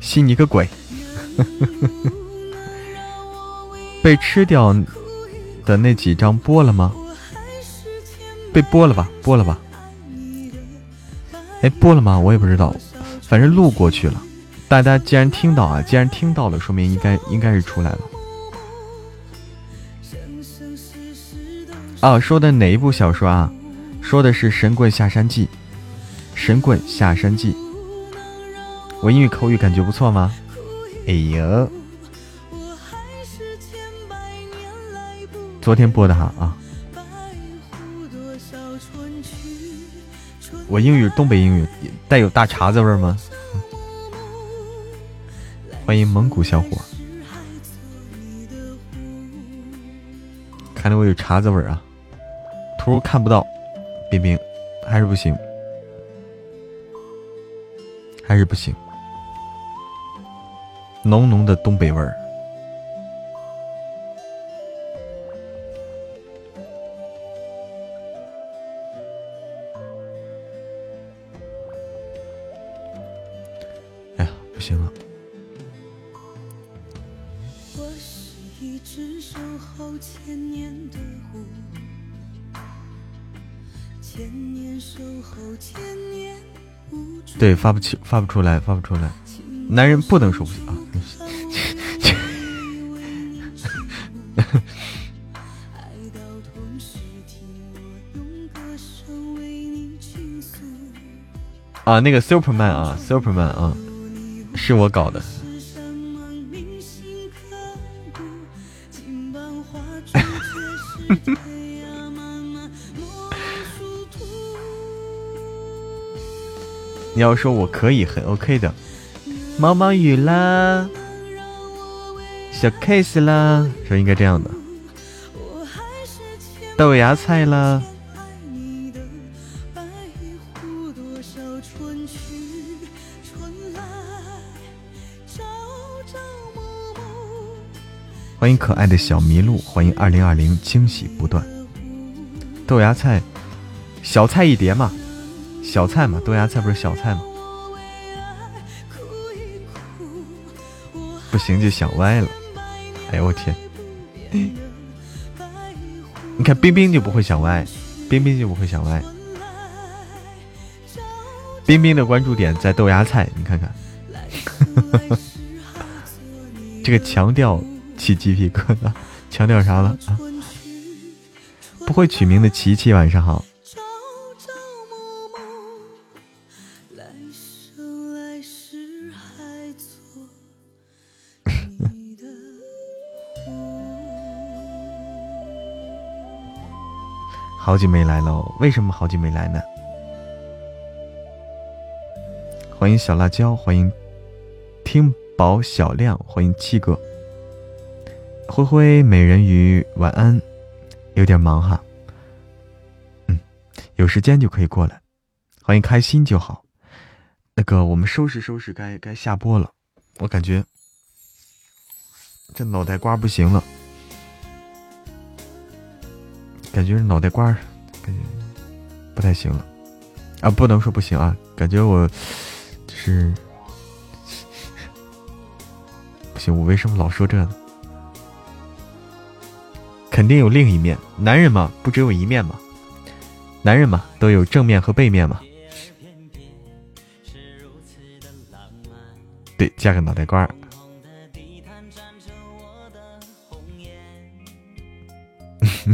信你个鬼！被吃掉的那几张播了吗？被播了吧，播了吧。哎，播了吗？我也不知道，反正录过去了。大家既然听到啊，既然听到了，说明应该应该是出来了。啊，说的哪一部小说啊？说的是《神棍下山记》。《神棍下山记》，我英语口语感觉不错吗？哎呦，昨天播的哈啊。我英语东北英语带有大碴子味儿吗？欢迎蒙古小伙，看来我有碴子味儿啊。图看不到，冰冰还是不行，还是不行，浓浓的东北味儿。对，发不起，发不出来，发不出来。男人不能说不行啊！啊，那个 Superman 啊，Superman 啊，是我搞的。你要说我可以很 OK 的，毛毛雨啦，小 case 啦，说应该这样的，豆芽菜啦。欢迎可爱的小麋鹿，欢迎二零二零惊喜不断，豆芽菜，小菜一碟嘛。小菜嘛，豆芽菜不是小菜吗？不行就想歪了。哎呦我天！你看冰冰就不会想歪，冰冰就不会想歪。冰冰的关注点在豆芽菜，你看看。这个强调起鸡皮疙瘩，强调啥了啊？不会取名的琪琪，晚上好。好久没来喽，为什么好久没来呢？欢迎小辣椒，欢迎听宝小亮，欢迎七哥，灰灰美人鱼，晚安，有点忙哈，嗯，有时间就可以过来，欢迎开心就好。那个，我们收拾收拾，该该下播了，我感觉这脑袋瓜不行了。感觉脑袋瓜儿，感觉不太行了啊！不能说不行啊，感觉我就是 不行。我为什么老说这呢？肯定有另一面。男人嘛，不只有一面嘛。男人嘛，都有正面和背面嘛。对，加个脑袋瓜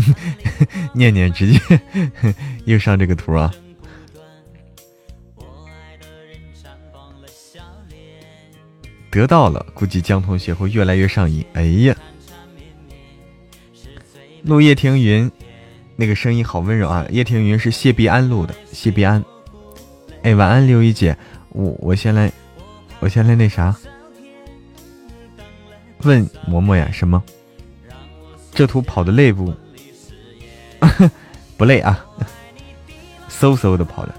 念念直接 又上这个图啊！得到了，估计江同学会越来越上瘾。哎呀，录叶庭云，那个声音好温柔啊！叶庭云是谢必安录的，谢必安。哎，晚安，六一姐，我我先来，我先来那啥，问嬷嬷呀，什么？这图跑的累不？不累啊，嗖嗖的跑的，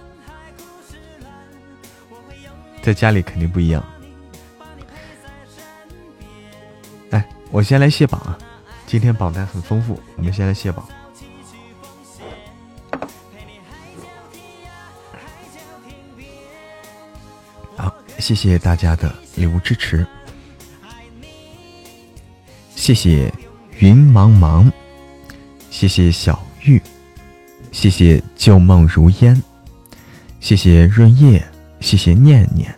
在家里肯定不一样。我先来卸榜啊，今天榜单很丰富，我们先来卸榜。好，谢谢大家的礼物支持，谢谢云茫茫，谢谢小玉，谢谢旧梦如烟，谢谢润叶，谢谢念念，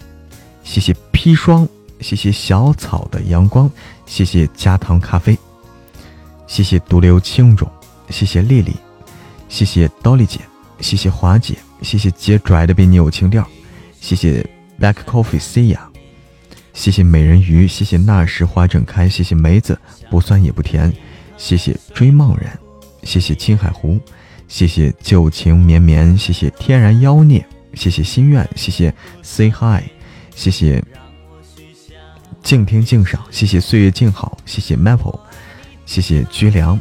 谢谢砒霜，谢谢小草的阳光，谢谢加糖咖啡，谢谢独留青冢，谢谢丽丽，谢谢刀丽姐，谢谢华姐，谢谢姐拽的比你有情调，谢谢 Black Coffee C 呀，谢谢美人鱼，谢谢那时花正开，谢谢梅子不酸也不甜，谢谢追梦人，谢谢青海湖，谢谢旧情绵绵，谢谢天然妖孽，谢谢心愿，谢谢 Say Hi，谢谢静听静赏，谢谢岁月静好，谢谢 Maple，谢谢居良，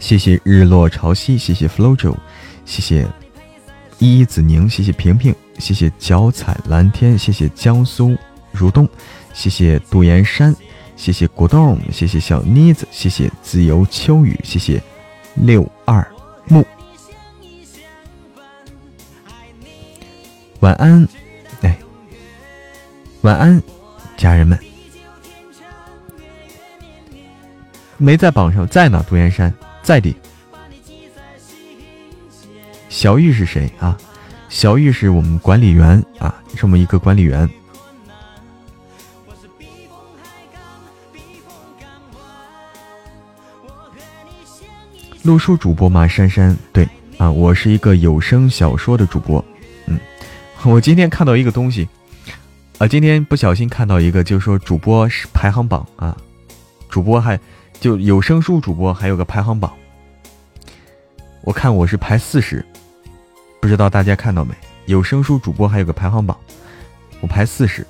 谢谢日落潮汐，谢谢 Flojo，谢谢依依子宁，谢谢平平，谢谢脚踩蓝天，谢谢江苏如东，谢谢杜岩山，谢谢果冻，谢谢小妮子，谢谢自由秋雨，谢谢六二木，晚安，哎，晚安，家人们，没在榜上，在呢，独岩山在的。小玉是谁啊？小玉是我们管理员啊，这么一个管理员。录书主播吗？珊珊，对啊，我是一个有声小说的主播。嗯，我今天看到一个东西，啊，今天不小心看到一个，就是说主播是排行榜啊，主播还就有声书主播还有个排行榜，我看我是排四十。不知道大家看到没？有声书主播还有个排行榜，我排四十。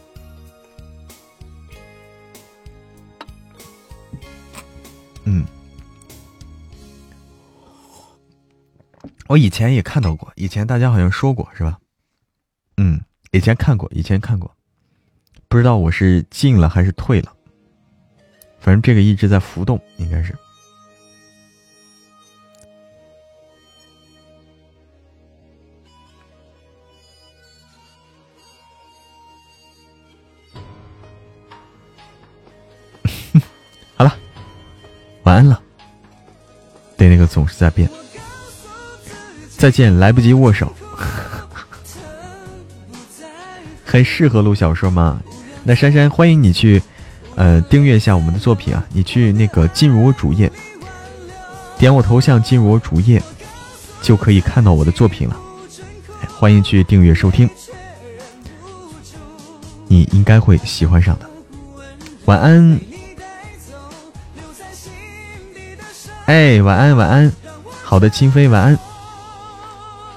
嗯，我以前也看到过，以前大家好像说过是吧？嗯，以前看过，以前看过，不知道我是进了还是退了，反正这个一直在浮动，应该是。好了晚安了，对那个总是在变。再见，来不及握手。很适合录小说吗？那珊珊，欢迎你去，呃，订阅一下我们的作品啊！你去那个进入我主页，点我头像进入我主页，就可以看到我的作品了。欢迎去订阅收听，你应该会喜欢上的。晚安。哎，晚安，晚安，好的，清飞，晚安。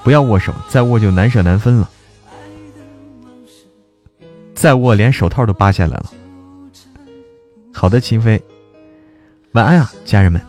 不要握手，再握就难舍难分了。再握，连手套都扒下来了。好的，秦飞，晚安啊，家人们。